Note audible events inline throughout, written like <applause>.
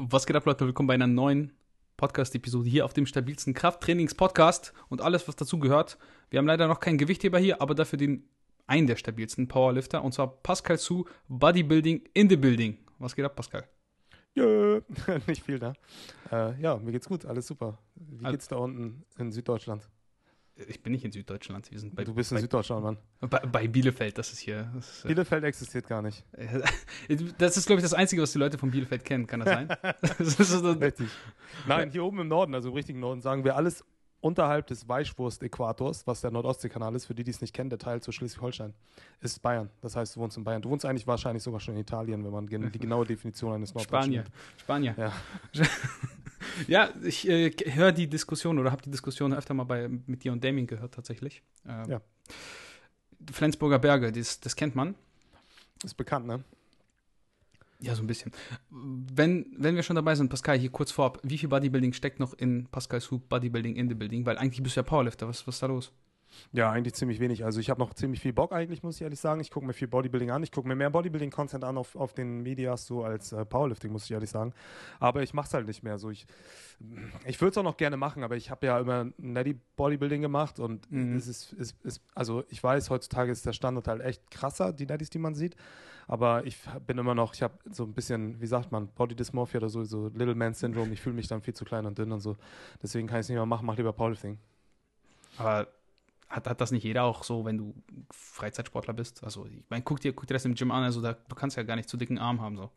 Was geht ab, Leute? Willkommen bei einer neuen Podcast-Episode hier auf dem stabilsten Krafttrainings-Podcast und alles, was dazu gehört. Wir haben leider noch keinen Gewichtheber hier, aber dafür den einen der stabilsten Powerlifter und zwar Pascal Su, Bodybuilding in the Building. Was geht ab, Pascal? Jö, <laughs> nicht viel da. Äh, ja, mir geht's gut, alles super. Wie geht's da unten in Süddeutschland? Ich bin nicht in Süddeutschland. Wir sind bei, du bist in bei, Süddeutschland, Mann. bei, bei Bielefeld. Das ist hier. Das ist, äh, Bielefeld existiert gar nicht. <laughs> das ist, glaube ich, das Einzige, was die Leute von Bielefeld kennen. Kann das sein? <laughs> <laughs> das ist so, Richtig. Nein, hier oben im Norden, also im richtigen Norden, sagen wir alles unterhalb des Weichwurst-Äquators, was der Nordostseekanal ist, für die, die es nicht kennen, der Teil zu Schleswig-Holstein, ist Bayern. Das heißt, du wohnst in Bayern. Du wohnst eigentlich wahrscheinlich sogar schon in Italien, wenn man die genaue Definition eines Norddeutschen Spanier. Spanier. Ja. Ja, ich äh, höre die Diskussion oder habe die Diskussion öfter mal bei, mit dir und Damien gehört tatsächlich. Ähm, Ja. Flensburger Berge, das, das kennt man. Ist bekannt, ne? Ja, so ein bisschen. Wenn, wenn wir schon dabei sind, Pascal, hier kurz vorab, wie viel Bodybuilding steckt noch in Pascal Soup Bodybuilding in the Building? Weil eigentlich bist du ja Powerlifter. Was, was ist da los? Ja, eigentlich ziemlich wenig. Also ich habe noch ziemlich viel Bock eigentlich, muss ich ehrlich sagen. Ich gucke mir viel Bodybuilding an. Ich gucke mir mehr Bodybuilding-Content an auf, auf den Medias so als äh, Powerlifting, muss ich ehrlich sagen. Aber ich mache es halt nicht mehr. So ich ich würde es auch noch gerne machen, aber ich habe ja immer Netty Bodybuilding gemacht und Mhm. es ist, ist, ist, also ich weiß, heutzutage ist der Standard halt echt krasser, die Nettys, die man sieht. Aber ich bin immer noch, ich habe so ein bisschen, wie sagt man, Body Dysmorphia oder so, so Little Man Syndrome. Ich fühle mich dann viel zu klein und dünn und so. Deswegen kann ich es nicht mehr machen, mach lieber Powerlifting. Aber hat, hat das nicht jeder auch so, wenn du Freizeitsportler bist? Also, ich meine, guck dir, guck dir das im Gym an. Also, da, du kannst ja gar nicht zu dicken Arm haben. So.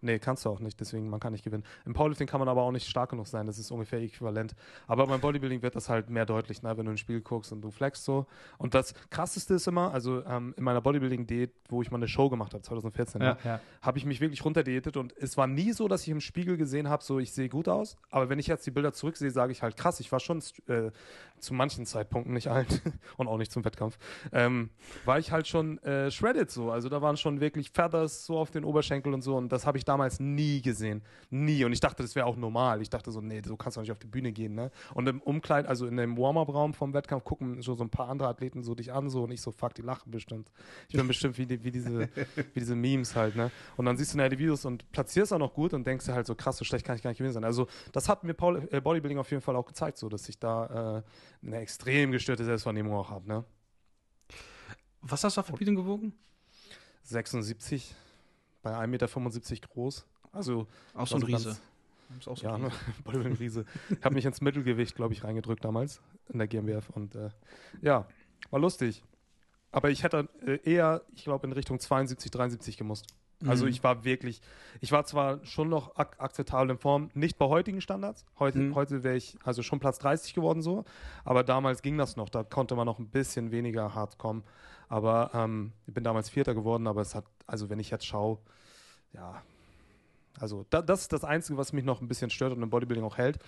Nee, kannst du auch nicht, deswegen man kann nicht gewinnen. Im Powerlifting kann man aber auch nicht stark genug sein, das ist ungefähr äquivalent. Aber beim Bodybuilding wird das halt mehr deutlich, ne, wenn du ins Spiel guckst und du flexst so. Und das krasseste ist immer, also ähm, in meiner Bodybuilding-Diät, wo ich mal eine Show gemacht habe, 2014, ne, ja. habe ich mich wirklich runterdiätet und es war nie so, dass ich im Spiegel gesehen habe, so ich sehe gut aus. Aber wenn ich jetzt die Bilder zurücksehe, sage ich halt krass, ich war schon äh, zu manchen Zeitpunkten, nicht allen <laughs> und auch nicht zum Wettkampf, ähm, war ich halt schon äh, shredded so. Also da waren schon wirklich Feathers so auf den Oberschenkel und so und das habe ich damals nie gesehen. Nie. Und ich dachte, das wäre auch normal. Ich dachte so, nee, so kannst du nicht auf die Bühne gehen. Ne? Und im Umkleid, also in dem Warm-Up-Raum vom Wettkampf gucken so, so ein paar andere Athleten so dich an so und ich so, fuck, die lachen bestimmt. Ich bin bestimmt wie, die, wie, diese, <laughs> wie diese Memes halt. Ne? Und dann siehst du die Videos und platzierst auch noch gut und denkst dir halt so, krass, so schlecht kann ich gar nicht gewesen sein. Also das hat mir Paul, äh, Bodybuilding auf jeden Fall auch gezeigt, so dass ich da äh, eine extrem gestörte Selbstwahrnehmung auch habe. Ne? Was hast du auf der Bühne gewogen? 76 bei 1,75 Meter groß. Also Auch so ein Riese. Auch so ja, ein? Riese. Bodybuilding-Riese. Ich habe mich ins Mittelgewicht, glaube ich, reingedrückt damals in der GmbF und äh, ja, war lustig. Aber ich hätte äh, eher, ich glaube, in Richtung 72, 73 gemusst. Also Mhm. ich war wirklich, ich war zwar schon noch ak akzeptabel in Form, nicht bei heutigen Standards. Heute, Mhm. heute wäre ich also schon Platz 30 geworden so, aber damals ging das noch. Da konnte man noch ein bisschen weniger hart kommen. Aber ähm, ich bin damals Vierter geworden, aber es hat, also wenn ich jetzt schaue, ja, also da, das ist das Einzige, was mich noch ein bisschen stört und im Bodybuilding auch hält.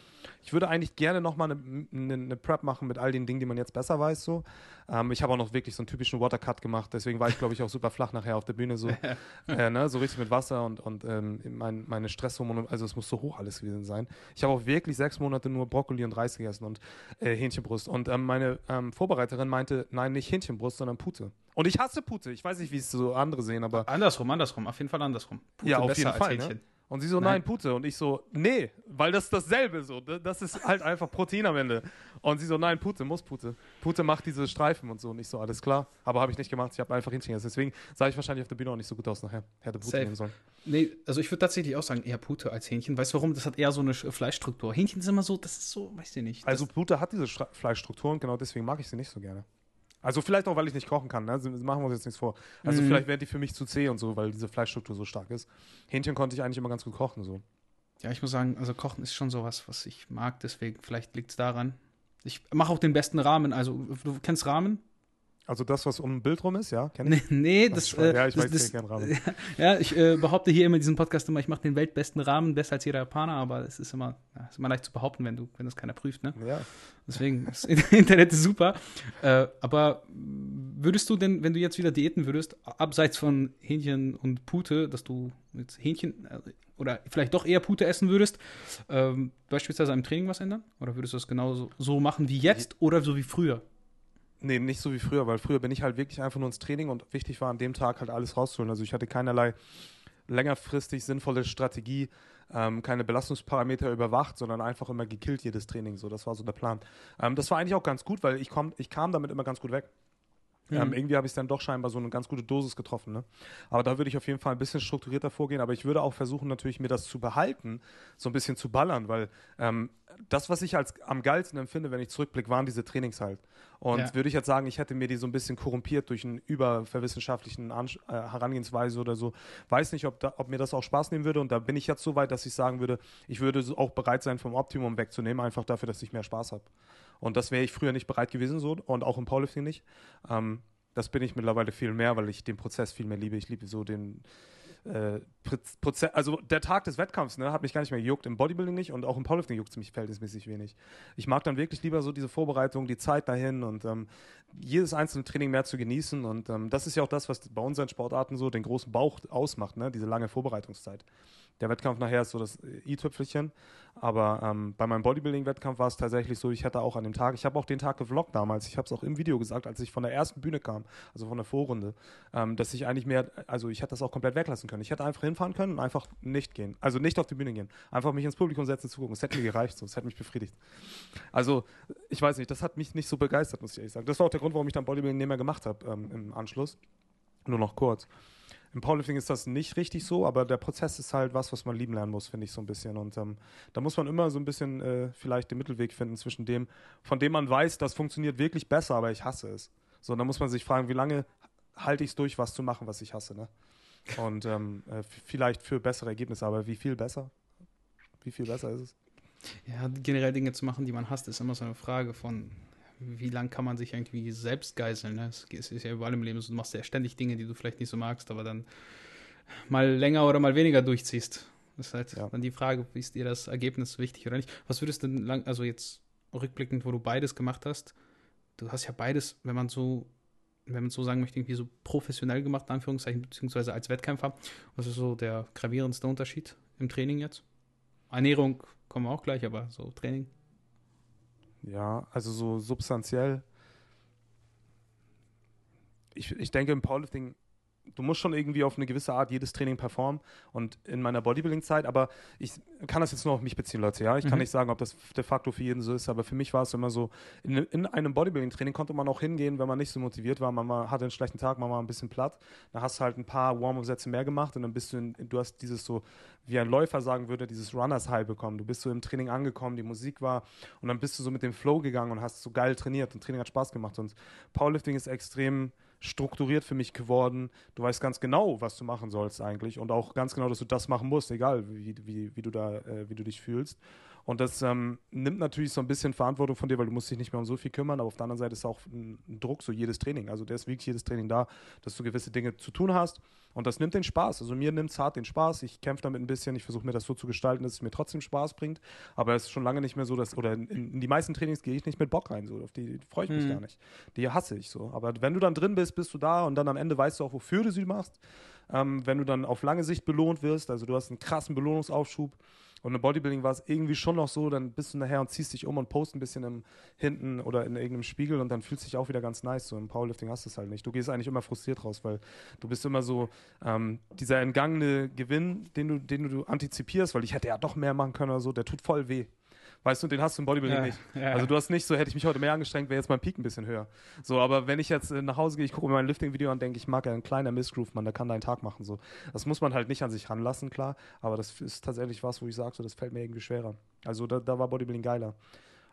Ich würde eigentlich gerne nochmal eine, eine, eine Prep machen mit all den Dingen, die man jetzt besser weiß. So. Ähm, ich habe auch noch wirklich so einen typischen Watercut gemacht, deswegen war ich, glaube ich, auch super flach nachher auf der Bühne. So, <laughs> äh, ne, so richtig mit Wasser und, und ähm, mein, meine Stresshormone, also es muss so hoch alles gewesen sein. Ich habe auch wirklich sechs Monate nur Brokkoli und Reis gegessen und äh, Hähnchenbrust. Und ähm, meine ähm, Vorbereiterin meinte, nein, nicht Hähnchenbrust, sondern Pute. Und ich hasse Pute. Ich weiß nicht, wie es so andere sehen, aber Andersrum, andersrum. Auf jeden Fall andersrum. Pute ja, auf besser jeden als Fall. Ne? Und sie so, Nein. nein. Pute. Und ich so, nee, weil das ist dasselbe so. Das ist halt einfach Protein am Ende. Und sie so, nein, Pute, muss Pute. Pute macht diese Streifen und so. Und ich so, alles klar. Aber habe ich nicht gemacht. Ich habe einfach Hähnchen gegessen. Deswegen sah ich wahrscheinlich auf der Bühne auch nicht so gut aus nachher. Hätte Pute Safe. nehmen sollen. Nee, also ich würde tatsächlich auch sagen, eher Pute als Hähnchen. Weißt du warum? Das hat eher so eine Sch- Fleischstruktur. Hähnchen ist immer so, das ist so, weiß ich nicht. Also Pute hat diese Stra- Fleischstruktur und genau deswegen mag ich sie nicht so gerne. Also vielleicht auch, weil ich nicht kochen kann. Ne? Also machen wir uns jetzt nichts vor. Also Mhm. vielleicht wären die für mich zu zäh und so, weil diese Fleischstruktur so stark ist. Hähnchen konnte ich eigentlich immer ganz gut kochen. So. ja, ich muss sagen, also Kochen ist schon sowas, was ich mag. Deswegen, vielleicht liegt es daran. Ich mache auch den besten Rahmen. Also, du kennst Rahmen? Also das, was um ein Bild rum ist, ja, kenne ich. Nee, <laughs> nee das, weiß- äh, ja, ich das, weiß, das, ich kenn Ramen. <laughs> Ja, ich äh, behaupte hier immer in diesem Podcast immer, ich mache den weltbesten Rahmen, besser als jeder Japaner, aber es ist immer, ja, ist immer leicht zu behaupten, wenn du, wenn das keiner prüft, ne? Ja. Deswegen, das <laughs> Internet ist super. Äh, aber würdest du denn, wenn du jetzt wieder diäten würdest, abseits von Hähnchen und Pute, dass du jetzt Hähnchen äh, oder vielleicht doch eher Pute essen würdest, ähm, beispielsweise am Training was ändern? Oder würdest du das genauso so machen wie jetzt oder so wie früher? Nee, nicht so wie früher, weil früher bin ich halt wirklich einfach nur ins Training und wichtig war an dem Tag halt alles rauszuholen. Also ich hatte keinerlei längerfristig sinnvolle Strategie, ähm, keine Belastungsparameter überwacht, sondern einfach immer gekillt jedes Training. So, das war so der Plan. Ähm, das war eigentlich auch ganz gut, weil ich, komm, ich kam damit immer ganz gut weg. Mhm. Ähm, irgendwie habe ich dann doch scheinbar so eine ganz gute Dosis getroffen. Ne? Aber da würde ich auf jeden Fall ein bisschen strukturierter vorgehen. Aber ich würde auch versuchen, natürlich mir das zu behalten, so ein bisschen zu ballern, weil ähm, das, was ich als am geilsten empfinde, wenn ich zurückblicke, waren diese Trainings halt. Und ja. würde ich jetzt sagen, ich hätte mir die so ein bisschen korrumpiert durch einen überverwissenschaftlichen Ansch äh, Herangehensweise oder so. Weiß nicht, ob, da, ob mir das auch Spaß nehmen würde. Und da bin ich jetzt so weit, dass ich sagen würde, ich würde auch bereit sein, vom Optimum wegzunehmen, einfach dafür, dass ich mehr Spaß habe. Und das wäre ich früher nicht bereit gewesen so und auch im Powerlifting nicht. Ähm, das bin ich mittlerweile viel mehr, weil ich den Prozess viel mehr liebe. Ich liebe so den äh, Prozess, also der Tag des Wettkampfs, ne, hat mich gar nicht mehr gejuckt. Im Bodybuilding nicht und auch im Powerlifting juckt es mich verhältnismäßig wenig. Ich mag dann wirklich lieber so diese Vorbereitung, die Zeit dahin und ähm, jedes einzelne Training mehr zu genießen. Und ähm, das ist ja auch das, was bei unseren Sportarten so den großen Bauch ausmacht, ne, diese lange Vorbereitungszeit. Der Wettkampf nachher ist so das i-Tüpfelchen. Aber ähm, bei meinem Bodybuilding-Wettkampf war es tatsächlich so, ich hätte auch an dem Tag, ich habe auch den Tag gevloggt damals, ich habe es auch im Video gesagt, als ich von der ersten Bühne kam, also von der Vorrunde, ähm, dass ich eigentlich mehr, also ich hätte das auch komplett weglassen können. Ich hätte einfach hinfahren können und einfach nicht gehen. Also nicht auf die Bühne gehen. Einfach mich ins Publikum setzen, zu gucken. Es hätte mir gereicht, so. es hätte mich befriedigt. Also, ich weiß nicht, das hat mich nicht so begeistert, muss ich ehrlich sagen. Das war auch der Grund, warum ich dann Bodybuilding nicht mehr gemacht habe ähm, im Anschluss. Nur noch kurz. Im Powerlifting ist das nicht richtig so, aber der Prozess ist halt was, was man lieben lernen muss, finde ich so ein bisschen. Und ähm, da muss man immer so ein bisschen äh, vielleicht den Mittelweg finden zwischen dem, von dem man weiß, das funktioniert wirklich besser, aber ich hasse es. So, da muss man sich fragen, wie lange halte ich es durch, was zu machen, was ich hasse. Ne? Und ähm, äh, vielleicht für bessere Ergebnisse, aber wie viel besser? Wie viel besser ist es? Ja, generell Dinge zu machen, die man hasst, ist immer so eine Frage von, wie lange kann man sich irgendwie selbst geißeln? Ne? Es ist ja überall im Leben so, du machst ja ständig Dinge, die du vielleicht nicht so magst, aber dann mal länger oder mal weniger durchziehst. Das ist halt ja. dann die Frage, ist dir das Ergebnis wichtig oder nicht? Was würdest du denn lang, also jetzt rückblickend, wo du beides gemacht hast, du hast ja beides, wenn man so, wenn man so sagen möchte, irgendwie so professionell gemacht, in Anführungszeichen, beziehungsweise als Wettkämpfer. Was ist so der gravierendste Unterschied im Training jetzt? Ernährung kommen wir auch gleich, aber so Training. Ja, also so substanziell. Ich, ich denke, im Powerlifting du musst schon irgendwie auf eine gewisse Art jedes Training performen. Und in meiner Bodybuilding-Zeit, aber ich kann das jetzt nur auf mich beziehen, Leute, ja. Ich mhm. kann nicht sagen, ob das de facto für jeden so ist, aber für mich war es immer so, in, in einem Bodybuilding-Training konnte man auch hingehen, wenn man nicht so motiviert war, man war, hatte einen schlechten Tag, man war ein bisschen platt. Dann hast du halt ein paar Warm-Up-Sätze mehr gemacht und dann bist du, in, du hast dieses so, wie ein Läufer sagen würde, dieses Runners-High bekommen. Du bist so im Training angekommen, die Musik war und dann bist du so mit dem Flow gegangen und hast so geil trainiert und Training hat Spaß gemacht. Und Powerlifting ist extrem strukturiert für mich geworden. Du weißt ganz genau, was du machen sollst eigentlich und auch ganz genau, dass du das machen musst, egal wie, wie, wie du da, äh, wie du dich fühlst. Und das ähm, nimmt natürlich so ein bisschen Verantwortung von dir, weil du musst dich nicht mehr um so viel kümmern, aber auf der anderen Seite ist auch ein, ein Druck, so jedes Training. Also der ist wirklich jedes Training da, dass du gewisse Dinge zu tun hast. Und das nimmt den Spaß. Also mir nimmt es hart den Spaß. Ich kämpfe damit ein bisschen. Ich versuche mir das so zu gestalten, dass es mir trotzdem Spaß bringt. Aber es ist schon lange nicht mehr so, dass, oder in, in die meisten Trainings gehe ich nicht mit Bock rein. So. Auf die freue ich mich mhm. gar nicht. Die hasse ich so. Aber wenn du dann drin bist, bist du da und dann am Ende weißt du auch, wofür du sie machst. Ähm, wenn du dann auf lange Sicht belohnt wirst, also du hast einen krassen Belohnungsaufschub, und im Bodybuilding war es irgendwie schon noch so, dann bist du nachher und ziehst dich um und post ein bisschen im, hinten oder in irgendeinem Spiegel und dann fühlst du dich auch wieder ganz nice. So im Powerlifting hast du es halt nicht. Du gehst eigentlich immer frustriert raus, weil du bist immer so, ähm, dieser entgangene Gewinn, den du, den du antizipierst, weil ich hätte ja doch mehr machen können oder so, der tut voll weh. Weißt du, den hast du im Bodybuilding ja, nicht. Ja. Also du hast nicht so, hätte ich mich heute mehr angestrengt, wäre jetzt mein Peak ein bisschen höher. So, aber wenn ich jetzt äh, nach Hause gehe, ich gucke mir mein Lifting-Video an, denke ich, mag ja ein kleiner Missgroove, man, der kann deinen Tag machen. So. Das muss man halt nicht an sich ranlassen, klar. Aber das ist tatsächlich was, wo ich sage, so, das fällt mir irgendwie schwerer. Also da, da war Bodybuilding geiler.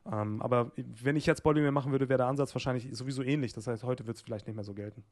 Ähm, aber wenn ich jetzt Bodybuilding machen würde, wäre der Ansatz wahrscheinlich sowieso ähnlich. Das heißt, heute wird es vielleicht nicht mehr so gelten.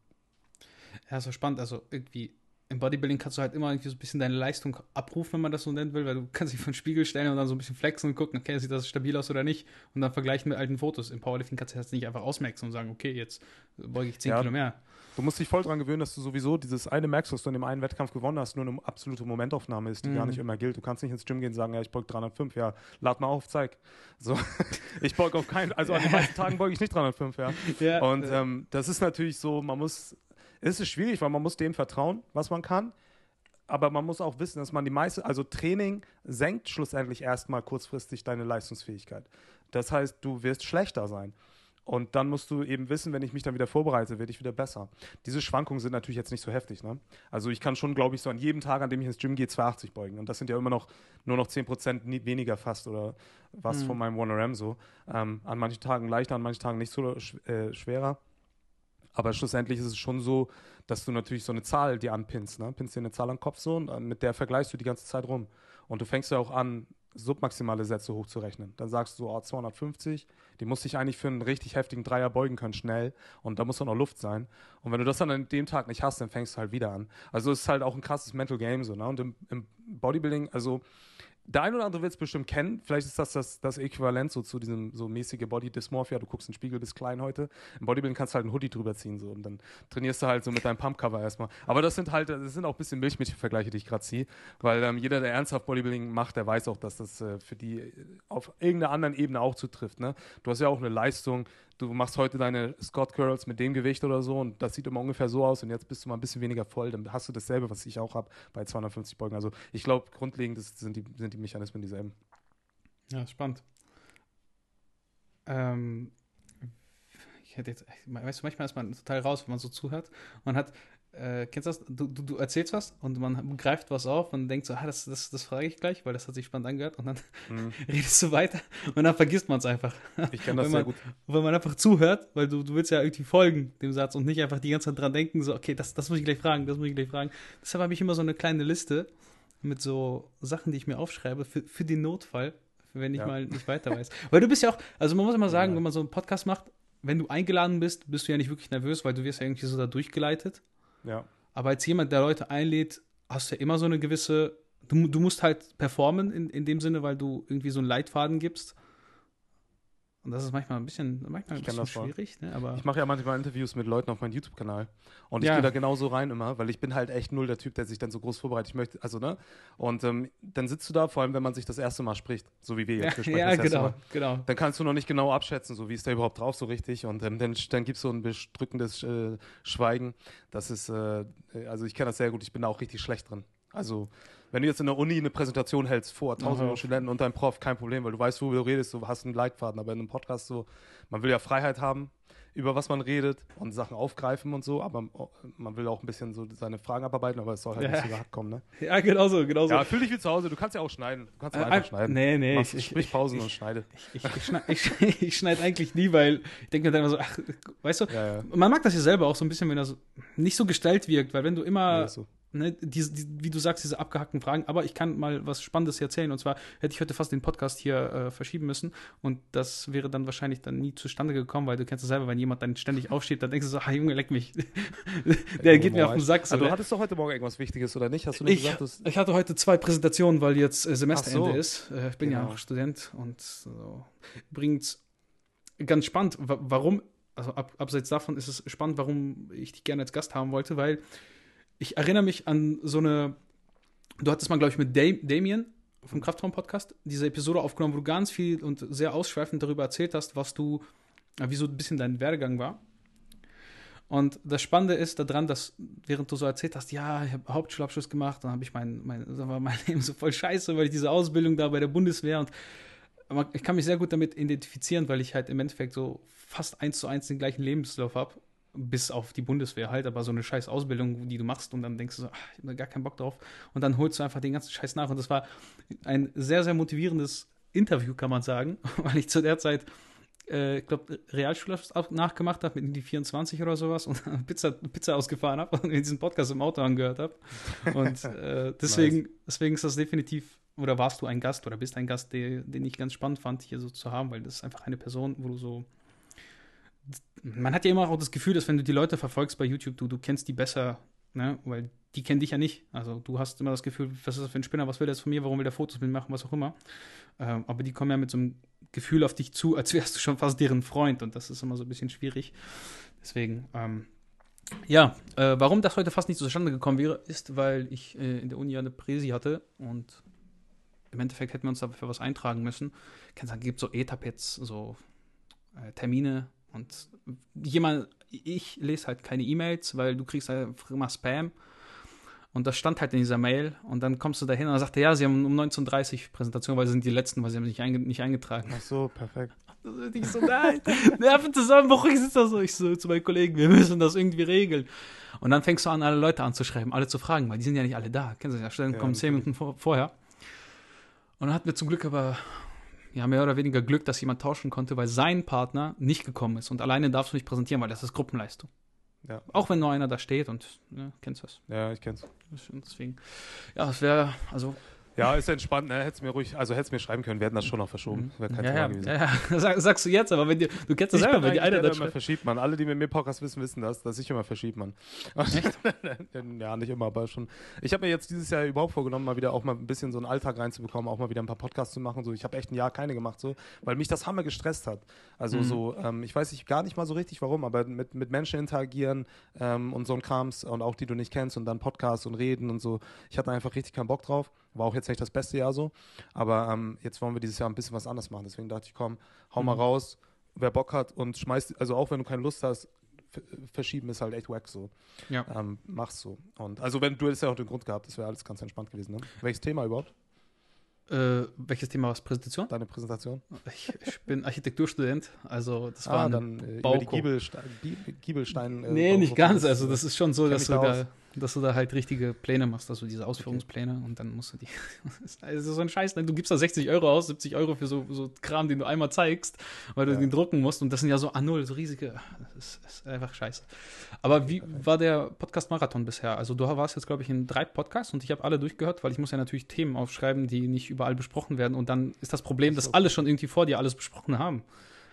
Ja, so spannend. Also irgendwie im Bodybuilding kannst du halt immer irgendwie so ein bisschen deine Leistung abrufen, wenn man das so nennen will, weil du kannst dich vor den Spiegel stellen und dann so ein bisschen flexen und gucken, okay, sieht das stabil aus oder nicht und dann vergleichen mit alten Fotos. Im Powerlifting kannst du das nicht einfach ausmaxen und sagen, okay, jetzt beuge ich 10 ja, Kilo mehr. Du musst dich voll dran gewöhnen, dass du sowieso dieses eine Max, was du in dem einen Wettkampf gewonnen hast, nur eine absolute Momentaufnahme ist, die mhm. gar nicht immer gilt. Du kannst nicht ins Gym gehen und sagen, ja, ich beuge 305, ja, lad mal auf, zeig. So, <laughs> ich beuge auf keinen, also an den <laughs> meisten Tagen beuge ich nicht 305, ja. ja und ähm, das ist natürlich so, man muss, es ist schwierig, weil man muss dem vertrauen, was man kann aber man muss auch wissen, dass man die meiste, also Training senkt schlussendlich erstmal kurzfristig deine Leistungsfähigkeit. Das heißt, du wirst schlechter sein. Und dann musst du eben wissen, wenn ich mich dann wieder vorbereite, werde ich wieder besser. Diese Schwankungen sind natürlich jetzt nicht so heftig. Ne? Also ich kann schon, glaube ich, so an jedem Tag, an dem ich ins Gym gehe, 280 beugen. Und das sind ja immer noch nur noch 10% weniger fast oder was mhm. von meinem 1RM so. Ähm, an manchen Tagen leichter, an manchen Tagen nicht so äh, schwerer. Aber schlussendlich ist es schon so, dass du natürlich so eine Zahl dir anpinnst. Ne? Pinnst dir eine Zahl am Kopf so und mit der vergleichst du die ganze Zeit rum. Und du fängst ja auch an, submaximale Sätze hochzurechnen. Dann sagst du, oh, 250, die muss ich eigentlich für einen richtig heftigen Dreier beugen können, schnell. Und da muss auch noch Luft sein. Und wenn du das dann an dem Tag nicht hast, dann fängst du halt wieder an. Also es ist halt auch ein krasses Mental Game so. Ne? Und im, im Bodybuilding, also der ein oder andere wird es bestimmt kennen. Vielleicht ist das, das das Äquivalent so zu diesem so mäßige Body Dysmorphia. Du guckst in den Spiegel, bist klein heute. Im Bodybuilding kannst du halt einen Hoodie drüber ziehen so und dann trainierst du halt so mit deinem Pump-Cover erstmal. Aber das sind halt, das sind auch ein bisschen Milchmädchen-Vergleiche, die ich gerade ziehe, weil ähm, jeder, der ernsthaft Bodybuilding macht, der weiß auch, dass das äh, für die auf irgendeiner anderen Ebene auch zutrifft. Ne? Du hast ja auch eine Leistung, du machst heute deine Scott Curls mit dem Gewicht oder so und das sieht immer ungefähr so aus und jetzt bist du mal ein bisschen weniger voll, dann hast du dasselbe, was ich auch habe bei 250 Beugen. Also ich glaube, grundlegend sind die, sind die Mechanismen dieselben. Ja, spannend. Ähm, ich hätte jetzt, weißt du, manchmal ist man total raus, wenn man so zuhört. Man hat äh, kennst du das? Du, du, du, erzählst was und man greift was auf und denkt so, ah, das, das, das frage ich gleich, weil das hat sich spannend angehört und dann mhm. <laughs> redest du weiter und dann vergisst man es einfach. Ich kenne das man, sehr gut. Wenn man einfach zuhört, weil du, du willst ja irgendwie folgen dem Satz und nicht einfach die ganze Zeit dran denken, so, okay, das, das muss ich gleich fragen, das muss ich gleich fragen. Deshalb habe ich immer so eine kleine Liste mit so Sachen, die ich mir aufschreibe für, für den Notfall, wenn ich ja. mal nicht weiter weiß. <laughs> weil du bist ja auch, also man muss immer sagen, ja. wenn man so einen Podcast macht, wenn du eingeladen bist, bist du ja nicht wirklich nervös, weil du wirst ja irgendwie so da durchgeleitet. Ja. Aber als jemand, der Leute einlädt, hast du ja immer so eine gewisse. Du, du musst halt performen in, in dem Sinne, weil du irgendwie so einen Leitfaden gibst. Und das ist manchmal ein bisschen, manchmal ein bisschen schwierig. Ne? Aber ich mache ja manchmal Interviews mit Leuten auf meinem YouTube-Kanal. Und ich ja. gehe da genauso rein immer, weil ich bin halt echt null der Typ, der sich dann so groß vorbereitet. Ich möchte, also, ne? Und ähm, dann sitzt du da, vor allem, wenn man sich das erste Mal spricht, so wie wir jetzt. <laughs> Ja, ja genau, genau. Dann kannst du noch nicht genau abschätzen, so wie ist der überhaupt drauf, so richtig. Und ähm, dann, dann gibt es so ein bedrückendes äh, Schweigen. Das ist, äh, also ich kenne das sehr gut, ich bin da auch richtig schlecht drin. Also wenn du jetzt in der Uni eine Präsentation hältst vor tausenden Studenten und deinem Prof, kein Problem, weil du weißt, wo du redest, du hast einen Leitfaden. Aber in einem Podcast so, man will ja Freiheit haben, über was man redet und Sachen aufgreifen und so, aber man will auch ein bisschen so seine Fragen abarbeiten, aber es soll halt ja. nicht so gehackt kommen, ne? Ja, genau so, genau so. Ja, fühl dich wie zu Hause, du kannst ja auch schneiden. Du kannst ja äh, einfach schneiden. Nee, nee. Machst, ich, sprich Pausen ich, und schneide. Ich, ich, schneide, ich, ich <laughs> schneide eigentlich nie, weil ich denke mir dann immer so, ach, weißt du, ja, ja. man mag das ja selber auch so ein bisschen, wenn das nicht so gestellt wirkt, weil wenn du immer so ne, die, die, wie du sagst, diese abgehackten Fragen. Aber ich kann mal was Spannendes erzählen. Und zwar hätte ich heute fast den Podcast hier äh, verschieben müssen. Und das wäre dann wahrscheinlich dann nie zustande gekommen, weil du kennst es selber, wenn jemand dann ständig <laughs> aufsteht, dann denkst du so, ah Junge, leck mich. <laughs> Der geht mir auf den Sack. So, also, du hattest doch heute Morgen irgendwas Wichtiges, oder nicht? Hast du nicht ich, gesagt, ich hatte heute zwei Präsentationen, weil jetzt äh, Semesterende so. ist. Äh, ich bin genau. ja auch Student und so. Übrigens, ganz spannend, warum also ab, abseits davon ist es spannend, warum ich dich gerne als Gast haben wollte, weil ich erinnere mich an so eine, du hattest mal, glaube ich, mit Damien vom Kraftraum-Podcast diese Episode aufgenommen, wo du ganz viel und sehr ausschweifend darüber erzählt hast, was du, wie so ein bisschen dein Werdegang war. Und das Spannende ist daran, dass während du so erzählt hast, ja, ich habe Hauptschulabschluss gemacht, dann habe ich mein, mein, war mein <laughs> Leben so voll scheiße, weil ich diese Ausbildung da bei der Bundeswehr und ich kann mich sehr gut damit identifizieren, weil ich halt im Endeffekt so fast eins zu eins den gleichen Lebenslauf habe bis auf die Bundeswehr halt, aber so eine scheiß Ausbildung, die du machst und dann denkst du so, ach, ich habe gar keinen Bock drauf und dann holst du einfach den ganzen Scheiß nach und das war ein sehr, sehr motivierendes Interview, kann man sagen, <laughs> weil ich zu der Zeit äh, ich glaube, Realschulabschluss nachgemacht habe mit die 24 oder sowas und <laughs> Pizza, Pizza ausgefahren habe und diesen Podcast im Auto angehört habe. Und äh, <laughs> deswegen, nice. deswegen ist das definitiv, oder warst du ein Gast oder bist ein Gast, der, den ich ganz spannend fand, hier so zu haben, weil das ist einfach eine Person, wo du so man hat ja immer auch das Gefühl, dass wenn du die Leute verfolgst bei YouTube, du, du kennst die besser, ne? weil die kennen dich ja nicht. Also du hast immer das Gefühl, was ist das für ein Spinner, was will der jetzt von mir, warum will der Fotos mit machen, was auch immer. Ähm, aber die kommen ja mit so einem Gefühl auf dich zu, <laughs> als wärst du schon fast deren Freund und das ist immer so ein bisschen schwierig. Deswegen, ähm, ja, äh, warum das heute fast nicht zustande gekommen wäre, ist, weil ich äh, in der Uni eine Präsi hatte und im Endeffekt hätten wir uns dafür was eintragen müssen. Kennst du, gibt so Etapets, so äh, Termine und jemand, ich lese halt keine E-Mails, weil du kriegst halt immer Spam. Und das stand halt in dieser Mail. Und dann kommst du da hin und dann sagt er, ja, sie haben um 19.30 Uhr Präsentation, weil sie sind die Letzten, weil sie haben sich einge nicht eingetragen. Ach so, perfekt. <laughs> Und ich so, nein, Nervenzusammenbruch, ich sitze da so, ich so zu meinen Kollegen, wir müssen das irgendwie regeln. Und dann fängst du an, alle Leute anzuschreiben, alle zu fragen, weil die sind ja nicht alle da. Kennen Sie ja, Stellen Ja, kommen zehn. Minuten vor, vorher. Und dann hatten wir zum Glück aber, ja, mehr oder weniger Glück, dass jemand tauschen konnte, weil sein Partner nicht gekommen ist. Und alleine darfst du nicht präsentieren, weil das ist Gruppenleistung. Ja, Auch wenn nur einer da steht und, ja, kennst du das. ja ich kenn's. Deswegen, ja, das wäre, also, Ja, ist entspannt, ne? Hättest mir ruhig, also hättest mir schreiben können, wir hätten das schon noch verschoben. Wäre kein ja, Thema ja, gewesen. ja, ja, <laughs> Sag, sagst du jetzt, aber wenn dir, du kennst das Ich selber, bin wenn die eigentlich eine der, das der immer verschiebt, man. Alle, die mit mir Podcast wissen, wissen das, dass ich immer verschiebt, man. <laughs> ja, nicht immer, aber schon. Ich habe mir jetzt dieses Jahr überhaupt vorgenommen, mal wieder auch mal ein bisschen so einen Alltag reinzubekommen, auch mal wieder ein paar Podcasts zu machen. So, ich habe echt ein Jahr keine gemacht, so, weil mich das Hammer gestresst hat. Also Mhm. so, ähm, ich weiß nicht, gar nicht mal so richtig warum, aber mit, mit Menschen interagieren ähm, und so ein Krams und auch die du nicht kennst und dann Podcasts und reden und so. Ich hatte einfach richtig keinen Bock drauf. War auch jetzt nicht das beste Jahr so. Aber ähm, jetzt wollen wir dieses Jahr ein bisschen was anders machen. Deswegen dachte ich, komm, hau mal Mhm. raus, wer Bock hat und schmeißt, also auch wenn du keine Lust hast, verschieben ist halt echt wack so. Ja. Ähm, mach's so. Und also wenn du hättest ja auch den Grund gehabt, das wäre alles ganz entspannt gewesen. Ne? Welches Thema überhaupt? Äh, welches Thema war es? Präsentation? Deine Präsentation? Ich, ich bin Architekturstudent, also das war Ah, ein dann äh, über die Bauko. Giebelstein. Gie- Giebelstein äh, Nee, Bau- nicht ganz. Also das ist schon so, dass da da, dass du da halt richtige Pläne machst, also diese Ausführungspläne und dann musst du die. <laughs> Das ist so ein Scheiß. Ne? Du gibst da 60 Euro aus, 70 Euro für so, so Kram, den du einmal zeigst, weil du Ja. den drucken musst und das sind ja so A0, so riesige. Das ist, ist einfach scheiße. Aber wie war der Podcast-Marathon bisher? Also du warst jetzt, glaube ich, in drei Podcasts und ich habe alle durchgehört, weil ich muss ja natürlich Themen aufschreiben, die nicht überall besprochen werden und dann ist das Problem, dass alle schon irgendwie vor dir alles besprochen haben.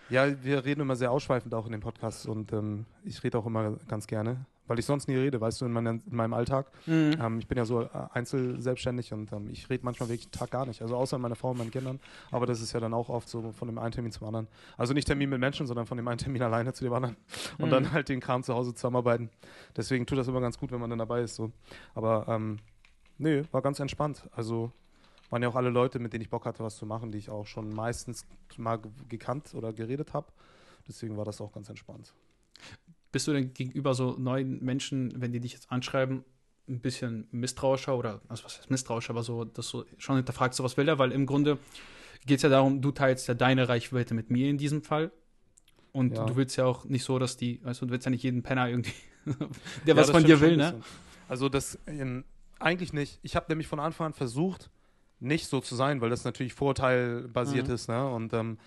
Ja, wir reden immer sehr ausschweifend auch in den Podcasts und ähm, ich rede auch immer ganz gerne, weil ich sonst nie rede, weißt du, in, meiner, in meinem Alltag. Ähm, ich bin ja so äh, einzelselbstständig und ähm, ich rede manchmal wirklich den Tag gar nicht. Also außer meiner Frau und meinen Kindern. Aber das ist ja dann auch oft so von dem einen Termin zum anderen. Also nicht Termin mit Menschen, sondern von dem einen Termin <laughs> alleine zu dem anderen. Und Mhm. dann halt den Kram zu Hause zusammenarbeiten. Deswegen tut das immer ganz gut, wenn man dann dabei ist. So. Aber ähm, nee, war ganz entspannt. Also waren ja auch alle Leute, mit denen ich Bock hatte, was zu machen, die ich auch schon meistens mal ge- gekannt oder geredet habe. Deswegen war das auch ganz entspannt. Bist du denn gegenüber so neuen Menschen, wenn die dich jetzt anschreiben, ein bisschen misstrauischer oder, also was heißt misstrauischer, aber so, dass du schon hinterfragst, so was will er, weil im Grunde geht es ja darum, du teilst ja deine Reichweite mit mir in diesem Fall. Und Ja. du willst ja auch nicht so, dass die, weißt du, willst ja nicht jeden Penner irgendwie, <laughs> der Ja, was von dir will, ne? Also das ähm, eigentlich nicht. Ich habe nämlich von Anfang an versucht, nicht so zu sein, weil das natürlich vorteilbasiert Mhm. ist, ne? Und ähm,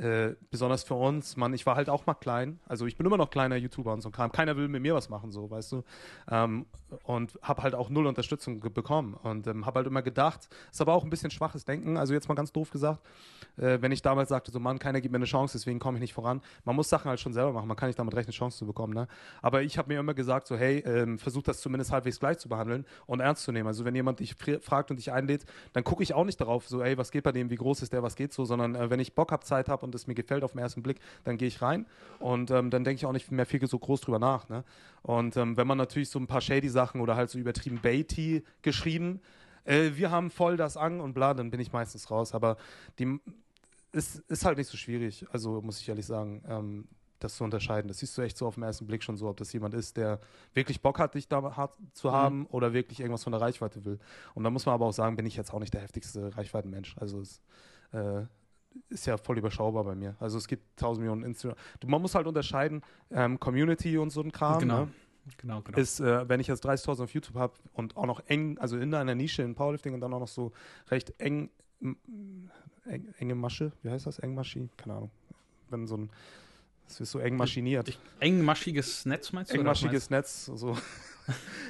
äh, besonders für uns, Mann, ich war halt auch mal klein. Also ich bin immer noch kleiner YouTuber und so Kram. Keiner will mit mir was machen, so, weißt du. Ähm, und habe halt auch null Unterstützung bekommen. Und ähm, habe halt immer gedacht, ist aber auch ein bisschen schwaches Denken, also jetzt mal ganz doof gesagt, äh, wenn ich damals sagte, so Mann, keiner gibt mir eine Chance, deswegen komme ich nicht voran. Man muss Sachen halt schon selber machen, man kann nicht damit rechnen, Chance zu bekommen. Ne? Aber ich habe mir immer gesagt, so hey, ähm, versuch das zumindest halbwegs gleich zu behandeln und ernst zu nehmen. Also wenn jemand dich fr- fragt und dich einlädt, dann gucke ich auch nicht darauf, so ey, was geht bei dem, wie groß ist der, was geht so, sondern äh, wenn ich Bock habe, Zeit habe und es mir gefällt auf den ersten Blick, dann gehe ich rein und ähm, dann denke ich auch nicht mehr viel so groß drüber nach. Ne? Und ähm, wenn man natürlich so ein paar shady Sachen oder halt so übertrieben Baity geschrieben, äh, wir haben voll das an und bla, dann bin ich meistens raus. Aber die ist, ist halt nicht so schwierig, also muss ich ehrlich sagen, ähm, das zu unterscheiden. Das siehst du echt so auf den ersten Blick schon so, ob das jemand ist, der wirklich Bock hat, dich da hart zu haben oder wirklich irgendwas von der Reichweite will. Und da muss man aber auch sagen, bin ich jetzt auch nicht der heftigste Reichweitenmensch. Also es äh, ist ja voll überschaubar bei mir. Also es gibt tausend Millionen Instagram. Man muss halt unterscheiden, ähm, Community und so ein Kram. Genau. Ne? Genau, genau. ist, äh, wenn ich jetzt 30.000 auf YouTube habe und auch noch eng, also in einer Nische in Powerlifting und dann auch noch so recht eng, eng enge Masche, wie heißt das? Engmaschi? Keine Ahnung. Wenn so ein, es ist so eng maschiniert. Ich- Engmaschiges Netz meinst du? Engmaschiges Netz. So. <laughs>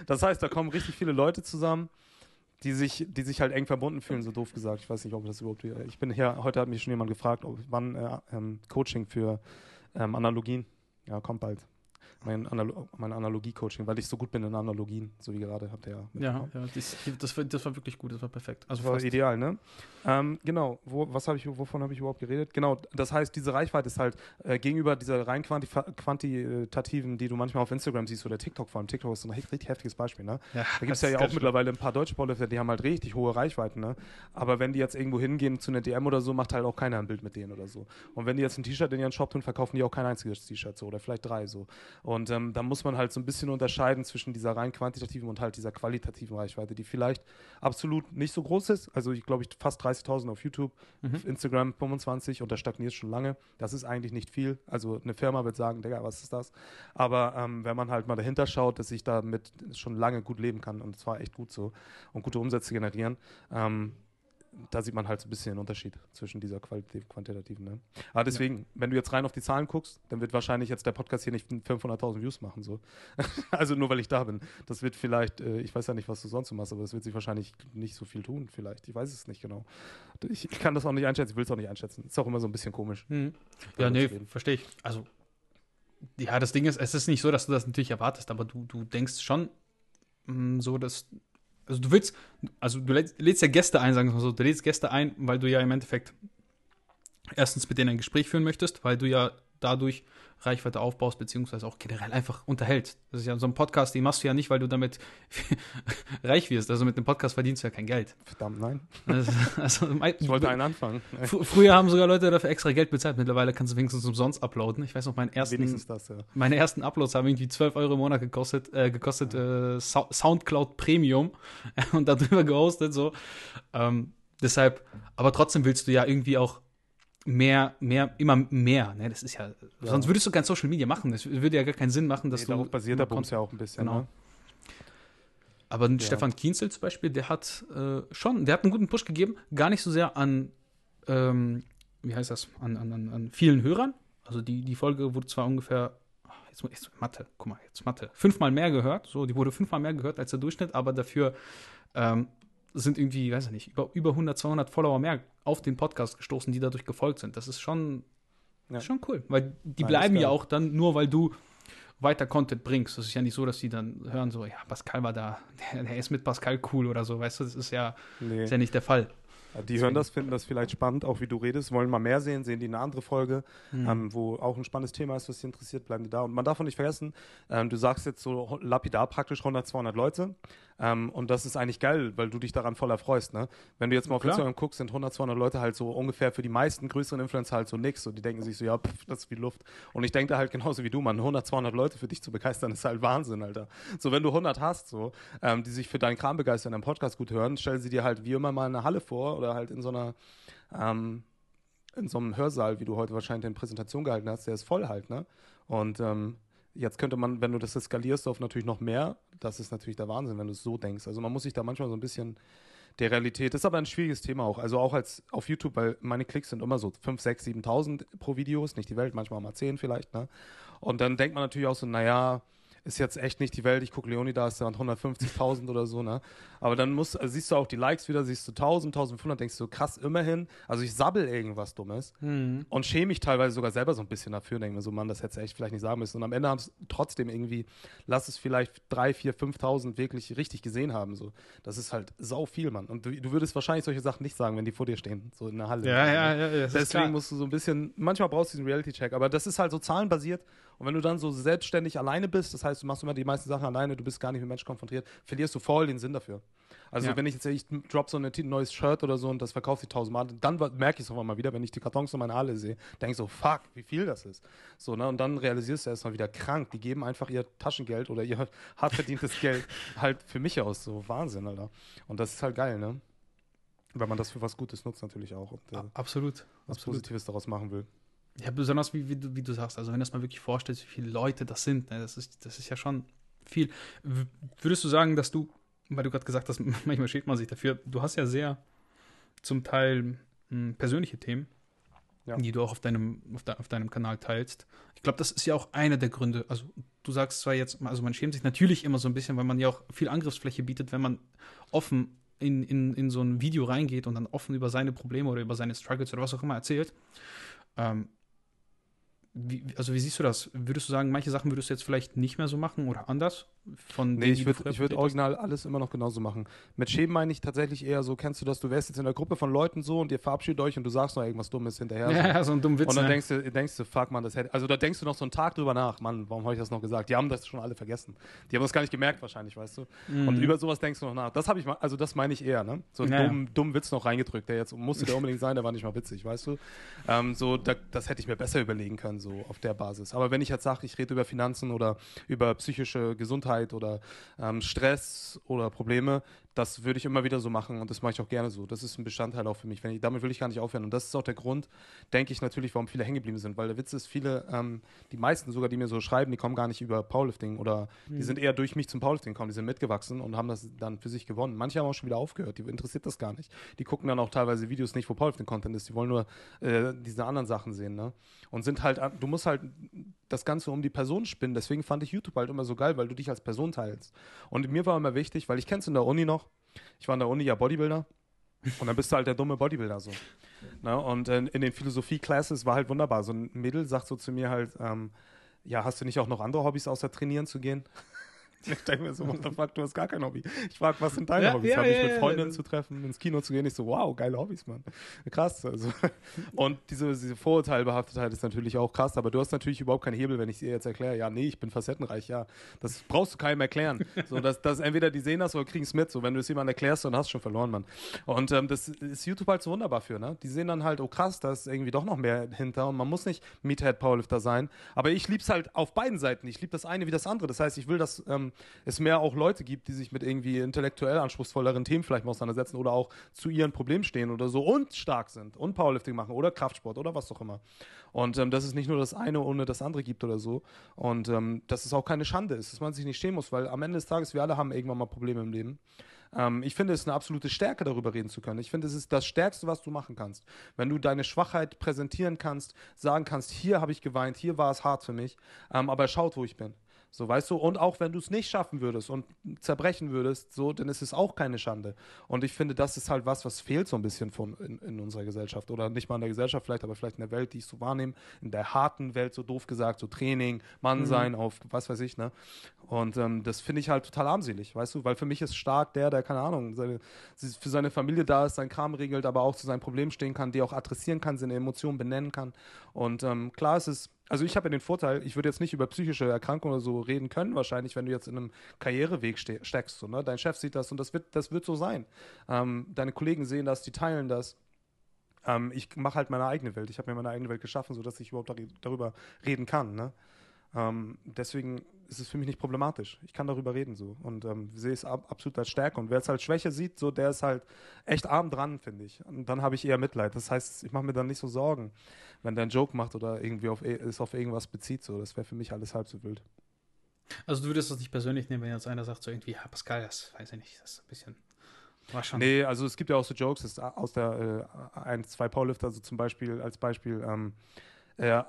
Das heißt, da kommen richtig viele Leute zusammen, die sich, die sich halt eng verbunden fühlen, so doof gesagt. Ich weiß nicht, ob das überhaupt. Ich bin hier, heute hat mich schon jemand gefragt, ob wann äh, ähm, Coaching für ähm, Analogien. Ja, kommt bald. Mein, Analo mein Analogie-Coaching, weil ich so gut bin in Analogien, so wie gerade, habt ihr ja. Ja, ja das, das, war, das war wirklich gut, das war perfekt. Also Das war ideal, ne? Ähm, genau, Wo, was habe ich, wovon habe ich überhaupt geredet? Genau, das heißt, diese Reichweite ist halt äh, gegenüber dieser rein quantif- quantitativen, die du manchmal auf Instagram siehst oder TikTok vor allem. TikTok ist ein richtig heftiges Beispiel, ne? Ja, Da gibt es ja, ja auch mittlerweile ein paar deutsche Powerlifter, die haben halt richtig hohe Reichweiten, ne? Aber wenn die jetzt irgendwo hingehen zu einer DM oder so, macht halt auch keiner ein Bild mit denen oder so. Und wenn die jetzt ein T-Shirt in ihren Shop tun, verkaufen die auch kein einziges T-Shirt so oder vielleicht drei so. Und ähm, da muss man halt so ein bisschen unterscheiden zwischen dieser rein quantitativen und halt dieser qualitativen Reichweite, die vielleicht absolut nicht so groß ist. Also ich glaube, ich fast 30.000 auf YouTube, Mhm. auf Instagram 25 und da stagniert schon lange. Das ist eigentlich nicht viel. Also eine Firma wird sagen, Digga, was ist das? Aber ähm, wenn man halt mal dahinter schaut, dass ich damit schon lange gut leben kann und zwar echt gut so und gute Umsätze generieren, ähm, da sieht man halt so ein bisschen den Unterschied zwischen dieser qualitativ quantitativen. Ne? Aber deswegen, wenn du jetzt rein auf die Zahlen guckst, dann wird wahrscheinlich jetzt der Podcast hier nicht 500.000 Views machen. So. <laughs> also nur weil ich da bin. Das wird vielleicht, äh, ich weiß ja nicht, was du sonst so machst, aber das wird sich wahrscheinlich nicht so viel tun. Vielleicht. Ich weiß es nicht genau. Ich, kann das auch nicht einschätzen, ich will es auch nicht einschätzen. Ist auch immer so ein bisschen komisch. Mhm. Ja, nee, verstehe ich. Also, ja, das Ding ist, es ist nicht so, dass du das natürlich erwartest, aber du, du denkst schon mh, so, dass. Also, du willst, also, du lädst, ja Gäste ein, sagen wir mal so. Du lädst Gäste ein, weil du ja im Endeffekt erstens mit denen ein Gespräch führen möchtest, weil du ja dadurch Reichweite aufbaust, beziehungsweise auch generell einfach unterhältst. Das ist ja so ein Podcast, den machst du ja nicht, weil du damit <laughs> reich wirst. Also mit dem Podcast verdienst du ja kein Geld. Verdammt, nein. <laughs> Also, also, Ich wollte einen anfangen. Fr früher haben sogar Leute dafür extra Geld bezahlt. Mittlerweile kannst du wenigstens umsonst uploaden. Ich weiß noch, meinen ersten, Wenigstens das, ja. meine ersten Uploads haben irgendwie 12 Euro im Monat gekostet, äh, gekostet äh, Sou- Soundcloud Premium <laughs> und darüber gehostet. So. Ähm, deshalb, aber trotzdem willst du ja irgendwie auch mehr, mehr, immer mehr. Ne? Das ist ja, sonst würdest du kein Social Media machen. Das würde ja gar keinen Sinn machen, dass Nee, du. darauf basiert der Bums ja auch ein bisschen. Genau. Ne? Aber ein Stefan Kienzel zum Beispiel, der hat äh, schon, der hat einen guten Push gegeben, gar nicht so sehr an, ähm, wie heißt das, an, an, an, vielen Hörern. Also die, die Folge wurde zwar ungefähr, ach, jetzt, jetzt Mathe, guck mal, jetzt Mathe, fünfmal mehr gehört, so, die wurde fünfmal mehr gehört als der Durchschnitt, aber dafür ähm, sind irgendwie, weiß ich nicht, über, über 100, 200 Follower mehr auf den Podcast gestoßen, die dadurch gefolgt sind. Das ist schon, Ja. schon cool, weil die Alles bleiben ja auch dann nur, weil du weiter Content bringst. Das ist ja nicht so, dass die dann hören so, ja, Pascal war da, der, der ist mit Pascal cool oder so, weißt du, das ist ja, Nee. ist ja nicht der Fall. Die hören das, finden das vielleicht spannend, auch wie du redest, wollen mal mehr sehen, sehen die eine andere Folge, Mhm. ähm, wo auch ein spannendes Thema ist, was sie interessiert, bleiben die da. Und man darf auch nicht vergessen, ähm, du sagst jetzt so lapidar praktisch 100, 200 Leute ähm, und das ist eigentlich geil, weil du dich daran voll erfreust. Ne? Wenn du jetzt mal auf Klar. Instagram guckst, sind 100, 200 Leute halt so ungefähr für die meisten größeren Influencer halt so nix und die denken sich so, ja, pff, das ist wie Luft. Und ich denke da halt genauso wie du, man, 100, 200 Leute für dich zu begeistern, ist halt Wahnsinn, Alter. So, wenn du 100 hast, so, ähm, die sich für deinen Kram begeistern, deinen Podcast gut hören, stell sie dir halt wie immer mal in einer Halle vor oder halt in so einer ähm, in so einem Hörsaal, wie du heute wahrscheinlich eine Präsentation gehalten hast, der ist voll halt, ne? Und ähm, jetzt könnte man, wenn du das skalierst auf natürlich noch mehr, das ist natürlich der Wahnsinn, wenn du es so denkst. Also man muss sich da manchmal so ein bisschen der Realität, das ist aber ein schwieriges Thema auch. Also auch als auf YouTube, weil meine Klicks sind immer so 5, 6, 7.000 pro Video, ist nicht die Welt, manchmal mal 10 vielleicht, ne? Und dann denkt man natürlich auch so, naja, ist jetzt echt nicht die Welt. Ich gucke Leonidas, da waren 150.000 oder so, ne? Aber dann musst, also siehst du auch die Likes wieder, siehst du 1000, 1500, denkst du, krass, immerhin. Also ich sabbel irgendwas Dummes Mhm. und schäme mich teilweise sogar selber so ein bisschen dafür. Denke mir so, Mann, das hättest du echt vielleicht nicht sagen müssen. Und am Ende haben es trotzdem irgendwie, lass es vielleicht 3, 4, 5.000 wirklich richtig gesehen haben. So. Das ist halt sau viel, Mann. Und du, du würdest wahrscheinlich solche Sachen nicht sagen, wenn die vor dir stehen, so in der Halle. Ja, ja, ja, ja, ist Deswegen musst du so ein bisschen, manchmal brauchst du diesen Reality-Check, aber das ist halt so zahlenbasiert. Und wenn du dann so selbstständig alleine bist, das heißt, du machst immer die meisten Sachen alleine, du bist gar nicht mit Menschen konfrontiert, verlierst du voll den Sinn dafür. Also Ja. wenn ich jetzt, ich drop so ein neues Shirt oder so und das verkauft sich tausendmal, dann merke ich es auf einmal wieder, wenn ich die Kartons in meiner Halle sehe, denke ich so, fuck, wie viel das ist. So, ne? Und dann realisierst du erstmal wieder krank, die geben einfach ihr Taschengeld oder ihr <laughs> hart verdientes Geld halt für mich aus. So Wahnsinn, Alter. Und das ist halt geil, ne? Wenn man das für was Gutes nutzt, natürlich auch. Und äh, Absolut, was absolut. Positives daraus machen will. Ja, besonders wie, wie, du, wie du sagst, also wenn du das mal wirklich vorstellst, wie viele Leute das sind, ne, das, ist, das ist ja schon viel. W würdest du sagen, dass du, weil du gerade gesagt hast, <laughs> manchmal schämt man sich dafür, du hast ja sehr zum Teil mh, persönliche Themen, Ja. die du auch auf deinem, auf, de auf deinem Kanal teilst. Ich glaube, das ist ja auch einer der Gründe. Also du sagst zwar jetzt, also man schämt sich natürlich immer so ein bisschen, weil man ja auch viel Angriffsfläche bietet, wenn man offen in, in, in so ein Video reingeht und dann offen über seine Probleme oder über seine Struggles oder was auch immer erzählt. Ähm, wie, also wie siehst du das? Würdest du sagen, manche Sachen würdest du jetzt vielleicht nicht mehr so machen oder anders, von Nee, ich würde würd original alles immer noch genauso machen. Mit Schämen meine ich tatsächlich eher so, kennst du das, du wärst jetzt in einer Gruppe von Leuten so und ihr verabschiedet euch und du sagst noch irgendwas Dummes hinterher. so. Ja, so ein dummer Witz. Und dann ne? denkst du, denkst du, fuck man, das hätte. Also da denkst du noch so einen Tag drüber nach, Mann, warum habe ich das noch gesagt? Die haben das schon alle vergessen. Die haben das gar nicht gemerkt wahrscheinlich, weißt du? Und über sowas denkst du noch nach. Das habe ich mal, also das meine ich eher, ne? So einen ja. dummen, dummen Witz noch reingedrückt, der jetzt musste der unbedingt sein, der war nicht mal witzig, weißt du? Ähm, so, da, das hätte ich mir besser überlegen können, so auf der Basis. Aber wenn ich jetzt sage, ich rede über Finanzen oder über psychische Gesundheit oder ähm, Stress oder Probleme, das würde ich immer wieder so machen und das mache ich auch gerne so. Das ist ein Bestandteil auch für mich. Wenn ich, damit will ich gar nicht aufhören. Und das ist auch der Grund, denke ich natürlich, warum viele hängen geblieben sind. Weil der Witz ist, viele, ähm, die meisten sogar, die mir so schreiben, die kommen gar nicht über Powerlifting oder die sind eher durch mich zum Powerlifting gekommen. Die sind mitgewachsen und haben das dann für sich gewonnen. Manche haben auch schon wieder aufgehört. Die interessiert das gar nicht. Die gucken dann auch teilweise Videos nicht, wo Powerlifting-Content ist. Die wollen nur äh, diese anderen Sachen sehen. Ne? Und sind halt, du musst halt das Ganze um die Person spinnen. Deswegen fand ich YouTube halt immer so geil, weil du dich als Person teilst. Und mir war immer wichtig, weil ich kenn's in der Uni noch. Ich war in der Uni ja Bodybuilder. Und dann bist du halt der dumme Bodybuilder so. Ne? Und in, in den Philosophie-Classes war halt wunderbar. So ein Mädel sagt so zu mir halt, ähm, ja, hast du nicht auch noch andere Hobbys außer trainieren zu gehen? <laughs> Ich denke mir so, what the fuck, du hast gar kein Hobby. Ich frage, was sind deine Ja, Hobbys? ja, Hab ich ja, mit Freundinnen das- zu treffen, ins Kino zu gehen? Ich so, wow, geile Hobbys, Mann. Krass. Also. Und diese, diese Vorurteilbehaftetheit ist natürlich auch krass, aber du hast natürlich überhaupt keinen Hebel, wenn ich dir jetzt erkläre, ja, nee, ich bin facettenreich, ja. Das brauchst du keinem erklären. So, dass, dass entweder die sehen das oder kriegen es mit. So, wenn du es jemandem erklärst, dann hast du schon verloren, Mann. Und ähm, das ist YouTube halt so wunderbar für, ne? Die sehen dann halt, oh krass, da ist irgendwie doch noch mehr hinter und man muss nicht Meathead Powerlifter sein. Aber ich lieb's halt auf beiden Seiten. Ich liebe das eine wie das andere. Das heißt, ich will, dass ähm, es mehr auch Leute gibt, die sich mit irgendwie intellektuell anspruchsvolleren Themen vielleicht mal auseinandersetzen oder auch zu ihren Problemen stehen oder so und stark sind und Powerlifting machen oder Kraftsport oder was auch immer. Und ähm, dass es nicht nur das eine ohne das andere gibt oder so. Und ähm, dass es auch keine Schande ist, dass man sich nicht schämen muss, weil am Ende des Tages, wir alle haben irgendwann mal Probleme im Leben. Ähm, ich finde es eine absolute Stärke, darüber reden zu können. Ich finde, es ist das Stärkste, was du machen kannst. Wenn du deine Schwachheit präsentieren kannst, sagen kannst, hier habe ich geweint, hier war es hart für mich, ähm, aber schaut, wo ich bin. So, weißt du, und auch wenn du es nicht schaffen würdest und zerbrechen würdest, so, dann ist es auch keine Schande. Und ich finde, das ist halt was, was fehlt so ein bisschen von in, in unserer Gesellschaft. Oder nicht mal in der Gesellschaft vielleicht, aber vielleicht in der Welt, die ich so wahrnehme, in der harten Welt, so doof gesagt, so Training, Mann sein auf was weiß ich, ne? Und ähm, das finde ich halt total armselig, weißt du, weil für mich ist stark der, der, keine Ahnung, seine, für seine Familie da ist, sein Kram regelt, aber auch zu seinem Problem stehen kann, die auch adressieren kann, seine Emotionen benennen kann. Und ähm, klar ist es, also ich habe ja den Vorteil, ich würde jetzt nicht über psychische Erkrankungen oder so reden können, wahrscheinlich, wenn du jetzt in einem Karriereweg ste steckst. So, ne? Dein Chef sieht das und das wird, das wird so sein. Ähm, deine Kollegen sehen das, die teilen das. Ähm, ich mache halt meine eigene Welt. Ich habe mir meine eigene Welt geschaffen, sodass ich überhaupt dar darüber reden kann. Ne? Ähm, deswegen ist es für mich nicht problematisch. Ich kann darüber reden so und ähm, sehe es ab, absolut als Stärke. Und wer es halt Schwäche sieht, so der ist halt echt arm dran, finde ich. Und dann habe ich eher Mitleid. Das heißt, ich mache mir dann nicht so Sorgen, wenn der einen Joke macht oder irgendwie auf, e- es auf irgendwas bezieht. So, das wäre für mich alles halb so wild. Also du würdest das nicht persönlich nehmen, wenn jetzt einer sagt, so irgendwie, ja, Pascal, das weiß ich nicht, das ist ein bisschen. War schon. Nee, also es gibt ja auch so Jokes ist aus der äh, ein, zwei Powerlifter, also zum Beispiel als Beispiel, ähm, äh,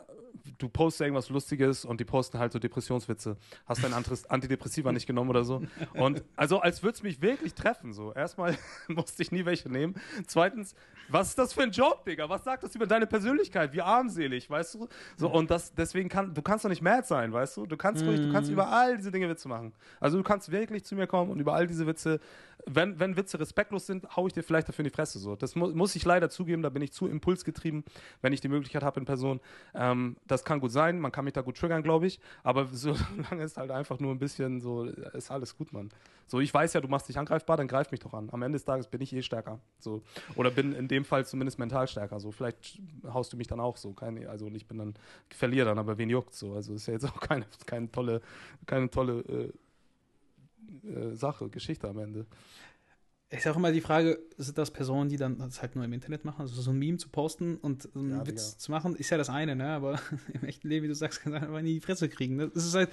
du postest irgendwas Lustiges und die posten halt so Depressionswitze. Hast dein Antidepressiva nicht genommen oder so. Und also als würde es mich wirklich treffen. So. Erstmal <laughs> musste ich nie welche nehmen. Zweitens, was ist das für ein Job, Digga? Was sagt das über deine Persönlichkeit? Wie armselig, weißt du? So, und das, deswegen kann, du kannst doch nicht mad sein, weißt du? Du kannst ruhig, du kannst über all diese Dinge Witze machen. Also du kannst wirklich zu mir kommen und über all diese Witze, wenn, wenn Witze respektlos sind, hau ich dir vielleicht dafür in die Fresse. So. Das mu muss ich leider zugeben, da bin ich zu impulsgetrieben, wenn ich die Möglichkeit habe in Person. Ähm, das kann gut sein, man kann mich da gut triggern, glaube ich. Aber <laughs> solange es halt einfach nur ein bisschen so, ist alles gut, Mann. So, ich weiß ja, du machst dich angreifbar, dann greif mich doch an. Am Ende des Tages bin ich eh stärker. So. Oder bin in dem Fall zumindest mental stärker. So, vielleicht haust du mich dann auch so. Keine, also ich bin dann, verliere dann, aber wen juckt so. Also ist ja jetzt auch keine, keine tolle, keine tolle äh, äh, Sache, Geschichte am Ende. Ist auch immer die Frage, sind das Personen, die dann das halt nur im Internet machen? Also so ein Meme zu posten und so einen Ja, Witz Digga. zu machen, ist ja das eine, ne? Aber <laughs> im echten Leben, wie du sagst, kann man einfach in die Fresse kriegen. Ne? Das ist halt,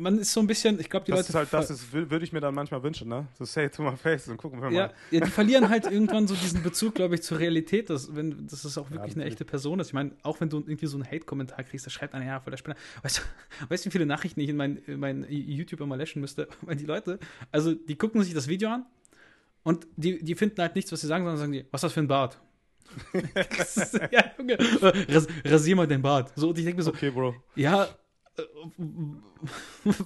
man ist so ein bisschen, ich glaube, die das Leute. ist halt, das ist, wür- würde ich mir dann manchmal wünschen, ne? So say it to my face und gucken wir mal. ja, ja, die verlieren halt irgendwann so diesen Bezug, glaube ich, zur Realität, dass, wenn, dass es auch wirklich eine natürlich. echte Person ist. Ich meine, auch wenn du irgendwie so einen Hate-Kommentar kriegst, da schreibt einer, ja, voll der Spinner. Weißt du, <laughs> weißt du, wie viele Nachrichten ich in mein, in mein YouTube immer löschen müsste? <laughs> Weil die Leute, also die gucken sich das Video an und die, die finden halt nichts, was sie sagen, sondern sagen die, was ist das für ein Bart? <laughs> Ja, Junge, ras, rasier mal den Bart. So, und ich denke mir so, Okay, Bro. ja,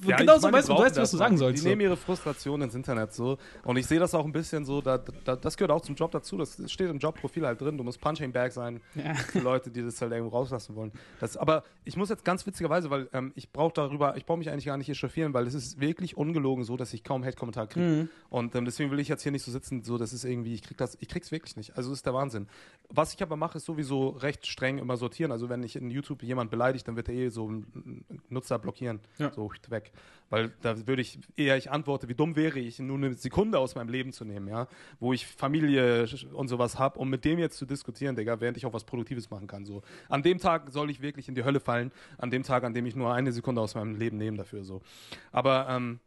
Ja, genau so weißt du, weißt, was du sagen sollst. Die nehmen ihre Frustration ins Internet so. Und ich sehe das auch ein bisschen so, da, da, das gehört auch zum Job dazu. Das steht im Jobprofil halt drin. Du musst Punching Bag sein Ja. für Leute, die das halt irgendwo rauslassen wollen. Das, aber ich muss jetzt ganz witzigerweise, weil ähm, ich brauche darüber, ich brauche mich eigentlich gar nicht echauffieren, weil es ist wirklich ungelogen so, dass ich kaum Hate-Kommentar kriege. Mhm. Und ähm, deswegen will ich jetzt hier nicht so sitzen, so das ist irgendwie, ich krieg das, ich krieg's wirklich nicht. Also das ist der Wahnsinn. Was ich aber mache, ist sowieso recht streng immer sortieren. Also wenn ich in YouTube jemand beleidigt, dann wird er eh so einen Nutzer blockieren. Ja. So weg. Weil da würde ich eher, ich antworte, wie dumm wäre ich, nur eine Sekunde aus meinem Leben zu nehmen, ja, wo ich Familie und sowas habe, um mit dem jetzt zu diskutieren, Digga, während ich auch was Produktives machen kann. So. An dem Tag soll ich wirklich in die Hölle fallen, an dem Tag, an dem ich nur eine Sekunde aus meinem Leben nehme dafür. So. Aber ähm,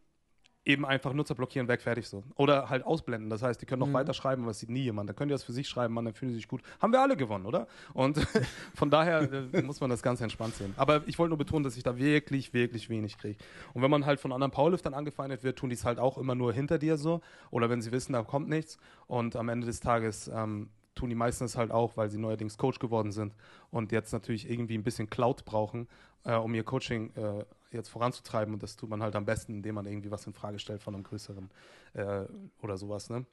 eben einfach Nutzer blockieren, weg, fertig so. Oder halt ausblenden. Das heißt, die können noch Mhm. weiter schreiben, aber es sieht nie jemand. Dann können die das für sich schreiben, man, dann fühlen sie sich gut. Haben wir alle gewonnen, oder? Und <laughs> von daher äh, muss man das ganz entspannt sehen. Aber ich wollte nur betonen, dass ich da wirklich, wirklich wenig kriege. Und wenn man halt von anderen Powerliftern angefeindet wird, tun die es halt auch immer nur hinter dir so. Oder wenn sie wissen, da kommt nichts. Und am Ende des Tages ähm, tun die meisten es halt auch, weil sie neuerdings Coach geworden sind und jetzt natürlich irgendwie ein bisschen Cloud brauchen, äh, um ihr Coaching äh, jetzt voranzutreiben. Und das tut man halt am besten, indem man irgendwie was in Frage stellt von einem größeren äh, oder sowas. Ne?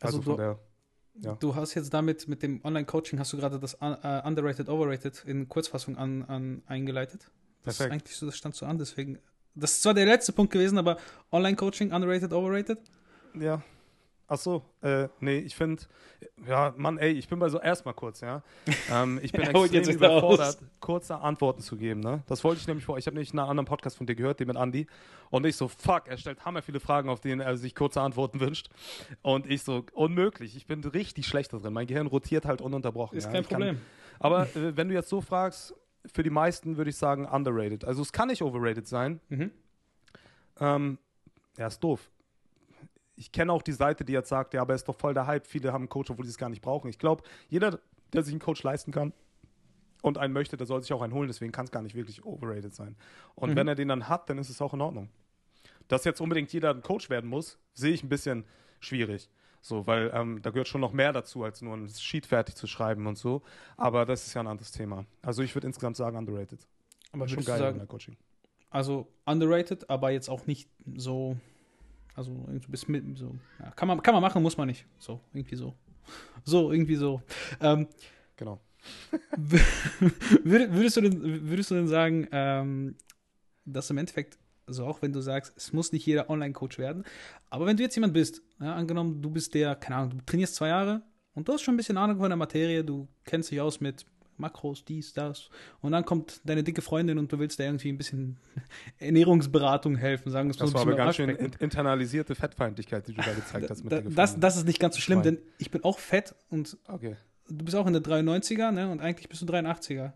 Also von du- der. Ja. Du hast jetzt damit, mit dem Online-Coaching, hast du gerade das un- äh, Underrated, Overrated in Kurzfassung an, an, eingeleitet. Das ist Perfekt. eigentlich so, das stand so an, deswegen. Das ist zwar der letzte Punkt gewesen, aber Online-Coaching, Underrated, Overrated? Ja. Ach so, äh, nee, ich finde, ja, Mann, ey, ich bin bei so erstmal kurz, ja. <laughs> Ähm, ich bin holt extrem überfordert, kurze Antworten zu geben, ne? Das wollte ich nämlich vor. Ich habe nämlich einen anderen Podcast von dir gehört, den mit Andy. Und ich so, fuck, er stellt hammer viele Fragen, auf denen er sich kurze Antworten wünscht. Und ich so, unmöglich. Ich bin richtig schlecht da drin. Mein Gehirn rotiert halt ununterbrochen. Ist ja. kein Ich kann- Problem. Aber äh, wenn du jetzt so fragst, für die meisten würde ich sagen underrated. Also es kann nicht overrated sein. Mhm. Ähm, ja, ist doof. Ich kenne auch die Seite, die jetzt sagt, ja, aber ist doch voll der Hype. Viele haben einen Coach, obwohl sie es gar nicht brauchen. Ich glaube, jeder, der sich einen Coach leisten kann und einen möchte, der soll sich auch einen holen. Deswegen kann es gar nicht wirklich overrated sein. Und Mhm. wenn er den dann hat, dann ist es auch in Ordnung. Dass jetzt unbedingt jeder ein Coach werden muss, sehe ich ein bisschen schwierig. So, weil ähm, da gehört schon noch mehr dazu, als nur ein Sheet fertig zu schreiben und so. Aber das ist ja ein anderes Thema. Also ich würde insgesamt sagen underrated. Aber Schon geil, sagen, Coaching. also underrated, aber jetzt auch nicht so, also irgendwie bis mit, so, ja, kann man, kann man machen, muss man nicht. So, irgendwie so. So, irgendwie so. Ähm, Genau. <laughs> Würd- würdest, du denn, würdest du denn sagen, ähm, dass im Endeffekt, also auch wenn du sagst, es muss nicht jeder Online-Coach werden, aber wenn du jetzt jemand bist, ja, angenommen, du bist der, keine Ahnung, du trainierst zwei Jahre und du hast schon ein bisschen Ahnung von der Materie, du kennst dich aus mit Makros, dies, das, und dann kommt deine dicke Freundin und du willst da irgendwie ein bisschen <laughs> Ernährungsberatung helfen, sagen wir es mal Das so war ein aber ganz schön in- internalisierte Fettfeindlichkeit, die du da gezeigt hast mit Da, der das, das ist nicht ganz so schlimm, denn ich bin auch fett und Okay. du bist auch in der 93er, ne, und eigentlich bist du 83er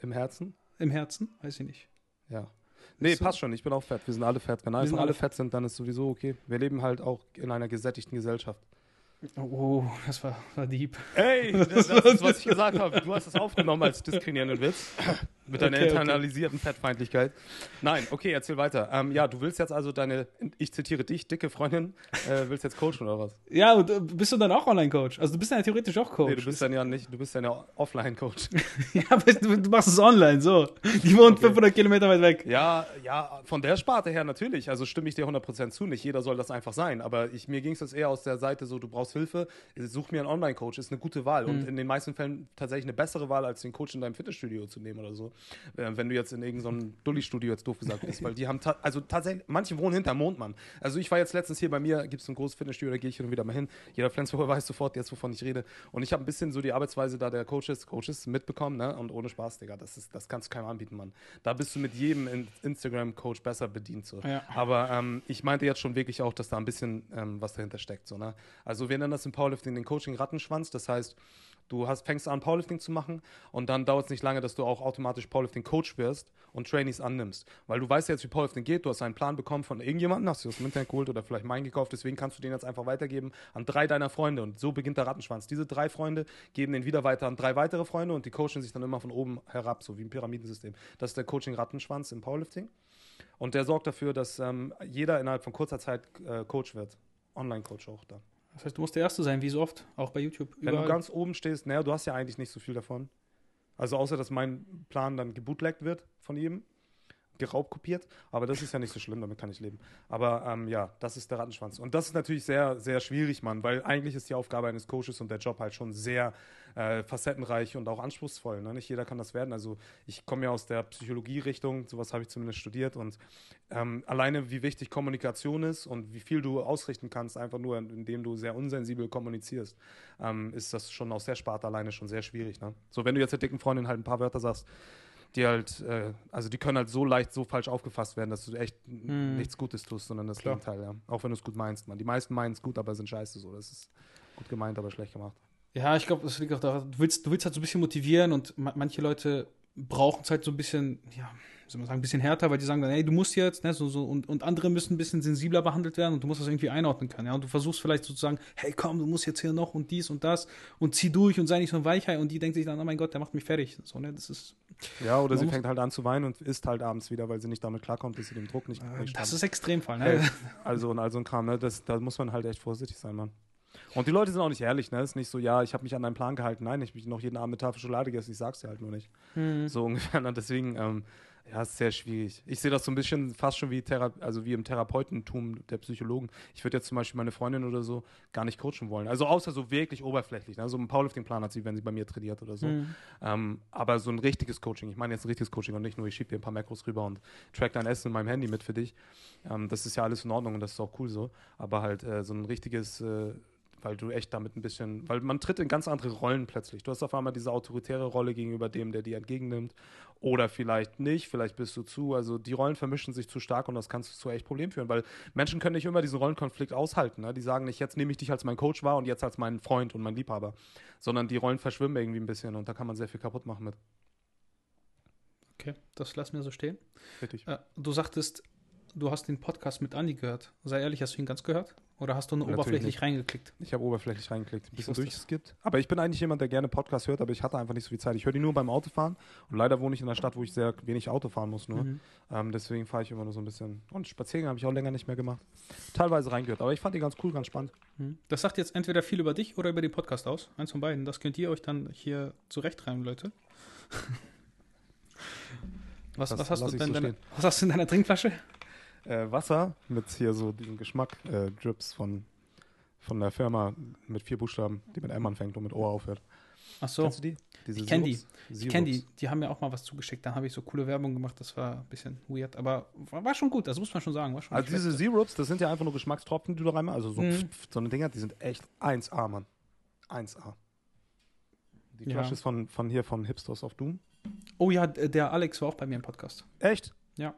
Im Herzen? im Herzen, weiß ich nicht. Ja. Nee, so. passt schon. Ich bin auch fett. Wir sind alle fett. Wenn einfach alle fett sind, dann ist sowieso okay. Wir leben halt auch in einer gesättigten Gesellschaft. Oh, das war, war deep. Ey, <laughs> das, das ist, was ich gesagt habe. Du hast es aufgenommen als diskriminierenden Witz. Mit deiner Okay, okay. internalisierten Fettfeindlichkeit. Nein, okay, erzähl weiter. Ähm, ja, du willst jetzt also deine, ich zitiere dich, dicke Freundin, äh, willst jetzt coachen oder was? Ja, und bist du dann auch Online-Coach? Also du bist ja theoretisch auch Coach. Nee, du bist dann ja nicht, du bist dann ja Offline-Coach. <laughs> ja, aber du, du machst es online, so. Die wohnt Okay. 500 Kilometer weit weg. Ja, ja, von der Sparte her natürlich. Also stimme ich dir 100% zu. Nicht jeder soll das einfach sein. Aber ich, mir ging es jetzt eher aus der Seite so, du brauchst Hilfe, such mir einen Online-Coach. Ist eine gute Wahl. Und Mhm. in den meisten Fällen tatsächlich eine bessere Wahl, als den Coach in deinem Fitnessstudio zu nehmen oder so. Äh, wenn du jetzt in irgendeinem Dulli-Studio jetzt doof gesagt bist. Weil die haben, ta- also tatsächlich, manche wohnen hinterm Mond, Mann. Also ich war jetzt letztens hier bei mir, gibt es ein großes Fitnessstudio, da gehe ich hin und wieder mal hin. Jeder Flensburger <laughs> weiß sofort jetzt, wovon ich rede. Und ich habe ein bisschen so die Arbeitsweise da der Coaches, Coaches mitbekommen, ne? Und ohne Spaß, Digga, das, ist, das kannst du keinem anbieten, Mann. Da bist du mit jedem In- Instagram-Coach besser bedient. So. Ja. Aber ähm, ich meinte jetzt schon wirklich auch, dass da ein bisschen ähm, was dahinter steckt. So, ne? Also wir nennen das im Powerlifting den Coaching-Rattenschwanz. Das heißt, du hast, fängst an, Powerlifting zu machen und dann dauert es nicht lange, dass du auch automatisch Powerlifting-Coach wirst und Trainees annimmst. Weil du weißt jetzt, wie Powerlifting geht. Du hast einen Plan bekommen von irgendjemandem, hast du das im Internet geholt oder vielleicht meinen gekauft. Deswegen kannst du den jetzt einfach weitergeben an drei deiner Freunde. Und so beginnt der Rattenschwanz. Diese drei Freunde geben den wieder weiter an drei weitere Freunde und die coachen sich dann immer von oben herab, so wie ein Pyramidensystem. Das ist der Coaching-Rattenschwanz im Powerlifting. Und der sorgt dafür, dass ähm, jeder innerhalb von kurzer Zeit äh, Coach wird. Online-Coach auch dann. Das heißt, du musst der Erste sein, wie so oft, auch bei YouTube. Wenn du ganz oben stehst, naja, du hast ja eigentlich nicht so viel davon. Also außer, dass mein Plan dann gebootleggt wird von jedem. Geraubt kopiert, aber das ist ja nicht so schlimm, damit kann ich leben. Aber ähm, ja, das ist der Rattenschwanz. Und das ist natürlich sehr, sehr schwierig, Mann, weil eigentlich ist die Aufgabe eines Coaches und der Job halt schon sehr äh, facettenreich und auch anspruchsvoll. Ne? Nicht jeder kann das werden. Also ich komme ja aus der Psychologie-Richtung, sowas habe ich zumindest studiert und ähm, alleine wie wichtig Kommunikation ist und wie viel du ausrichten kannst, einfach nur indem du sehr unsensibel kommunizierst, ähm, ist das schon aus der Sparte alleine schon sehr schwierig. Ne? So, wenn du jetzt der dicken Freundin halt ein paar Wörter sagst, die halt, äh, also die können halt so leicht so falsch aufgefasst werden, dass du echt Hm. nichts Gutes tust, sondern das Klar. Gegenteil, ja. Auch wenn du es gut meinst, man. Die meisten meinen es gut, aber sind scheiße so. Das ist gut gemeint, aber schlecht gemacht. Ja, ich glaube, das liegt auch daran, du willst, du willst halt so ein bisschen motivieren und ma manche Leute brauchen es halt so ein bisschen, ja, soll man sagen, ein bisschen härter, weil die sagen dann, hey, du musst jetzt, ne, so, so, und, und andere müssen ein bisschen sensibler behandelt werden und du musst das irgendwie einordnen können, ja, und du versuchst vielleicht sozusagen, hey, komm, du musst jetzt hier noch und dies und das und zieh durch und sei nicht so ein Weichei und die denkt sich dann, oh mein Gott, der macht mich fertig, so, ne, das ist, Ja, oder sie fängt halt an zu weinen und isst halt abends wieder, weil sie nicht damit klarkommt, dass sie dem Druck nicht, äh, das stand. ist Extremfall, ne, Hey, also und all so ein Kram, ne? Das, da muss man halt echt vorsichtig sein, Mann. Und die Leute sind auch nicht ehrlich, ne? ist nicht so, ja, ich habe mich an deinen Plan gehalten. Nein, ich habe noch jeden Abend eine Tafel Schokolade gegessen, ich sag's dir halt nur nicht. Hm. So <laughs> ungefähr. Ne? Deswegen, ähm, ja, ist sehr schwierig. Ich sehe das so ein bisschen fast schon wie, Thera also wie im Therapeutentum der Psychologen. Ich würde jetzt zum Beispiel meine Freundin oder so gar nicht coachen wollen. Also außer so wirklich oberflächlich. Ne? So einen Powerlifting-Plan hat sie, wenn sie bei mir trainiert oder so. Hm. Ähm, aber so ein richtiges Coaching, ich meine jetzt ein richtiges Coaching und nicht nur, ich schiebe dir ein paar Makros rüber und track dein Essen in meinem Handy mit für dich. Ähm, das ist ja alles in Ordnung und das ist auch cool so. Aber halt äh, so ein richtiges, äh, weil du echt damit ein bisschen, weil man tritt in ganz andere Rollen plötzlich. Du hast auf einmal diese autoritäre Rolle gegenüber dem, der dir entgegennimmt. Oder vielleicht nicht, vielleicht bist du zu. Also die Rollen vermischen sich zu stark und das kann zu echt Problem führen, weil Menschen können nicht immer diesen Rollenkonflikt aushalten. Ne? Die sagen nicht, jetzt nehme ich dich als mein Coach wahr und jetzt als meinen Freund und mein Liebhaber, sondern die Rollen verschwimmen irgendwie ein bisschen und da kann man sehr viel kaputt machen mit. okay, das lassen wir so stehen. Richtig. Äh, du sagtest, du hast den Podcast mit Andi gehört. Sei ehrlich, hast du ihn ganz gehört? Oder hast du nur Natürlich oberflächlich nicht. reingeklickt? Ich habe oberflächlich reingeklickt, ein bisschen durchgeskippt. Aber ich bin eigentlich jemand, der gerne Podcasts hört, aber ich hatte einfach nicht so viel Zeit. Ich höre die nur beim Autofahren und leider wohne ich in einer Stadt, wo ich sehr wenig Auto fahren muss nur. Mhm. Ähm, deswegen fahre ich immer nur so ein bisschen. Und Spaziergänge habe ich auch länger nicht mehr gemacht. Teilweise reingehört, aber ich fand die ganz cool, ganz spannend. Mhm. Das sagt jetzt entweder viel über dich oder über den Podcast aus. Eins von beiden. Das könnt ihr euch dann hier zurechtreiben, Leute. <laughs> Was, was, hast so deine, stehen. was hast du in deiner Trinkflasche? Äh, Wasser mit hier so diesem Geschmack, äh, Drips von, von der Firma mit vier Buchstaben, die mit M anfängt und mit O aufhört. Ach so, Kennst du die? Diese Ich kenn die. Ich kenne die. Die haben mir auch mal was zugeschickt. Dann habe ich so coole Werbung gemacht. Das war ein bisschen weird. Aber war, war schon gut. Das muss man schon sagen. War schon Also diese. Sirups, das sind ja einfach nur Geschmackstropfen, die du da reinmachst. Also so, Mhm. pf, pf, so eine Dinger, die sind echt 1A, Mann. 1A. Die Ja. Flasche ist von, von hier, von Hipsters of Doom. Oh ja, der Alex war auch bei mir im Podcast. Echt? Ja.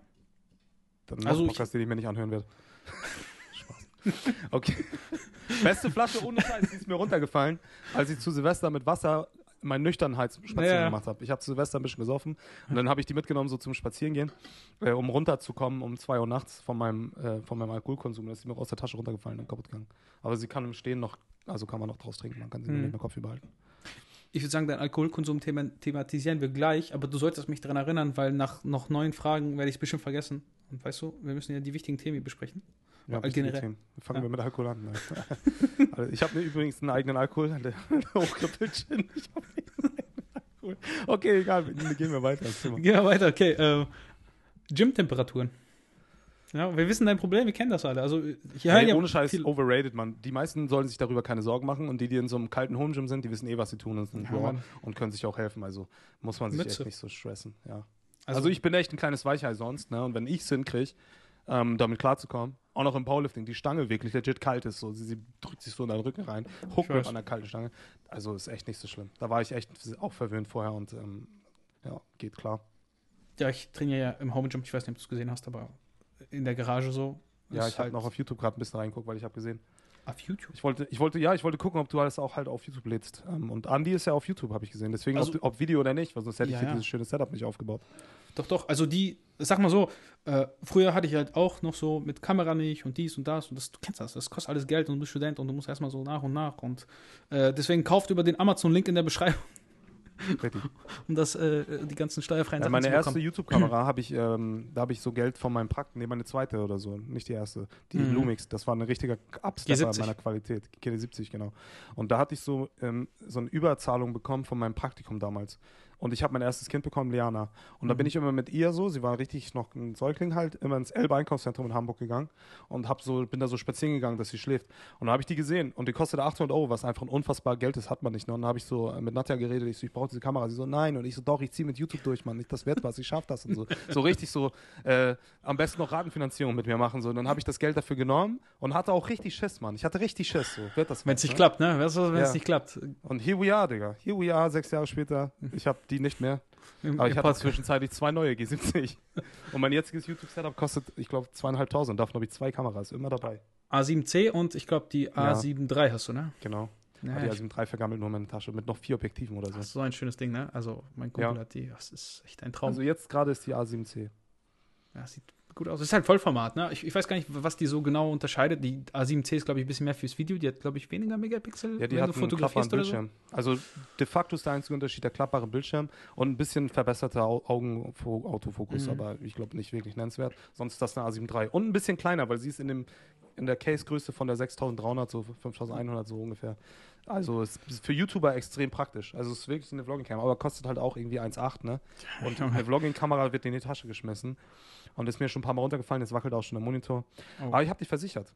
Dann Also ein ich- Podcast, den ich mir nicht anhören werde. <laughs> Spaß. Okay. <laughs> Beste Flasche ohne Scheiß, die ist mir runtergefallen, als ich zu Silvester mit Wasser meinen Nüchternheitsspaziergang Ja. gemacht habe. Ich habe zu Silvester ein bisschen gesoffen und dann habe ich die mitgenommen, so zum Spazierengehen, äh, um runterzukommen um 2 Uhr nachts von meinem, äh, von meinem Alkoholkonsum. Da ist sie mir aus der Tasche runtergefallen und kaputt gegangen. Aber sie kann im Stehen noch, also kann man noch draus trinken, man kann sie Mhm. nicht mehr Kopf überhalten. Ich würde sagen, dein Alkoholkonsum thema thematisieren wir gleich, aber du solltest mich daran erinnern, weil nach noch neun Fragen werde ich es bestimmt vergessen. Und weißt du, wir müssen ja die wichtigen Themen besprechen. Ja, generell. Themen. Fangen Ja. wir mit Alkohol an. ne? <laughs> also ich habe übrigens einen eigenen Alkohol, der <laughs> Hochkrippel-Gin. Ich hab einen eigenen Alkohol. Okay, egal, gehen wir weiter. Gehen wir weiter, okay. Äh, Gym-Temperaturen. Ja, wir wissen dein Problem, wir kennen das alle. Also, hier Hey, ja ohne Scheiß, overrated, Mann. Die meisten sollen sich darüber keine Sorgen machen und die, die in so einem kalten Home Gym sind, die wissen eh, was sie tun und, sind Ja, und können sich auch helfen. Also muss man sich Mütze. echt nicht so stressen. Ja. Also, Also, ich bin echt ein kleines Weichei sonst, ne? Und wenn ich es hinkriege, ähm, damit klarzukommen, auch noch im Powerlifting, die Stange wirklich legit kalt ist, so sie, sie drückt sich so in deinen Rücken rein, weiß. an der kalten Stange. Also ist echt nicht so schlimm. Da war ich echt auch verwöhnt vorher und ähm, ja, geht klar. ja, ich trainiere ja im Home Gym, ich weiß nicht, ob du es gesehen hast, aber in der Garage so. Ja, ich habe halt noch auf YouTube gerade ein bisschen reingeguckt, weil ich habe gesehen. Auf YouTube. Ich wollte, ich wollte, ja, ich wollte gucken, ob du alles auch halt auf YouTube lädst. Ähm, und Andy ist ja auf YouTube, habe ich gesehen. Deswegen, Also- ob, ob Video oder nicht, weil sonst hätte Ja, ich ja. dieses schöne Setup nicht aufgebaut. Doch, doch. Also die, sag mal so, äh, früher hatte ich halt auch noch so mit Kamera nicht und dies und das und das, du kennst das, das kostet alles Geld und du bist Student und du musst erstmal so nach und nach und äh, deswegen kauft über den Amazon-Link in der Beschreibung. <laughs> um das, äh, die ganzen steuerfreien Ja, Sachen meine zu erste bekommen. YouTube-Kamera habe ich, ähm, da habe ich so Geld von meinem Prakt, nee, meine zweite oder so, nicht die erste, die Mhm. Lumix, das war ein richtiger Abstepper G70. meiner Qualität, GD70, genau. Und da hatte ich so, ähm, so eine Überzahlung bekommen von meinem Praktikum damals. Und ich habe mein erstes Kind bekommen, Liana. Und da Mhm. bin ich immer mit ihr so, sie war richtig noch ein Säugling halt, immer ins Elbe Einkaufszentrum in Hamburg gegangen und hab so, bin da so spazieren gegangen, dass sie schläft. Und da habe ich die gesehen und die kostete 800 Euro, was einfach ein unfassbar Geld ist, hat man nicht. Ne? Und dann habe ich so mit Nadja geredet, ich so, ich brauche diese Kamera. Sie so, nein. Und ich so, doch, ich ziehe mit YouTube durch, Mann. Nicht, das wird was, ich schaff das und so. <laughs> So richtig so, äh, am besten noch Ratenfinanzierung mit mir machen. So. Und dann habe ich das Geld dafür genommen und hatte auch richtig Schiss, Mann. Ich hatte richtig Schiss. So. Wird das Wenn es nicht ne? klappt, ne? Weißt du, wenn es Ja. nicht klappt? Und here we are, Digga. Here we are, sechs Jahre später. Ich habe die nicht mehr. Im, Aber ich hatte zwischenzeitlich zwei neue G70. <laughs> Und mein jetziges YouTube-Setup kostet, ich glaube, zweieinhalbtausend. Davon habe ich zwei Kameras, immer dabei. A7C und ich glaube die A7 III hast du, ne? Genau. Ja, Ja, die ich- A7 III vergammelt nur in meine Tasche mit noch vier Objektiven oder so. das ist so ein schönes Ding, ne? Also mein Kumpel Ja. hat die, das ist echt ein Traum. Also jetzt gerade ist die A7C. ja, sieht gut aus. Das ist halt Vollformat, ne? Ich, ich weiß gar nicht, was die so genau unterscheidet. Die A7C ist, glaube ich, ein bisschen mehr fürs Video. Die hat, glaube ich, weniger Megapixel, Ja, die hat einen klappbaren oder so. Bildschirm. Also de facto ist der einzige Unterschied der klappbare Bildschirm und ein bisschen verbesserter Au Augenautofokus, Mhm. aber ich glaube nicht wirklich nennenswert. Sonst ist das eine A7 III. Und ein bisschen kleiner, weil sie ist in, dem, in der Case-Größe von der 6300, so 5100 so ungefähr. Also ist für YouTuber extrem praktisch. Also es ist wirklich eine Vlogging-Kamera, aber kostet halt auch irgendwie 1,8, ne? Und eine Vlogging-Kamera wird in die Tasche geschmissen. Und ist mir schon ein paar Mal runtergefallen, jetzt wackelt auch schon der Monitor. Oh. Aber ich habe dich versichert.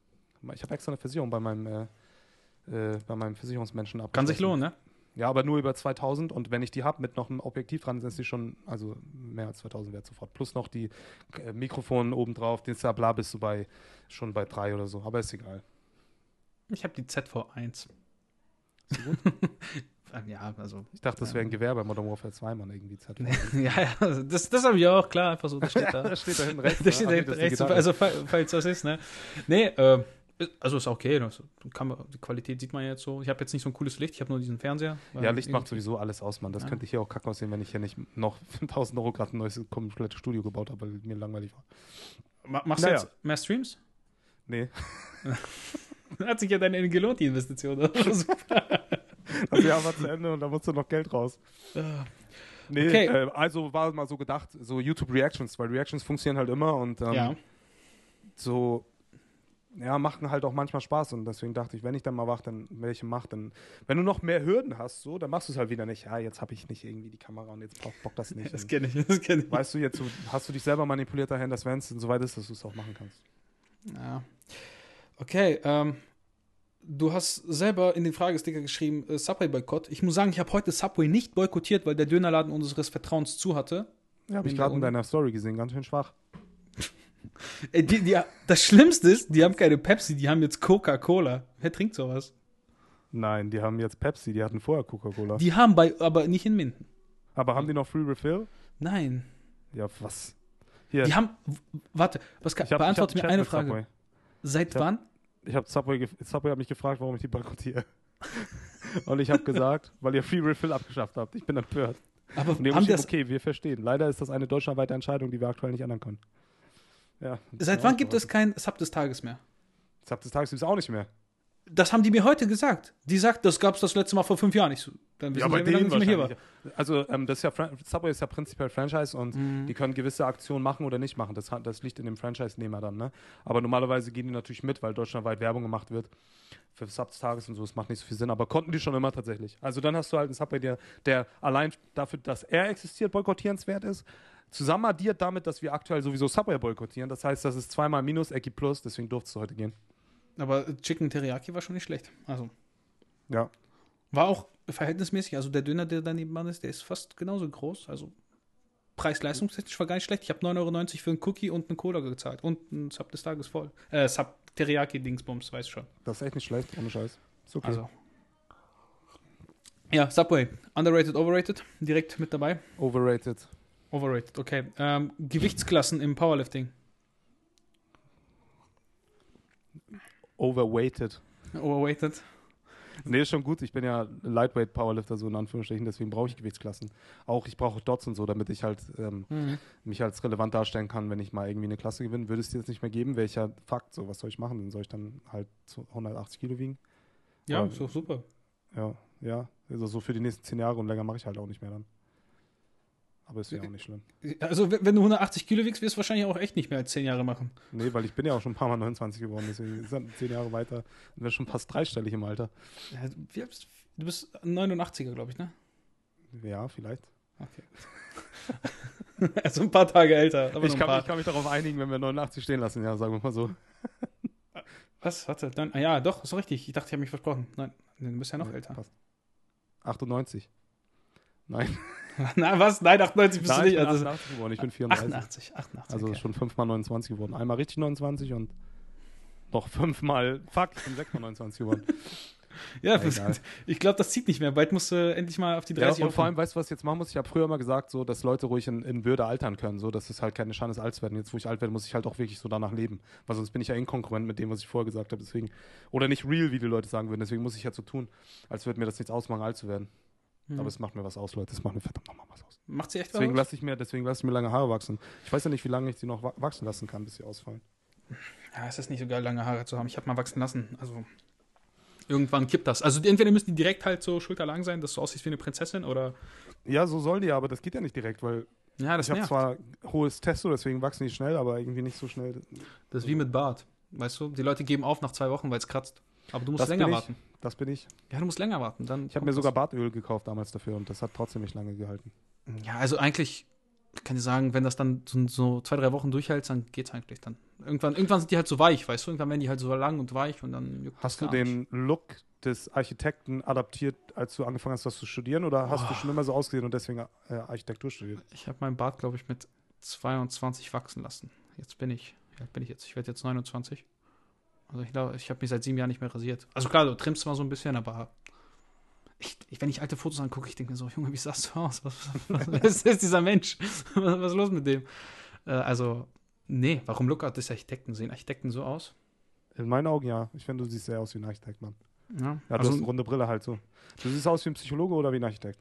Ich habe extra eine Versicherung bei meinem, äh, äh, bei meinem Versicherungsmenschen Kann abgeschlossen. sich lohnen, ne? Ja, aber nur über 2000 und wenn ich die habe mit noch einem Objektiv dran, dann ist die schon, also mehr als 2000 wert sofort. Plus noch die äh, Mikrofon obendrauf, den bla bist du bei, schon bei drei oder so, aber ist egal. Ich habe die ZV1. Ist die gut? <laughs> ja, also. Ich dachte, das wäre ein Gewehr bei Modern Warfare 2, Mann, irgendwie Z. <laughs> ja, ja, also das, das habe ich auch, klar, einfach so, das steht da. <laughs> das steht da hinten rechts. Da steht da ne? hinten rechts, das also fall- falls das ist, ne? Nee, äh, also ist okay. Das kann man, die Qualität sieht man jetzt so. Ich habe jetzt nicht so ein cooles Licht, ich habe nur diesen Fernseher. ja, Licht macht sowieso alles aus, Mann. Das Ja. könnte hier auch kacke aussehen, wenn ich hier nicht noch <laughs> für 1000 Euro gerade ein neues komplettes Studio gebaut habe, weil mir langweilig war. Ma- Machst Naja. du jetzt mehr Streams? Nee. <laughs> Hat sich ja dann gelohnt, die Investition. Das. Das <laughs> Jahr war zu Ende und da musste noch Geld raus. Nee, Okay. äh, also war mal so gedacht, so YouTube Reactions, weil Reactions funktionieren halt immer und ähm, ja. so, ja, machen halt auch manchmal Spaß und deswegen dachte ich, wenn ich dann mal wach, dann welche macht, dann, wenn du noch mehr Hürden hast, so, dann machst du es halt wieder nicht. Ja, jetzt habe ich nicht irgendwie die Kamera und jetzt bock, bock das <laughs> nicht. Das kenne ich, das kenne ich. weißt du, jetzt so, hast du dich selber manipuliert dahin, dass wenn es soweit ist, dass du es auch machen kannst. Ja. Okay, ähm, du hast selber in den Fragesticker geschrieben, äh, Subway-Boykott. Ich muss sagen, ich habe heute Subway nicht boykottiert, weil der Dönerladen unseres Vertrauens zu hatte. Ja, habe ich gerade in deiner Story gesehen, ganz schön schwach. Ey, die, die, das Schlimmste ist, die haben keine Pepsi, die haben jetzt Coca-Cola. Wer trinkt sowas? Nein, die haben jetzt Pepsi, die hatten vorher Coca-Cola. Die haben bei, aber nicht in Minden. Aber haben die noch Free Refill? Nein. Ja, was? Hier, Die haben, warte, was kann, ich hab- beantworte ich hab mir eine Frage. Subway. Seit Ich hab- wann? Ich habe Subway, Subway hat mich gefragt, warum ich die boykottiere. <laughs> Und ich habe gesagt, weil ihr Free Refill abgeschafft habt. Ich bin empört. Aber haben das, okay, wir verstehen. Leider ist das eine deutschlandweite Entscheidung, die wir aktuell nicht ändern können. Ja. seit wann gibt es kein Sub des Tages mehr? Sub des Tages gibt es auch nicht mehr. Das haben die mir heute gesagt. Die sagt, das gab es das letzte Mal vor fünf Jahren. Ich so, dann wissen sie, wie lange ich nicht mehr hier war. Also ähm, das ist ja Subway ist ja prinzipiell Franchise und Mhm. die können gewisse Aktionen machen oder nicht machen. Das, das liegt in dem Franchise-Nehmer dann. Ne? Aber normalerweise gehen die natürlich mit, weil deutschlandweit Werbung gemacht wird für Sub des Tages und so. Das macht nicht so viel Sinn. Aber konnten die schon immer tatsächlich. Also dann hast du halt einen Subway, der, der allein dafür, dass er existiert, boykottierenswert ist. Zusammen addiert damit, dass wir aktuell sowieso Subway boykottieren. Das heißt, das ist zweimal Minus, Ecki Plus. Deswegen durfte es heute gehen. Aber Chicken Teriyaki war schon nicht schlecht. Also Ja. war auch verhältnismäßig. Also der Döner, der daneben ist, der ist fast genauso groß. Also preis-leistungstechnisch war gar nicht schlecht. Ich habe 9,90 Euro für einen Cookie und eine Cola gezahlt. Und ein Sub des Tages voll. Äh, Sub Teriyaki-Dingsbums, weiß schon. Das ist echt nicht schlecht, ohne Scheiß. Ist okay. Also. Ja, Subway. Underrated, overrated. Direkt mit dabei. Overrated. Overrated, okay. Ähm, Gewichtsklassen im Powerlifting. Overweighted. Overrated. Nee, ist schon gut. Ich bin ja Lightweight Powerlifter, so in Anführungsstrichen, deswegen brauche ich Gewichtsklassen. Auch ich brauche Dots und so, damit ich halt ähm, Mhm. mich als relevant darstellen kann, wenn ich mal irgendwie eine Klasse gewinne. Würde es dir jetzt nicht mehr geben, wäre ich ja Fakt. So, was soll ich machen? Dann soll ich dann halt so 180 Kilo wiegen? Ja, Aber- ist doch super. Ja, ja. Also so für die nächsten 10 Jahre und länger mache ich halt auch nicht mehr dann. Aber ist ja auch nicht schlimm. Also, wenn du 180 Kilo wiegst, wirst du wahrscheinlich auch echt nicht mehr als 10 Jahre machen. Nee, weil ich bin ja auch schon ein paar Mal 29 geworden, deswegen dann 10 Jahre weiter. Dann wäre schon fast dreistellig im Alter. Ja, alt bist du? Du bist 89er, glaube ich, ne? Ja, vielleicht. Okay. <laughs> also ein paar Tage älter. Aber Ich kann, paar. ich kann mich darauf einigen, wenn wir 89 stehen lassen, ja, sagen wir mal so. <laughs> Was? Warte, dann, ah, ja, doch, ist richtig. Ich dachte, ich habe mich versprochen. Nein, du bist ja noch Nee, älter. passt. 98. Nein, <laughs> Na, was? Nein, 98 bist Nein du ich nicht. bin Also, 88 geworden, ich bin 34. 88, 88. Also okay. schon fünfmal 29 geworden. Einmal richtig 29 und noch fünfmal, fuck, ich bin sechsmal 29 geworden. <laughs> Ja, Egal. <laughs> ich glaube, das zieht nicht mehr. Bald musst du endlich mal auf die Ja, 30 und vor allem, weißt du, was ich jetzt machen muss? Ich habe früher immer gesagt, so, dass Leute ruhig in, in Würde altern können, so, dass es halt keine Schande ist, alt zu werden. Jetzt, wo ich alt werde, muss ich halt auch wirklich so danach leben. Weil sonst bin ich ja inkongruent mit dem, was ich vorher gesagt habe. Deswegen, oder nicht real, wie die Leute sagen würden. Deswegen muss ich halt so tun, als würde mir das nichts ausmachen, alt zu werden. Hm. Aber es macht mir was aus, Leute. Es macht mir verdammt nochmal was aus. Macht sie echt Deswegen was? lasse ich mir, deswegen lasse ich mir lange Haare wachsen. Ich weiß ja nicht, wie lange ich sie noch wa- wachsen lassen kann, bis sie ausfallen. Ja, es ist nicht so geil, lange Haare zu haben. Ich habe mal wachsen lassen. Also irgendwann kippt das. Also entweder müssen die direkt halt so schulterlang sein, dass du aussiehst wie eine Prinzessin, oder Ja, so sollen die, aber das geht ja nicht direkt, weil ja, das ich habe zwar hohes Testo, deswegen wachsen die schnell, aber irgendwie nicht so schnell. Das ist wie mit Bart. Weißt du, die Leute geben auf nach zwei Wochen, weil es kratzt. Aber du musst Das länger ich. warten. Das bin ich. Ja, du musst länger warten. Dann Ich habe mir sogar Bartöl gekauft damals dafür und das hat trotzdem nicht lange gehalten. Ja, also eigentlich kann ich sagen, wenn das dann so, so zwei, drei Wochen durchhält, dann geht's eigentlich dann. Irgendwann, irgendwann sind die halt so weich, weißt du? Irgendwann werden die halt so lang und weich und dann juckt Hast du gar nicht. den Look des Architekten adaptiert, als du angefangen hast, das zu studieren? Oder hast du Oh. schon immer so ausgesehen und deswegen äh, Architektur studiert? Ich habe meinen Bart, glaube ich, mit 22 wachsen lassen. Jetzt bin ich, alt bin ich jetzt? Ich werde jetzt 29. Also ich glaube, ich habe mich seit sieben Jahren nicht mehr rasiert. Also klar, du trimmst mal so ein bisschen, aber ich, ich, wenn ich alte Fotos angucke, ich denke mir so, Junge, wie sahst du aus? Was, was, was ist, ist dieser Mensch? Was, was ist los mit dem? Äh, also, nee, warum Lookout des Architekten? Sehen Architekten so aus? In meinen Augen ja. Ich finde, du siehst sehr aus wie ein Architekt, Mann. Ja, Ja, du also, hast eine runde Brille halt so. Du siehst aus wie ein Psychologe oder wie ein Architekt?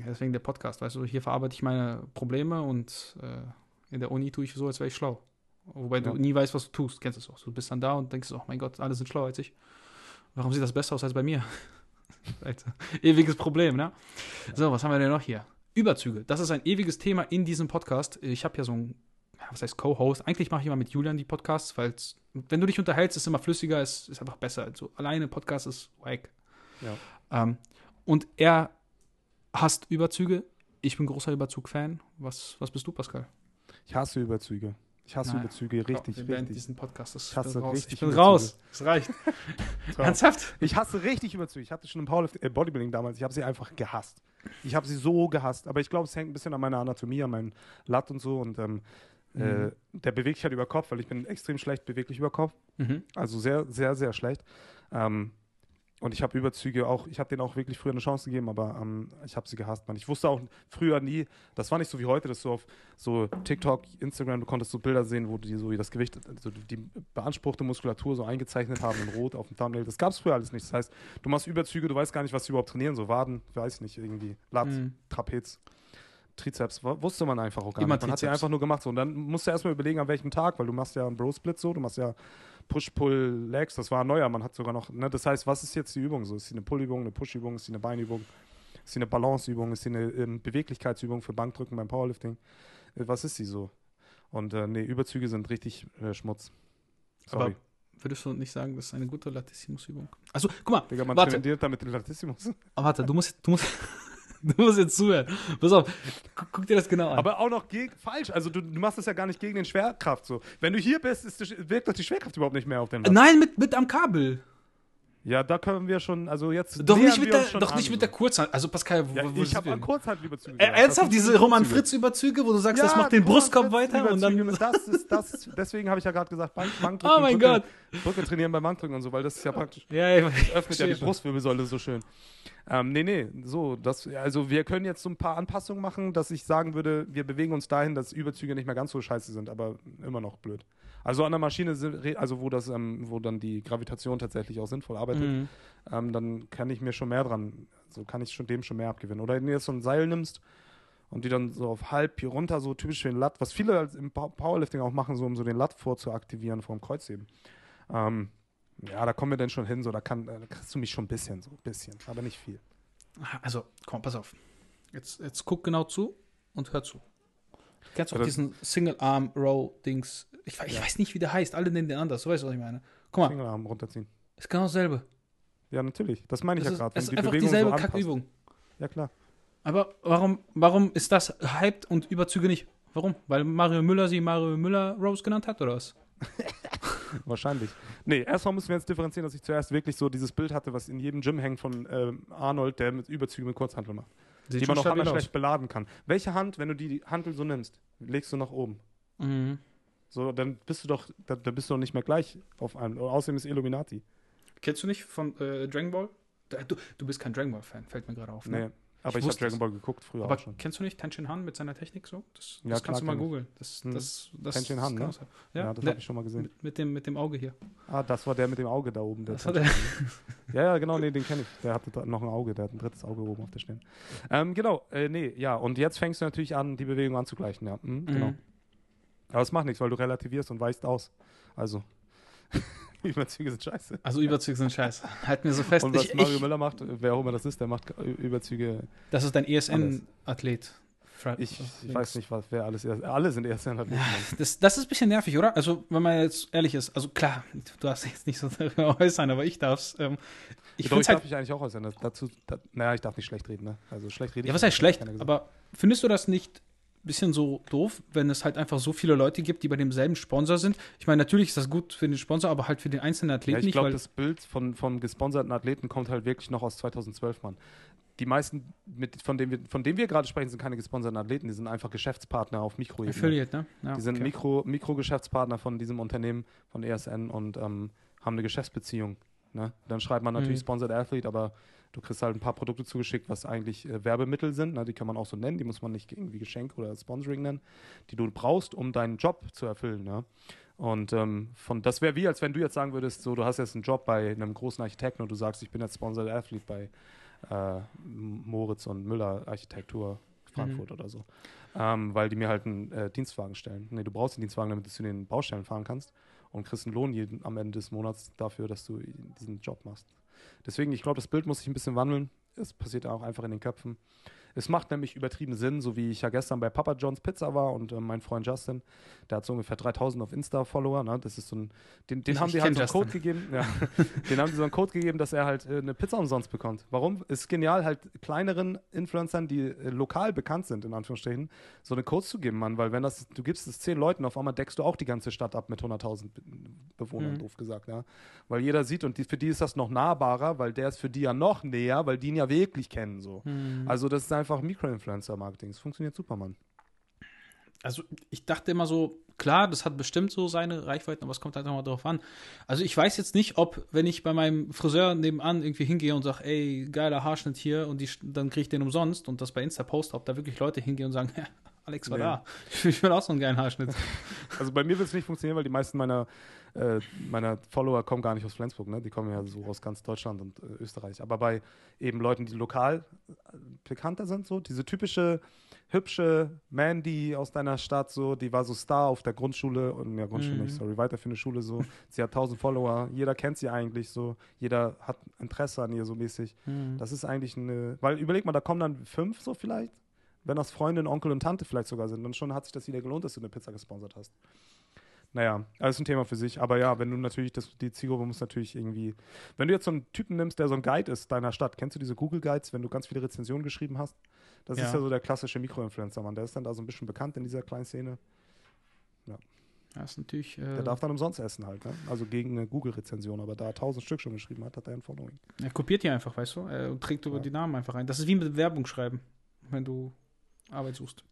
ja, deswegen der Podcast, weißt du, hier verarbeite ich meine Probleme und äh, in der Uni tue ich so, als wäre ich schlau. Wobei du Ja. nie weißt, was du tust. Kennst du es auch. Du bist dann da und denkst, oh mein Gott, alle sind schlauer als ich. Warum sieht das besser aus als bei mir? <laughs> Alter, ewiges Problem, ne? So, was haben wir denn noch hier? Überzüge. Das ist ein ewiges Thema in diesem Podcast. Ich habe ja so ein, was heißt Co-Host? Eigentlich mache ich immer mit Julian die Podcasts, weil wenn du dich unterhältst, ist es immer flüssiger, es ist einfach besser. Also alleine Podcast ist wack. Ja. Ähm, und er hasst Überzüge. Ich bin großer Überzug-Fan. Was, was bist du, Pascal? Ich hasse Überzüge. Ich hasse Nein. Überzüge richtig, beenden richtig. diesen Podcast. Das Ich hasse bin raus. richtig Ich bin Überzüge. raus. Es reicht. <laughs> Ernsthaft? Ich hasse richtig Überzüge. Ich hatte schon im äh, Bodybuilding damals. Ich habe sie einfach gehasst. Ich habe sie so gehasst. Aber ich glaube, es hängt ein bisschen an meiner Anatomie, an meinem Latt und so. Und ähm, äh, Mhm. der bewegt sich halt über Kopf, weil ich bin extrem schlecht beweglich über Kopf. Mhm. Also sehr, sehr, sehr schlecht. Ähm, und ich habe Überzüge auch, ich habe denen auch wirklich früher eine Chance gegeben, aber ähm, ich habe sie gehasst, man. Ich wusste auch früher nie, das war nicht so wie heute, dass du auf so TikTok, Instagram, du konntest so Bilder sehen, wo die so wie das Gewicht, also die beanspruchte Muskulatur so eingezeichnet haben in Rot auf dem Thumbnail. Das gab es früher alles nicht. Das heißt, du machst Überzüge, du weißt gar nicht, was sie überhaupt trainieren, so Waden, weiß nicht, irgendwie, Lat, Mhm. Trapez. Trizeps, wusste man einfach auch gar Immer nicht. Man hat sie Trizeps. einfach nur gemacht. So. Und dann musst du erstmal überlegen, an welchem Tag, weil du machst ja einen Bro-Split so, du machst ja Push-Pull-Legs, das war ein neuer, man hat sogar noch, ne, das heißt, was ist jetzt die Übung so? Ist sie eine Pull-Übung, eine Push-Übung, ist sie eine Beinübung, ist sie eine Balance-Übung, ist sie eine ähm, Beweglichkeitsübung für Bankdrücken beim Powerlifting? Äh, was ist sie so? Und äh, nee, Überzüge sind richtig äh, Schmutz. Sorry. Aber würdest du nicht sagen, das ist eine gute Latissimus-Übung? Also, guck mal, Digga, man warte. damit den Latissimus. aber warte, du musst, du musst, <laughs> du musst jetzt zuhören. Pass auf, guck, dir das genau an. Aber auch noch gegen, falsch. Also du, du machst das ja gar nicht gegen den Schwerkraft so. Wenn du hier bist, ist, die- wirkt doch die Schwerkraft überhaupt nicht mehr auf den Latt. Nein, mit, mit am Kabel. Ja, da können wir schon, also jetzt. Doch nicht mit der, doch an, nicht mit der Kurzhand. Also Pascal, wo, Ja, wo ich habe an Kurzhantelüberzüge. Äh, ernsthaft, diese Roman Überzüge. Fritz-Überzüge, wo du sagst, das macht den Brustkorb Fritz weiter und dann. Überzüge, Das ist, das, deswegen habe ich ja gerade gesagt, Bank, Bankdrücken. Oh mein Brücke, Gott. Brücke trainieren beim Bankdrücken und so, weil das ist ja praktisch. Ja, ich öffnet ja die. Brustwirbelsäule so schön. Ähm, nee, nee, so, das, also wir können jetzt so ein paar Anpassungen machen, dass ich sagen würde, wir bewegen uns dahin, dass Überzüge nicht mehr ganz so scheiße sind, aber immer noch blöd. Also an der Maschine, sind, re- also wo das, ähm, wo dann die Gravitation tatsächlich auch sinnvoll arbeitet, Mhm. ähm, dann kann ich mir schon mehr dran, so kann ich schon dem schon mehr abgewinnen. Oder wenn du jetzt so ein Seil nimmst und die dann so auf halb hier runter, so typisch für den Latt, was viele im Pow- Powerlifting auch machen, so um so den Latt vorzuaktivieren vom Kreuzheben. Ähm, ja, da kommen wir dann schon hin, so da, kann, da kriegst du mich schon ein bisschen, so ein bisschen, aber nicht viel. Also, komm, pass auf. Jetzt, jetzt guck genau zu und hör zu. Kennst du auch Ja, diesen Single-Arm-Row-Dings? Ich, ich weiß nicht, wie der heißt. Alle nennen den anders. So weißt du, was ich meine. Guck mal, Fingerarm runterziehen. ist genau dasselbe. Ja, natürlich. Das meine ich Das ja gerade. es ist einfach dieselbe Kackübung. Ja, klar. Aber warum, warum ist das hyped und Überzüge nicht? Warum? Weil Mario Müller sie Mario Müller Rose genannt hat oder was? <laughs> Wahrscheinlich. Nee, erstmal müssen wir jetzt differenzieren, dass ich zuerst wirklich so dieses Bild hatte, was in jedem Gym hängt von ähm, Arnold, der mit Überzüge mit Kurzhantel macht. Sieht die man auch hammer schlecht beladen kann. Welche Hand, wenn du die Hantel so nimmst, legst du nach oben? Mhm. So, dann bist du doch, da, da bist du doch nicht mehr gleich auf einem. Und außerdem ist Illuminati. Kennst du nicht von äh, Dragon Ball? Du, du bist kein Dragon Ball Fan, fällt mir gerade auf. Nee. Ne? Aber Ich ich, habe Dragon. Ball geguckt früher Aber auch schon. kennst du nicht Tenshin Han mit seiner Technik so? Das, Ja, das kannst du mal googeln. Das, Hm. das, das, Tenshin Han, ne? Ja, Ja, das habe ich schon mal gesehen. mit, mit, dem, mit dem Auge hier. Ah, das war der mit dem Auge da oben. Das war der. <laughs> Ja, ja, genau, nee, den kenne ich. Der hatte noch ein Auge, der hat ein drittes Auge oben auf der Stirn. Ähm, genau, äh, nee, ja, und jetzt fängst du natürlich an, die Bewegung anzugleichen, ja. Mhm, genau. Mhm. Aber es macht nichts, weil du relativierst und weichst aus. Also, <laughs> Überzüge sind scheiße. Also Überzüge sind scheiße. Halt mir so fest. Und was Ich, Mario ich, Müller macht, wer auch immer das ist, der macht Überzüge. das ist dein ESN-Athlet. Ich, ich weiß nicht, was, wer alles erst. Alle sind erst der Das, das ist ein bisschen nervig, oder? Also, wenn man jetzt ehrlich ist, also klar, du darfst jetzt nicht so darüber <laughs> äußern, aber ich darf's. Ähm, ich Ich, finde ich halt, darf mich eigentlich auch äußern. Das, dazu, da, naja, ich darf nicht schlecht reden, ne? Also schlecht reden. ja, was heißt schlecht? Aber findest du das nicht bisschen so doof, wenn es halt einfach so viele Leute gibt, die bei demselben Sponsor sind? Ich meine, natürlich ist das gut für den Sponsor, aber halt für den einzelnen Ja, Athleten ich nicht, glaube, weil das Bild von, vom gesponserten Athleten kommt halt wirklich noch aus 2012, Mann. Die meisten, mit, von, denen wir, von denen wir gerade sprechen, sind keine gesponserten Athleten, die sind einfach Geschäftspartner auf Mikroebene. Affiliate, ne? Ja, Die sind okay. Mikro, Mikrogeschäftspartner von diesem Unternehmen, von ESN und ähm, haben eine Geschäftsbeziehung. Ne? Dann schreibt man natürlich Mhm. Sponsored Athlete, aber du kriegst halt ein paar Produkte zugeschickt, was eigentlich äh, Werbemittel sind. Ne? Die kann man auch so nennen, die muss man nicht irgendwie Geschenk oder Sponsoring nennen, die du brauchst, um deinen Job zu erfüllen. Ne? Und ähm, von, das wäre wie, als wenn du jetzt sagen würdest, so, du hast jetzt einen Job bei einem großen Architekten und du sagst, ich bin jetzt Sponsored Athlete bei äh, Moritz und Müller Architektur Frankfurt Mhm. oder so. Ähm, weil die mir halt einen äh, Dienstwagen stellen. Nee, du brauchst den Dienstwagen, damit du zu den Baustellen fahren kannst und kriegst einen Lohn jeden, am Ende des Monats dafür, dass du diesen Job machst. Deswegen, ich glaube, das Bild muss sich ein bisschen wandeln. Es passiert auch einfach in den Köpfen. Es macht nämlich übertrieben Sinn, so wie ich ja gestern bei Papa John's Pizza war und äh, mein Freund Justin, der hat so ungefähr 3000 auf Insta-Follower. Ne? Das ist so ein, den, den Ich haben die halt so einen Code gegeben. Ja. <laughs> den haben die so einen Code gegeben, dass er halt äh, eine Pizza umsonst bekommt. Warum? Ist genial, halt kleineren Influencern, die äh, lokal bekannt sind, in Anführungsstrichen, so eine Codes zu geben, Mann. Weil wenn das, du gibst es zehn Leuten, auf einmal deckst du auch die ganze Stadt ab mit 100.000 Be Bewohnern, Mhm. doof gesagt, ja. Weil jeder sieht und die, für die ist das noch nahbarer, weil der ist für die ja noch näher, weil die ihn ja wirklich kennen, so. Mhm. Also das ist einfach Mikroinfluencer-Marketing. Es funktioniert super, Mann. Also ich dachte immer so, klar, das hat bestimmt so seine Reichweiten, aber es kommt halt nochmal drauf an. Also ich weiß jetzt nicht, ob, wenn ich bei meinem Friseur nebenan irgendwie hingehe und sage, ey, geiler Haarschnitt hier und die, dann kriege ich den umsonst und das bei Insta poste, ob da wirklich Leute hingehen und sagen, <laughs> ja, Alex war Nee. da. <laughs> Ich will auch so einen geilen Haarschnitt. Also bei mir wird es nicht funktionieren, weil die meisten meiner, äh, meiner Follower kommen gar nicht aus Flensburg, ne? Die kommen ja so aus ganz Deutschland und äh, Österreich. Aber bei eben Leuten, die lokal äh, bekannter sind, so, diese typische hübsche Mandy aus deiner Stadt, so, die war so Star auf der Grundschule und ja, Grundschule Mhm. nicht, sorry, weiterführende Schule, so. Sie hat 1000 Follower, jeder kennt sie eigentlich so, jeder hat Interesse an ihr so mäßig. Mhm. Das ist eigentlich eine, weil überleg mal, da kommen dann fünf so vielleicht, wenn das Freundin, Onkel und Tante vielleicht sogar sind, dann schon hat sich das wieder gelohnt, dass du eine Pizza gesponsert hast. Naja, alles ein Thema für sich. Aber ja, wenn du natürlich, das, die Zielgruppe muss natürlich irgendwie, wenn du jetzt so einen Typen nimmst, der so ein Guide ist deiner Stadt, kennst du diese Google Guides, wenn du ganz viele Rezensionen geschrieben hast? Das Ja. ist ja so der klassische Mikroinfluencer, Mann. Der ist dann da so ein bisschen bekannt in dieser kleinen Szene. Das ist natürlich. Äh, Der darf dann umsonst essen halt, ne? Also gegen eine Google-Rezension, aber da er 1000 Stück schon geschrieben hat, hat er ein Following. er kopiert die einfach, weißt du? Er trägt über Ja. die Namen einfach ein. Das ist wie mit Werbung schreiben, wenn du Arbeit suchst.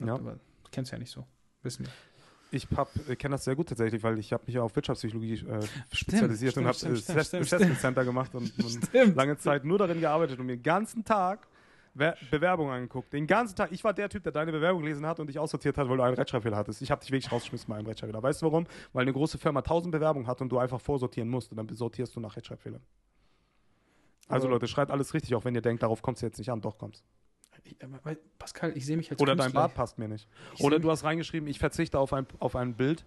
Ja. Aber du kennst ja nicht so. Wissen wir. Ich äh, kenne das sehr gut tatsächlich, weil ich habe mich ja auf Wirtschaftspsychologie äh, spezialisiert stimmt, und habe äh, Assessment Center gemacht und, <laughs> und lange Zeit nur darin gearbeitet und mir den ganzen Tag Wer Bewerbungen angeguckt. Den ganzen Tag. Ich war der Typ, der deine Bewerbung gelesen hat und dich aussortiert hat, weil du einen Rechtschreibfehler hattest. Ich habe dich wirklich rausgeschmissen bei einem Rechtschreibfehler. Weißt du warum? Weil eine große Firma 1000 Bewerbungen hat und du einfach vorsortieren musst und dann sortierst du nach Rechtschreibfehlern. Also Aber- Leute, schreibt alles richtig, auch wenn ihr denkt, darauf kommt es jetzt nicht an. Doch kommt's. Ich, aber, weil, Pascal, ich sehe mich als Oder dein Künstler. Bart passt mir nicht. Ich Oder du hast reingeschrieben, ich verzichte auf ein, auf ein Bild,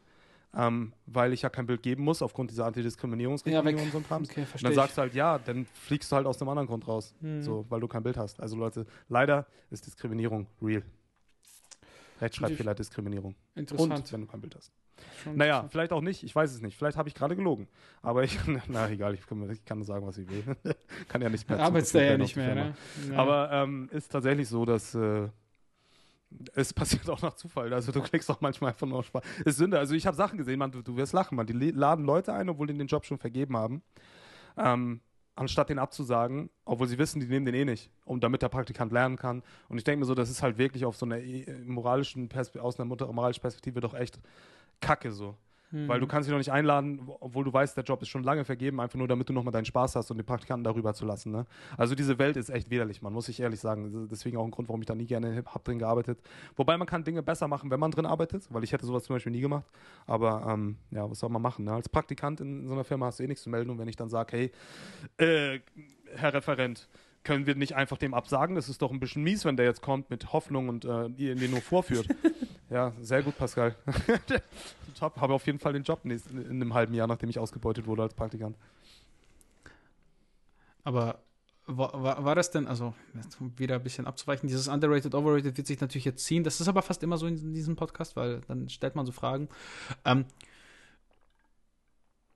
ähm, weil ich ja kein Bild geben muss, aufgrund dieser Ja, Antidiskriminierungsrichtlinie weg. und so ein Krams. Okay, Und dann sagst du halt, ja, dann fliegst du halt aus einem anderen Grund raus, Hm. so, weil du kein Bild hast. Also Leute, leider ist Diskriminierung real. Rechtschreibfehler, Diskriminierung. Interessant. Und wenn du kein Bild hast. Schon- Naja, schon- vielleicht auch nicht, ich weiß es nicht. Vielleicht habe ich gerade gelogen. Aber ich, <laughs> na egal, ich kann, ich kann nur sagen, was ich will. <laughs> kann ja nicht mehr. <laughs> Arbeitest ja nicht mehr, ne? Ja. Aber ähm, ist tatsächlich so, dass äh, es passiert auch nach Zufall. Also du kriegst auch manchmal einfach nur Spaß. Ist Sünde. Also ich habe Sachen gesehen, man, du, du wirst lachen, man. Die laden Leute ein, obwohl die den Job schon vergeben haben. Ähm, anstatt den abzusagen, obwohl sie wissen, die nehmen den eh nicht, um damit der Praktikant lernen kann. Und ich denke mir so, das ist halt wirklich auf so einer eh- moralischen Perspe aus einer moralischen Perspektive doch echt Kacke so. Mhm. Weil du kannst dich noch nicht einladen, wo- obwohl du weißt, der Job ist schon lange vergeben, einfach nur damit du nochmal deinen Spaß hast und den Praktikanten darüber zu lassen. Ne? Also diese Welt ist echt widerlich, man muss ich ehrlich sagen. Deswegen auch ein Grund, warum ich da nie gerne hab drin gearbeitet. Wobei man kann Dinge besser machen, wenn man drin arbeitet, weil ich hätte sowas zum Beispiel nie gemacht. Aber ähm, ja, was soll man machen? Ne? Als Praktikant in so einer Firma hast du eh nichts zu melden und wenn ich dann sage, hey, äh, Herr Referent, können wir nicht einfach dem absagen? Das ist doch ein bisschen mies, wenn der jetzt kommt mit Hoffnung und äh, ihr ihn nur vorführt. <laughs> ja, sehr gut, Pascal. <laughs> Top, habe auf jeden Fall den Job nächst, in einem halben Jahr, nachdem ich ausgebeutet wurde als Praktikant. Aber war, war, war das denn, also um wieder ein bisschen abzuweichen, dieses Underrated, Overrated wird sich natürlich jetzt ziehen. Das ist aber fast immer so in diesem Podcast, weil dann stellt man so Fragen. Ähm,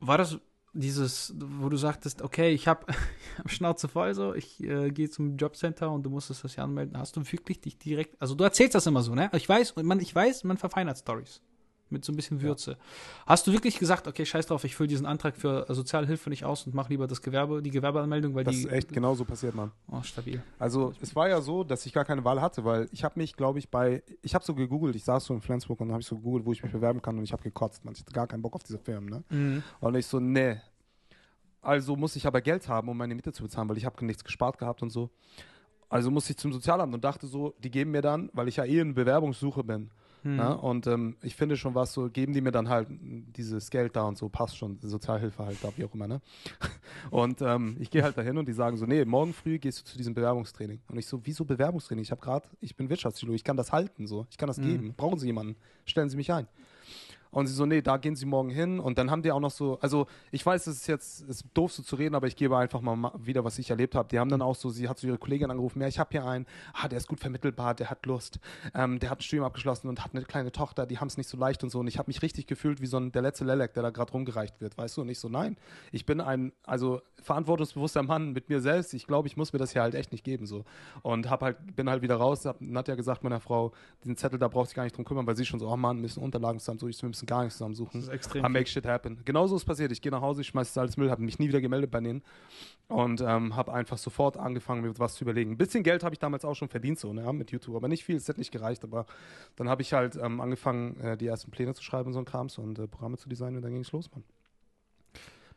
war das dieses, wo du sagtest, okay, ich habe <laughs> hab Schnauze voll, so, ich äh, gehe zum Jobcenter und du musstest das ja anmelden. Hast du wirklich dich direkt, also du erzählst das immer so, ne? Ich weiß, man, ich weiß, man verfeinert Stories mit so ein bisschen Würze. Hast du wirklich gesagt, okay, scheiß drauf, ich fülle diesen Antrag für Sozialhilfe nicht aus und mach lieber das Gewerbe, die Gewerbeanmeldung, weil Das die ist echt genauso passiert, Mann. Oh, stabil. Also es war ja so, dass ich gar keine Wahl hatte, weil ich habe mich, glaube ich, bei, ich habe so gegoogelt, ich saß so in Flensburg und habe ich so gegoogelt, wo ich mich bewerben kann und ich habe gekotzt, man. Ich hatte gar keinen Bock auf diese Firmen, ne? Und ich so, nee. Also muss ich aber Geld haben, um meine Miete zu bezahlen, weil ich habe nichts gespart gehabt und so. Also musste ich zum Sozialamt und dachte so, die geben mir dann, weil ich ja eh in Bewerbungssuche bin. Mhm. Ne? Und ähm, ich finde schon was so, geben die mir dann halt dieses Geld da und so, passt schon, Sozialhilfe halt da, wie auch immer, ne? <laughs> Und ähm, ich gehe halt dahin und die sagen so, nee, morgen früh gehst du zu diesem Bewerbungstraining. Und ich so, wieso Bewerbungstraining? Ich habe gerade, ich bin Wirtschaftspsychologe, ich kann das halten, so, ich kann das Mhm. geben. Brauchen Sie jemanden? Stellen Sie mich ein. Und sie so, nee, da gehen sie morgen hin. Und dann haben die auch noch so, also ich weiß, es ist jetzt ist doof so zu reden, aber ich gebe einfach mal ma- wieder, was ich erlebt habe. Die haben dann auch so, sie hat so ihre Kollegin angerufen, ja, ich habe hier einen, ah, der ist gut vermittelbar, der hat Lust, ähm, der hat ein Studium abgeschlossen und hat eine kleine Tochter, die haben es nicht so leicht und so. Und ich habe mich richtig gefühlt wie so ein, der letzte Lelek, der da gerade rumgereicht wird, weißt du? Und ich so, nein, ich bin ein, also verantwortungsbewusster Mann mit mir selbst. Ich glaube, ich muss mir das hier halt echt nicht geben, so. Und hab halt, bin halt wieder raus, hab Nadja gesagt meiner Frau, diesen Zettel, da braucht sich gar nicht drum kümmern, weil sie schon so, oh Mann, müssen Unterlagen zusammensuchen, wir müssen gar nichts zusammensuchen. Das ist extrem. I make shit happen. Genauso ist passiert. Ich gehe nach Hause, ich schmeiße alles Müll, habe mich nie wieder gemeldet bei denen und ähm, habe einfach sofort angefangen, mir was zu überlegen. Ein bisschen Geld habe ich damals auch schon verdient, so ne, mit YouTube, aber nicht viel, es hat nicht gereicht. Aber dann habe ich halt ähm, angefangen, äh, die ersten Pläne zu schreiben und so ein Krams und äh, Programme zu designen und dann ging es los, Mann.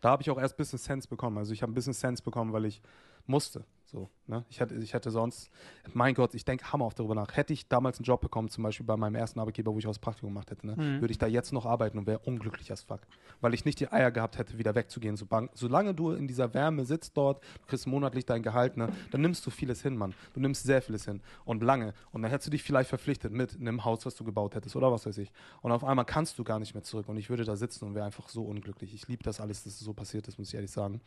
Da habe ich auch erst Business Sense bekommen. Also ich habe Business Sense bekommen, weil ich musste. So, ne? ich, hätte, ich hätte sonst, mein Gott, ich denke hammerhaft darüber nach. Hätte ich damals einen Job bekommen, zum Beispiel bei meinem ersten Arbeitgeber, wo ich aus Praktikum gemacht hätte, ne? Mhm. würde ich da jetzt noch arbeiten und wäre unglücklich as fuck. Weil ich nicht die Eier gehabt hätte, wieder wegzugehen. So bang- solange du in dieser Wärme sitzt dort, du kriegst monatlich dein Gehalt, ne? dann nimmst du vieles hin, Mann. Du nimmst sehr vieles hin und lange. Und dann hättest du dich vielleicht verpflichtet mit einem Haus, was du gebaut hättest oder was weiß ich. Und auf einmal kannst du gar nicht mehr zurück und ich würde da sitzen und wäre einfach so unglücklich. Ich liebe das alles, dass es so passiert ist, muss ich ehrlich sagen.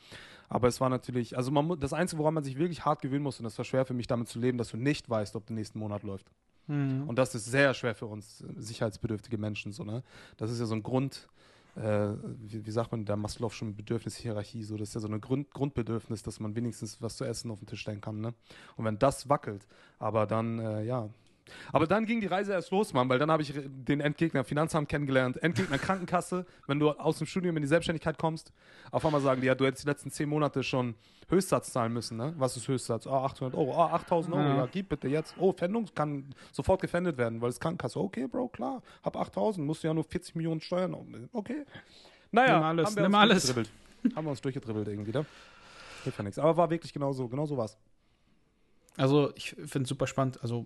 Aber es war natürlich, also man, das Einzige, woran man sich wirklich hart gewöhnen muss, und das war schwer für mich damit zu leben, dass du nicht weißt, ob der nächsten Monat läuft. Mhm. Und das ist sehr schwer für uns äh, sicherheitsbedürftige Menschen. So, ne? Das ist ja so ein Grund, äh, wie, wie sagt man, der Maslow'schen Bedürfnishierarchie, so, das ist ja so ein Grund, Grundbedürfnis, dass man wenigstens was zu essen auf den Tisch stellen kann. Ne? Und wenn das wackelt, aber dann, äh, ja. Aber dann ging die Reise erst los, Mann, weil dann habe ich den Endgegner Finanzamt kennengelernt, Endgegner Krankenkasse. Wenn du aus dem Studium in die Selbstständigkeit kommst, auf einmal sagen die, ja, du hättest die letzten zehn Monate schon Höchstsatz zahlen müssen, ne? Was ist Höchstsatz? Ah, 800 Euro. Ah, 8000 Euro. Ja. Ja. gib bitte jetzt. Oh, Pfändung kann sofort gefändet werden, weil es Krankenkasse. Okay, Bro, klar. Hab 8000, musst du ja nur 40 Millionen Steuern. Okay. Naja, Nimm alles, haben wir nimm uns alles. durchgedribbelt. haben wir uns durchgedribbelt irgendwie, ne? Hilft ja nichts. Aber war wirklich genau so. Genau so war's. Also ich finde es super spannend. Also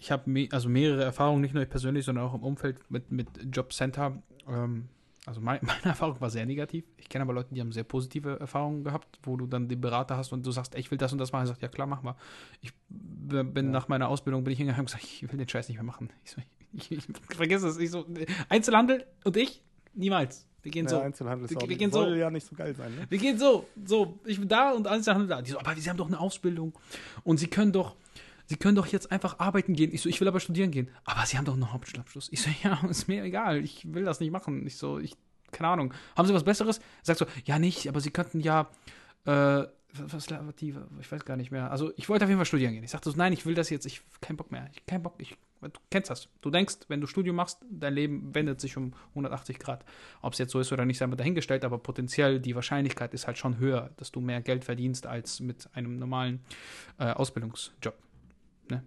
ich habe me also mehrere Erfahrungen, nicht nur ich persönlich, sondern auch im Umfeld mit, mit Jobcenter. Ähm, also mein, <laughs> meine Erfahrung war sehr negativ. Ich kenne aber Leute, die haben sehr positive Erfahrungen gehabt, wo du dann den Berater hast und du sagst, ey, ich will das und das machen. Er sagt, ja klar, mach mal. Ich bin Ja. nach meiner Ausbildung bin ich hingegangen und gesagt, ich will den Scheiß nicht mehr machen. <laughs> Ich, so, ich, ich, vergiss es. Ich so, Einzelhandel und ich? Niemals. Wir gehen Ja, so. Einzelhandel ist Wir- auch wir gehen soll so. ja nicht so geil sein, ne? Wir gehen so, so, ich bin da und Einzelhandel da. Die so, aber sie haben doch eine Ausbildung und sie können doch, Sie können doch jetzt einfach arbeiten gehen. Ich so, ich will aber studieren gehen. Aber Sie haben doch einen Hauptschulabschluss. Ich so, <laughs> ja, ist mir egal. Ich will das nicht machen. Ich so, ich, keine Ahnung. Haben Sie was Besseres? Sagt so, ja, nicht, aber Sie könnten ja, äh, was, die, ich weiß gar nicht mehr. Also, ich wollte auf jeden Fall studieren gehen. Ich sagte so, nein, ich will das jetzt. Ich kein Bock mehr. Ich kein Bock. Ich, du kennst das. Du denkst, wenn du Studium machst, dein Leben wendet sich um 180 Grad. Ob es jetzt so ist oder nicht, sei mal dahingestellt, aber potenziell die Wahrscheinlichkeit ist halt schon höher, dass du mehr Geld verdienst als mit einem normalen äh, Ausbildungsjob. Ne?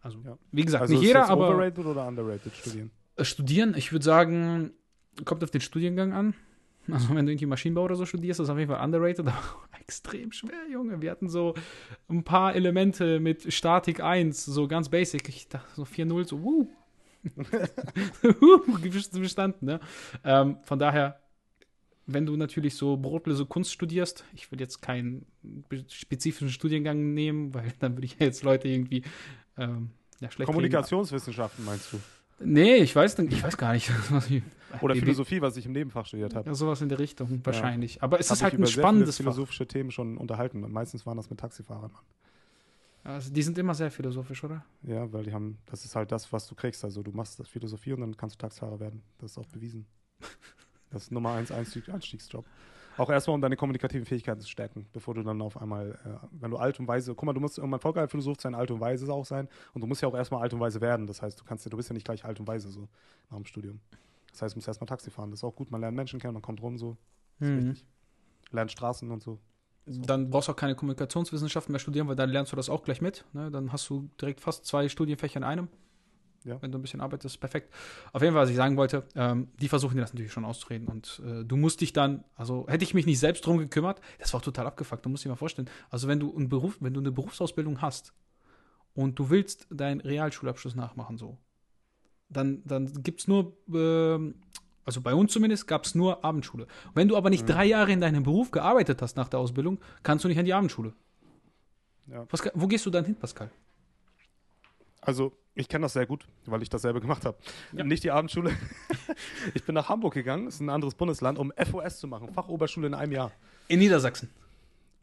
Also, Ja. wie gesagt, Also nicht jeder, das aber overrated oder underrated studieren? äh, studieren, ich würde sagen, kommt auf den Studiengang an. <laughs> Also wenn du irgendwie Maschinenbau oder so studierst, ist das auf jeden Fall underrated, <laughs> aber extrem schwer, Junge. Wir hatten so ein paar Elemente mit Statik 1, so ganz basic. Ich dachte so 4-0, so. Wuh, <laughs> bestanden, ne? Ähm, von daher, wenn du natürlich so brotlose Kunst studierst, ich will jetzt keinen spezifischen Studiengang nehmen, weil dann würde ich ja jetzt Leute irgendwie ähm, ja, schlecht reden. Kommunikationswissenschaften meinst du? Nee, ich weiß, ich weiß gar nicht. <laughs> was ich- Oder Philosophie, was ich im Nebenfach studiert habe. Ja, sowas in der Richtung, wahrscheinlich. Aber es Hab ist halt ein über sehr viele spannendes Fach. philosophische Themen schon unterhalten. Und meistens waren das mit Taxifahrern. Also, die sind immer sehr philosophisch, oder? Ja, weil die haben, das ist halt das, was du kriegst. Also du machst das Philosophie und dann kannst du Taxifahrer werden. Das ist auch bewiesen. <laughs> Das ist Nummer eins Einstieg, Einstiegsjob. Auch erstmal, um deine kommunikativen Fähigkeiten zu stärken, bevor du dann auf einmal, äh, wenn du alt und weise, guck mal, du musst irgendwann erfolgreicher Philosoph sein, alt und weise auch sein. Und du musst ja auch erstmal alt und weise werden. Das heißt, du kannst ja, du bist ja nicht gleich alt und weise so nach dem Studium. Das heißt, du musst erstmal Taxi fahren. Das ist auch gut. Man lernt Menschen kennen, man kommt rum so. Das ist Mhm. wichtig. Lernt Straßen und so. Dann brauchst du auch keine Kommunikationswissenschaften mehr studieren, weil dann lernst du das auch gleich mit. Ne? Dann hast du direkt fast zwei Studienfächer in einem. Ja. Wenn du ein bisschen arbeitest, perfekt. Auf jeden Fall, was ich sagen wollte, ähm, die versuchen dir das natürlich schon auszureden. Und äh, du musst dich dann, also hätte ich mich nicht selbst drum gekümmert, das war auch total abgefuckt, du musst dir mal vorstellen. Also wenn du einen Beruf, wenn du eine Berufsausbildung hast und du willst deinen Realschulabschluss nachmachen, so, dann, dann gibt es nur, ähm, also bei uns zumindest, gab es nur Abendschule. Wenn du aber nicht Mhm. drei Jahre in deinem Beruf gearbeitet hast nach der Ausbildung, kannst du nicht an die Abendschule. Ja. Pascal, wo gehst du dann hin, Pascal? Also, ich kenne das sehr gut, weil ich das selber <laughs> gemacht habe. Ja. Nicht die Abendschule. <laughs> ich bin nach Hamburg gegangen, das ist ein anderes Bundesland, um FOS zu machen, Fachoberschule in einem Jahr. In Niedersachsen.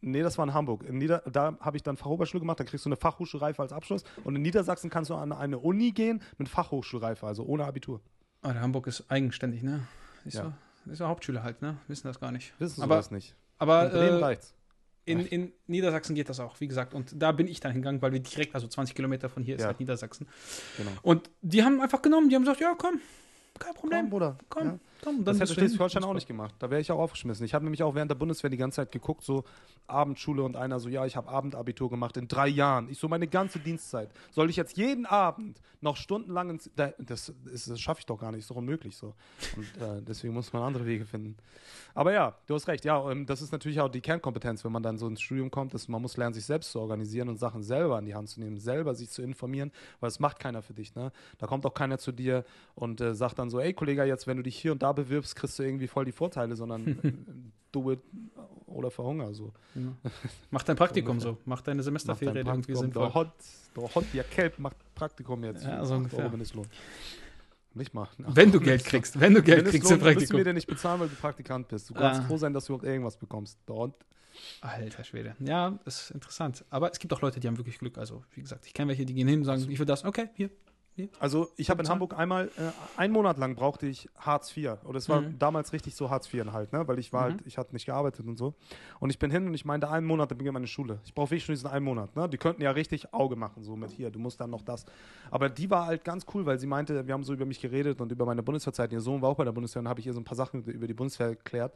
Nee, das war in Hamburg. In Nieder da habe ich dann Fachoberschule gemacht, da kriegst du eine Fachhochschulreife als Abschluss. Und in Niedersachsen kannst du an eine Uni gehen mit Fachhochschulreife, also ohne Abitur. Ah, der Hamburg ist eigenständig, ne? Ist Ja. so, ist ja Hauptschüler halt, ne? Wissen das gar nicht. Wissen Sie Aber- das nicht? Aber in Bremen äh, reicht's. In, in Niedersachsen geht das auch, wie gesagt. Und da bin ich dann hingegangen, weil wir direkt, also 20 Kilometer von hier ist Ja. halt Niedersachsen. Genau. Und die haben einfach genommen, die haben gesagt, ja, komm, kein Problem, Komm, Bruder. komm, Ja. Komm. Das hätte. Schleswig-Holstein auch nicht gemacht. Da wäre ich auch aufgeschmissen. Ich habe nämlich auch während der Bundeswehr die ganze Zeit geguckt, so Abendschule und einer so, ja, ich habe Abendabitur gemacht in drei Jahren. Ich so, meine ganze Dienstzeit. Soll ich jetzt jeden Abend noch stundenlang ins. Da, das ist- das schaffe ich doch gar nicht, ist doch unmöglich so. Und äh, deswegen muss man andere Wege finden. Aber ja, du hast recht. Ja, ähm, das ist natürlich auch die Kernkompetenz, wenn man dann so ins Studium kommt, ist, man muss lernen, sich selbst zu organisieren und Sachen selber in die Hand zu nehmen, selber sich zu informieren, weil es macht keiner für dich. Ne? Da kommt auch keiner zu dir und äh, sagt dann so, ey Kollege, jetzt wenn du dich hier und da bewirbst, kriegst du irgendwie voll die Vorteile, sondern äh, <laughs> do it oder verhunger so. Ja. Mach dein Praktikum so, mach deine Mach Semesterferien dein irgendwie Praktikum. sinnvoll. Der Hot, der Hot, der Kelp macht Praktikum jetzt. Ja, so ungefähr. Euro Mindestlohn. Nicht mal. Wenn du Geld kriegst, wenn du Geld kriegst im Mindestlohn wirst du mir Praktikum. den nicht bezahlen, weil du Praktikant bist. Du kannst Ah. froh sein, dass du überhaupt irgendwas bekommst. Hund. Alter Schwede. Ja, ist interessant. Aber es gibt auch Leute, die haben wirklich Glück. Also, wie gesagt, ich kenne welche, die gehen hin und sagen, ich will das. Okay, hier. Also ich habe in? Hamburg einmal, äh, einen Monat lang brauchte ich Hartz IV. Oder es war Mhm. damals richtig so Hartz IV halt, ne? Weil ich war Mhm. halt, ich hatte nicht gearbeitet und so. Und ich bin hin und ich meinte, einen Monat, dann beginnt meine Schule. Ich brauche wirklich schon diesen einen Monat, ne? Die könnten ja richtig Auge machen, so mit hier, du musst dann noch das. Aber die war halt ganz cool, weil sie meinte, wir haben so über mich geredet und über meine Bundeswehrzeit. Ihr Sohn war auch bei der Bundeswehr und habe ich ihr so ein paar Sachen über die Bundeswehr erklärt,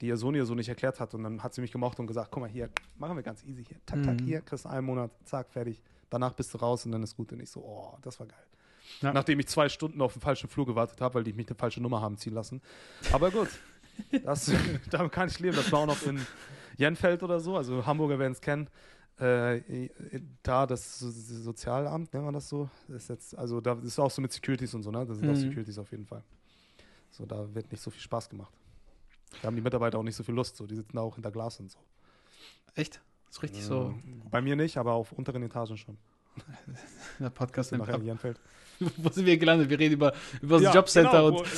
die ihr Sohn ihr so nicht erklärt hat. Und dann hat sie mich gemocht und gesagt, guck mal hier, machen wir ganz easy hier. Tak, tak, Mhm. hier, kriegst einen Monat, zack, fertig. Danach bist du raus und dann ist gut. Und ich so, oh, das war geil. Ja. Nachdem ich zwei Stunden auf den falschen Flur gewartet habe, weil die mich eine falsche Nummer haben ziehen lassen. Aber gut, <laughs> das, <laughs> damit kann ich leben. Das war auch noch in Jenfeld oder so, also Hamburger werden es kennen. Äh, da das So- Sozialamt, nennt man das so? Ist jetzt, also da ist auch so mit Securities und so, ne? Das sind auch Mhm. Securities auf jeden Fall. So, da wird nicht so viel Spaß gemacht. Da haben die Mitarbeiter auch nicht so viel Lust, so. Die sitzen da auch hinter Glas und so. Echt? Das ist richtig so. Mhm. Bei mir nicht, aber auf unteren Etagen schon. <laughs> Der Podcast nimmt ab. in Jenfeld. <laughs> Wo sind wir gelandet? Wir reden über, über das Ja, Jobcenter genau, und. <laughs>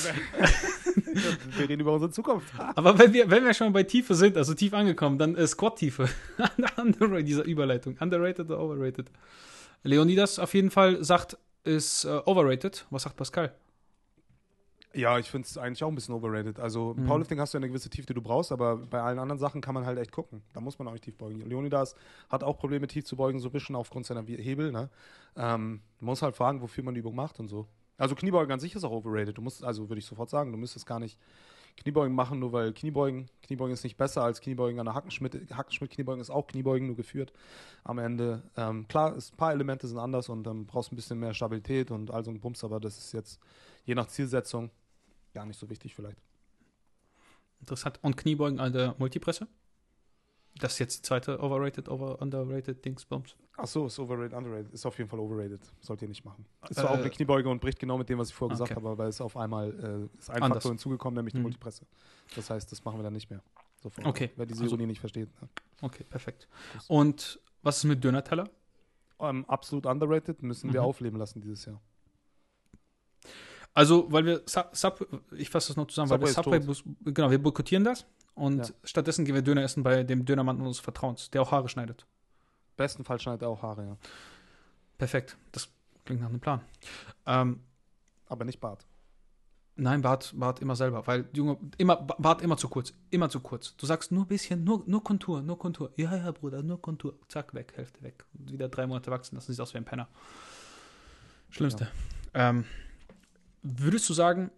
<laughs> wir reden über unsere Zukunft. Aber wenn wir, wenn wir schon bei Tiefe sind, also tief angekommen, dann äh, Squat-Tiefe. Underrated, dieser Überleitung. Underrated oder overrated? Leonidas auf jeden Fall sagt, ist äh, overrated. Was sagt Pascal? Ja, ich finde es eigentlich auch ein bisschen overrated. Also Mhm. Powerlifting hast du eine gewisse Tiefe, die du brauchst, aber bei allen anderen Sachen kann man halt echt gucken. Da muss man auch nicht tief beugen. Leonidas hat auch Probleme, tief zu beugen, so ein bisschen aufgrund seiner Hebel. Ne? Ähm, man muss halt fragen, wofür man die Übung macht und so. Also Kniebeugen an sich ist auch overrated. Du musst, also würde ich sofort sagen, du müsstest gar nicht Kniebeugen machen, nur weil Kniebeugen, Kniebeugen ist nicht besser als Kniebeugen an der Hackenschmidt. Hackenschmidt-Kniebeugen ist auch Kniebeugen, nur geführt am Ende. Ähm, klar, es, ein paar Elemente sind anders und dann brauchst ein bisschen mehr Stabilität und all so ein Bums, aber das ist jetzt je nach Zielsetzung gar nicht so wichtig vielleicht. Interessant. Und Kniebeugen an der Multipresse? Das ist jetzt die zweite overrated, over underrated Dingsbums. Ach so, ist overrated, underrated. Ist auf jeden Fall overrated. Sollt ihr nicht machen. Ist Äh, zwar auch eine Kniebeuge und bricht genau mit dem, was ich vorher okay. gesagt habe, aber es ist auf einmal äh, ist ein Anders. Faktor hinzugekommen, nämlich die Mhm. Multipresse. Das heißt, das machen wir dann nicht mehr. Sofort. Okay. Wer diese Also- Ironie nicht versteht. Ne? Okay, perfekt. Und was ist mit Döner-Teller? Ähm, absolut underrated müssen wir Mhm. aufleben lassen dieses Jahr. Also, weil wir Sub, Sub ich fasse das noch zusammen, weil wir Subway Subway, bus- genau, wir boykottieren das und Ja. stattdessen gehen wir Döner essen bei dem Dönermann unseres Vertrauens, der auch Haare schneidet. Bestenfalls schneidet er auch Haare, ja. Perfekt, das klingt nach einem Plan. Ähm, Aber nicht Bart. nein, Bart, Bart immer selber, weil Junge, immer, Bart immer zu kurz, immer zu kurz. Du sagst nur ein bisschen, nur, nur Kontur, nur Kontur. Ja, ja, Bruder, nur Kontur. Zack, weg, Hälfte weg. Und wieder drei Monate wachsen lassen, sieht aus wie ein Penner. Schlimmste. Ähm, würdest du sagen,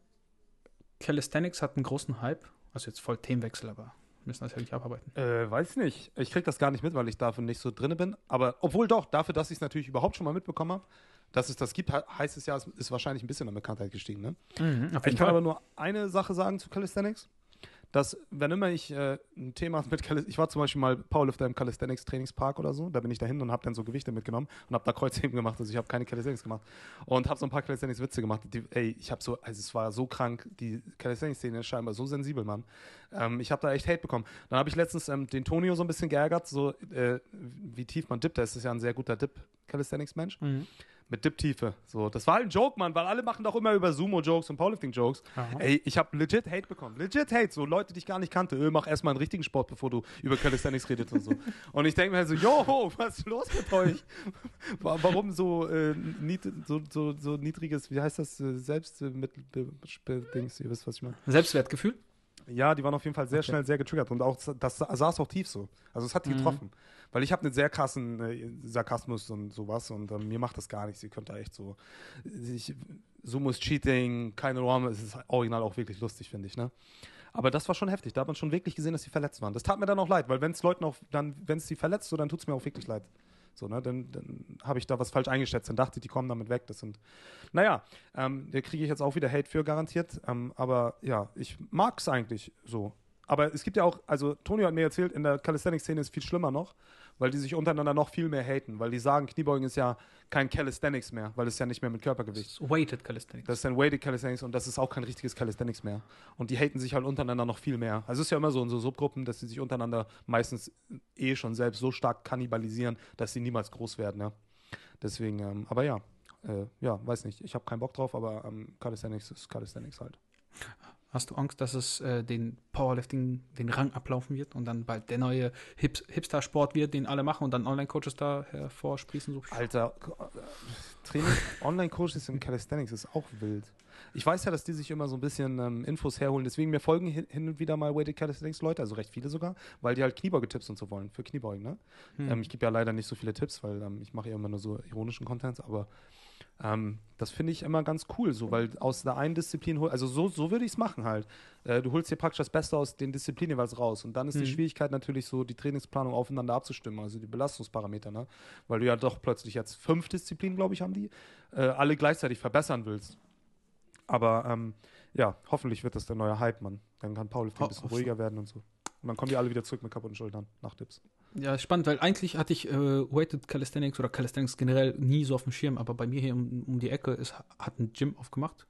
Calisthenics hat einen großen Hype? Also jetzt voll Themenwechsel, aber wir müssen das ja nicht abarbeiten. Äh, weiß nicht. Ich krieg das gar nicht mit, weil ich dafür nicht so drin bin. Aber obwohl doch, dafür, dass ich es natürlich überhaupt schon mal mitbekommen habe, dass es das gibt, he- heißt es ja, es ist wahrscheinlich ein bisschen an Bekanntheit gestiegen. Ne? Mhm, Ich kann aber nur eine Sache sagen zu Calisthenics. Dass, wenn immer ich äh, ein Thema <laughs> mit Calisthenics, ich war zum Beispiel mal Powerlifter im Calisthenics Trainingspark oder so, da bin ich dahin und habe dann so Gewichte mitgenommen und habe da Kreuzheben gemacht, also ich habe keine Calisthenics gemacht und habe so ein paar Calisthenics Witze gemacht. Die, ey, ich habe so, also es war so krank, die Calisthenics Szene ist scheinbar so sensibel, Mann. Ähm, ich habe da echt Hate bekommen. Dann habe ich letztens ähm, den Tonio so ein bisschen geärgert, so äh, wie tief man dippt. Das ist ja ein sehr guter Dip Calisthenics Mensch Mhm. Mit Dip-Tiefe. So, das war halt ein Joke, Mann, weil alle machen doch immer über Sumo-Jokes und Powerlifting-Jokes. Ey, ich habe legit Hate bekommen. Legit Hate. So Leute, die ich gar nicht kannte. Öh, mach erstmal einen richtigen Sport, bevor du über Calisthenics redest und so. Und ich denke mir halt so, yo, was ist los mit euch? Wa- Warum so, äh, nied so, so, so niedriges, wie heißt das, äh, Selbstmittel, Dings, ihr wisst, was ich meine. Selbstwertgefühl? Ja, die waren auf jeden Fall sehr Okay. schnell sehr getriggert und auch das sa- saß auch tief so. Also es hat die Mhm. getroffen. Weil ich habe einen sehr krassen äh, Sarkasmus und sowas und ähm, mir macht das gar nichts. Ihr könnt da echt so. Ich, Sumo ist Cheating, keine Norm, es ist original auch wirklich lustig, finde ich, ne? Aber das war schon heftig. Da hat man schon wirklich gesehen, dass sie verletzt waren. Das tat mir dann auch leid, weil wenn es Leuten auch, wenn es sie verletzt, so, dann tut es mir auch wirklich leid. So, ne, dann, dann habe ich da was falsch eingeschätzt. Dann dachte ich, die kommen damit weg. Das sind, naja, ähm, da kriege ich jetzt auch wieder Hate für garantiert. Ähm, aber ja, ich mag es eigentlich so. Aber es gibt ja auch, also Toni hat mir erzählt, in der Calisthenics-Szene ist es viel schlimmer noch, weil die sich untereinander noch viel mehr haten, weil die sagen, Kniebeugen ist ja kein Calisthenics mehr, weil es ja nicht mehr mit Körpergewicht. Das ist Weighted Calisthenics. Das ist ein Weighted Calisthenics und das ist auch kein richtiges Calisthenics mehr. Und die haten sich halt untereinander noch viel mehr. Also es ist ja immer so in so Subgruppen, dass sie sich untereinander meistens eh schon selbst so stark kannibalisieren, dass sie niemals groß werden, ja. Deswegen, ähm, aber ja, äh, ja, weiß nicht. Ich habe keinen Bock drauf, aber ähm, Calisthenics ist Calisthenics halt. Hast du Angst, dass es äh, den Powerlifting den Rang ablaufen wird und dann bald der neue Hip Hipster-Sport wird, den alle machen und dann Online-Coaches da hervorsprießen? So. Alter, äh, Training, Online-Coaches im Calisthenics ist auch wild. Ich weiß ja, dass die sich immer so ein bisschen ähm, Infos herholen. Deswegen mir folgen hin, hin und wieder mal Weighted Calisthenics Leute, also recht viele sogar, weil die halt Kniebeuge-Tipps und so wollen für Kniebeugen. Ne? Hm. Ähm, ich gebe ja leider nicht so viele Tipps, weil ähm, ich mache ja immer nur so ironischen Content, aber ähm, das finde ich immer ganz cool, so, weil aus der einen Disziplin, also so, so würde ich es machen halt. Äh, du holst dir praktisch das Beste aus den Disziplinen jeweils raus und dann ist die Mhm. Schwierigkeit natürlich so, die Trainingsplanung aufeinander abzustimmen, also die Belastungsparameter, ne? weil du ja doch plötzlich jetzt fünf Disziplinen, glaube ich, haben die, äh, alle gleichzeitig verbessern willst. Aber ähm, ja, hoffentlich wird das der neue Hype, Mann. Dann kann Powerlifting ein bisschen ruhiger werden und so. Und dann kommen die alle wieder zurück mit kaputten Schultern nach Dips. Ja, spannend, weil eigentlich hatte ich äh, Weighted Calisthenics oder Calisthenics generell nie so auf dem Schirm, aber bei mir hier um, um die Ecke ist, hat ein Gym aufgemacht.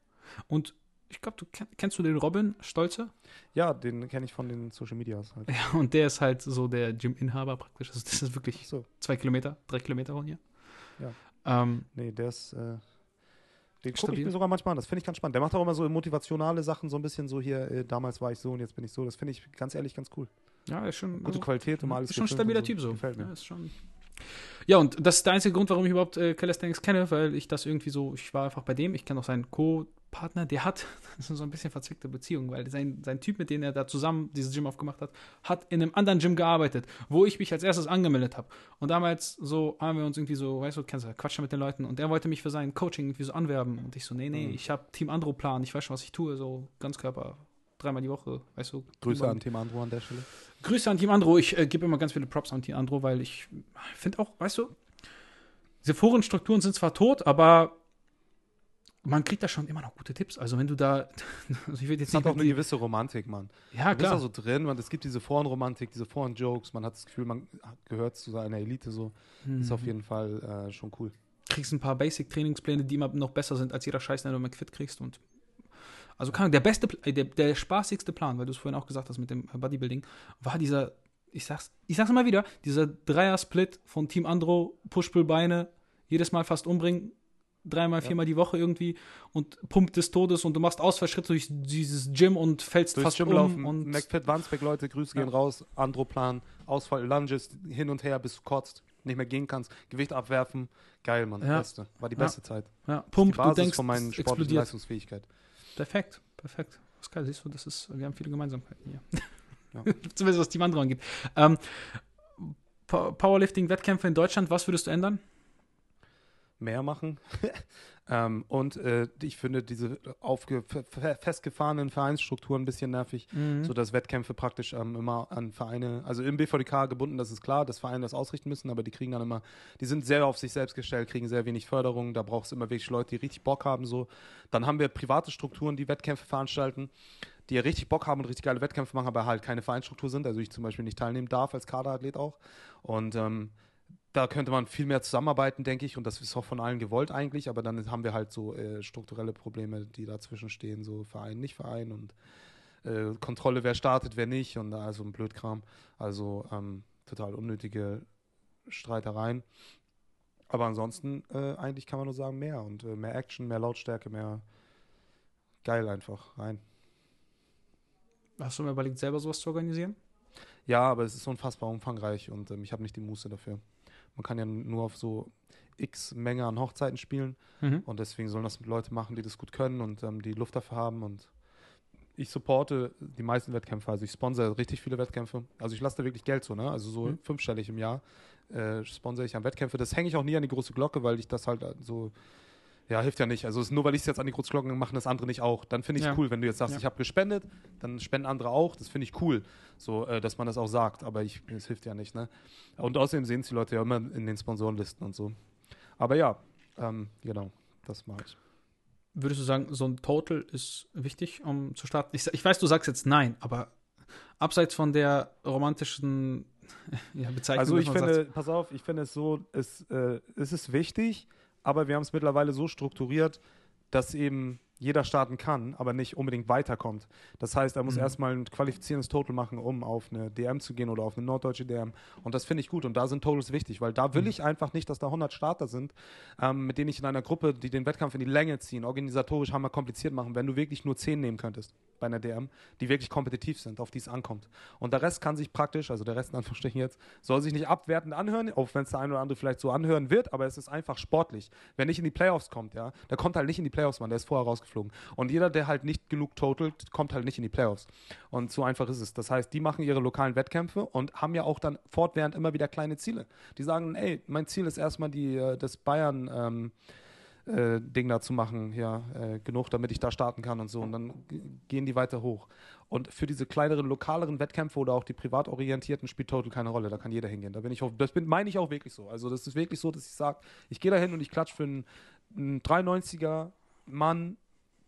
Und ich glaube, du kenn, kennst du den Robin Stolze? Ja, den kenne ich von den Social Medias halt. Ja, und der ist halt so der Gym-Inhaber praktisch. Also das ist wirklich So, zwei Kilometer, drei Kilometer von hier. Ja. Ähm, nee, der ist. Äh, den gucke ich mir sogar manchmal an. Das finde ich ganz spannend. Der macht auch immer so motivationale Sachen, so ein bisschen so hier, äh, damals war ich so und jetzt bin ich so. Das finde ich ganz ehrlich ganz cool. Ja, ist schon Gute also, Qualität und alles. ist schon ein stabiler und Typ so. Gefällt mir. Ja, ist schon Ja, und das ist der einzige Grund, warum ich überhaupt äh, Calisthenics kenne, weil ich das irgendwie so, ich war einfach bei dem, ich kenne auch seinen Co-Partner, der hat, das <laughs> ist so ein bisschen verzwickte Beziehung, weil sein, sein Typ, mit dem er da zusammen dieses Gym aufgemacht hat, hat in einem anderen Gym gearbeitet, wo ich mich als erstes angemeldet habe. Und damals so haben wir uns irgendwie so, weißt du, kennst du, quatschen mit den Leuten und er wollte mich für sein Coaching irgendwie so anwerben und ich so, nee, nee, Mhm. ich habe Team Andro Plan, ich weiß schon, was ich tue, so Ganzkörper, dreimal die Woche, weißt du. Grüße an Team Andro an der Stelle. Grüße an Team Andro. Ich äh, gebe immer ganz viele Props an Team Andro, weil ich finde auch, weißt du, diese Forenstrukturen sind zwar tot, aber man kriegt da schon immer noch gute Tipps. Also wenn du da, <laughs> also ich will jetzt hat nicht auch eine gewisse Romantik, Mann. ja Du bist da klar, so drin, man, es gibt diese Forenromantik, diese Foren-Jokes, man hat das Gefühl, man gehört zu einer Elite so. Ist auf Mhm. jeden Fall äh, schon cool. kriegst ein paar Basic-Trainingspläne, die immer noch besser sind als jeder Scheiß, den du McFit kriegst und also kann der beste, äh, der, der spaßigste Plan, weil du es vorhin auch gesagt hast mit dem Bodybuilding, war dieser, ich sag's, ich sag's immer wieder, dieser Dreier-Split von Team Andro, Push-Pull-Beine, jedes Mal fast umbringen, dreimal, Ja. viermal die Woche irgendwie und Pump des Todes und du machst Ausfallschritte durch dieses Gym und fällst fast Gym um laufen, und McFit Wandsbeck, Leute, Grüße Ja. gehen raus, Androplan, Ausfall, Lunges, hin und her, bis du kotzt, nicht mehr gehen kannst, Gewicht abwerfen, geil, Mann, Ja. beste, war die beste Zeit. ja, Die Pump, du denkst, von meiner es sportlichen explodiert. Leistungsfähigkeit. Perfekt, perfekt. Geil, siehst du, das ist, wir haben viele Gemeinsamkeiten hier. Ja. <laughs> Zumindest was die Wand angeht. Ähm, Powerlifting-Wettkämpfe in Deutschland, was würdest du ändern? mehr machen. <laughs> ähm, und äh, ich finde diese festgefahrenen Vereinsstrukturen ein bisschen nervig, Mhm. so dass Wettkämpfe praktisch ähm, immer an Vereine, also im BVDK gebunden, das ist klar, dass Vereine das ausrichten müssen, aber die kriegen dann immer, die sind sehr auf sich selbst gestellt, kriegen sehr wenig Förderung, da braucht es immer wirklich Leute, die richtig Bock haben, so. Dann haben wir private Strukturen, die Wettkämpfe veranstalten, die ja richtig Bock haben und richtig geile Wettkämpfe machen, aber halt keine Vereinsstruktur sind, also ich zum Beispiel nicht teilnehmen darf als Kaderathlet auch. Und ähm, da könnte man viel mehr zusammenarbeiten, denke ich, und das ist auch von allen gewollt eigentlich, aber dann haben wir halt so äh, strukturelle Probleme, die dazwischen stehen, so Verein, nicht Verein und äh, Kontrolle, wer startet, wer nicht und also ein Blödkram. Also ähm, total unnötige Streitereien. Aber ansonsten äh, eigentlich kann man nur sagen, mehr und äh, mehr Action, mehr Lautstärke, mehr geil einfach rein. Hast du mir überlegt, selber sowas zu organisieren? Ja, aber es ist unfassbar umfangreich und ähm, ich habe nicht die Muße dafür. Man kann ja nur auf so x Menge an Hochzeiten spielen Mhm. und deswegen sollen das Leute machen, die das gut können und ähm, die Luft dafür haben und ich supporte die meisten Wettkämpfe, also ich sponsere richtig viele Wettkämpfe. Also ich lasse da wirklich Geld so, ne? Also so Mhm. fünfstellig im Jahr äh, sponsere ich an Wettkämpfe. Das hänge ich auch nie an die große Glocke, weil ich das halt äh, so ja, hilft ja nicht. Also es ist nur weil ich es jetzt an die große Glocke mache, das andere nicht auch. Dann finde ich es Ja. cool, wenn du jetzt sagst, Ja. ich habe gespendet, dann spenden andere auch. Das finde ich cool, so äh, dass man das auch sagt. Aber ich, es hilft ja nicht, ne? Und außerdem sehen es die Leute ja immer in den Sponsorenlisten und so. Aber ja, ähm, genau, das mache ich. Würdest du sagen, so ein Total ist wichtig, um zu starten? Ich, ich weiß, du sagst jetzt nein, aber abseits von der romantischen <laughs> ja, Bezeichnung, Also ich finde, sagt, pass auf, ich finde es so, es, äh, es ist wichtig, aber wir haben es mittlerweile so strukturiert, dass eben jeder starten kann, aber nicht unbedingt weiterkommt. Das heißt, er muss Mhm. erstmal ein qualifizierendes Total machen, um auf eine DM zu gehen oder auf eine norddeutsche DM. Und das finde ich gut. Und da sind Totals wichtig, weil da will Mhm. ich einfach nicht, dass da 100 Starter sind, ähm, mit denen ich in einer Gruppe, die den Wettkampf in die Länge ziehen, organisatorisch hammer kompliziert machen, wenn du wirklich nur 10 nehmen könntest bei einer DM, die wirklich kompetitiv sind, auf die es ankommt. Und der Rest kann sich praktisch, also der Rest in Anführungsstrichen jetzt, soll sich nicht abwertend anhören, auch wenn es der eine oder andere vielleicht so anhören wird, aber es ist einfach sportlich. Wer nicht in die Playoffs kommt, ja, der kommt halt nicht in die Playoffs, Mann, der ist vorher rausgeflogen. Und jeder, der halt nicht genug totalt, kommt halt nicht in die Playoffs. Und so einfach ist es. Das heißt, die machen ihre lokalen Wettkämpfe und haben ja auch dann fortwährend immer wieder kleine Ziele. Die sagen, ey, mein Ziel ist erstmal die, äh, das Bayern, ähm, äh, Ding da zu machen, ja, äh, genug, damit ich da starten kann und so. Und dann gehen die weiter hoch. Und für diese kleineren, lokaleren Wettkämpfe oder auch die privat orientierten spielt Total keine Rolle. Da kann jeder hingehen. Da bin ich auch, das bin, meine ich auch wirklich so. Also das ist wirklich so, dass ich sage, ich gehe da hin und ich klatsche für einen, einen 93er Mann,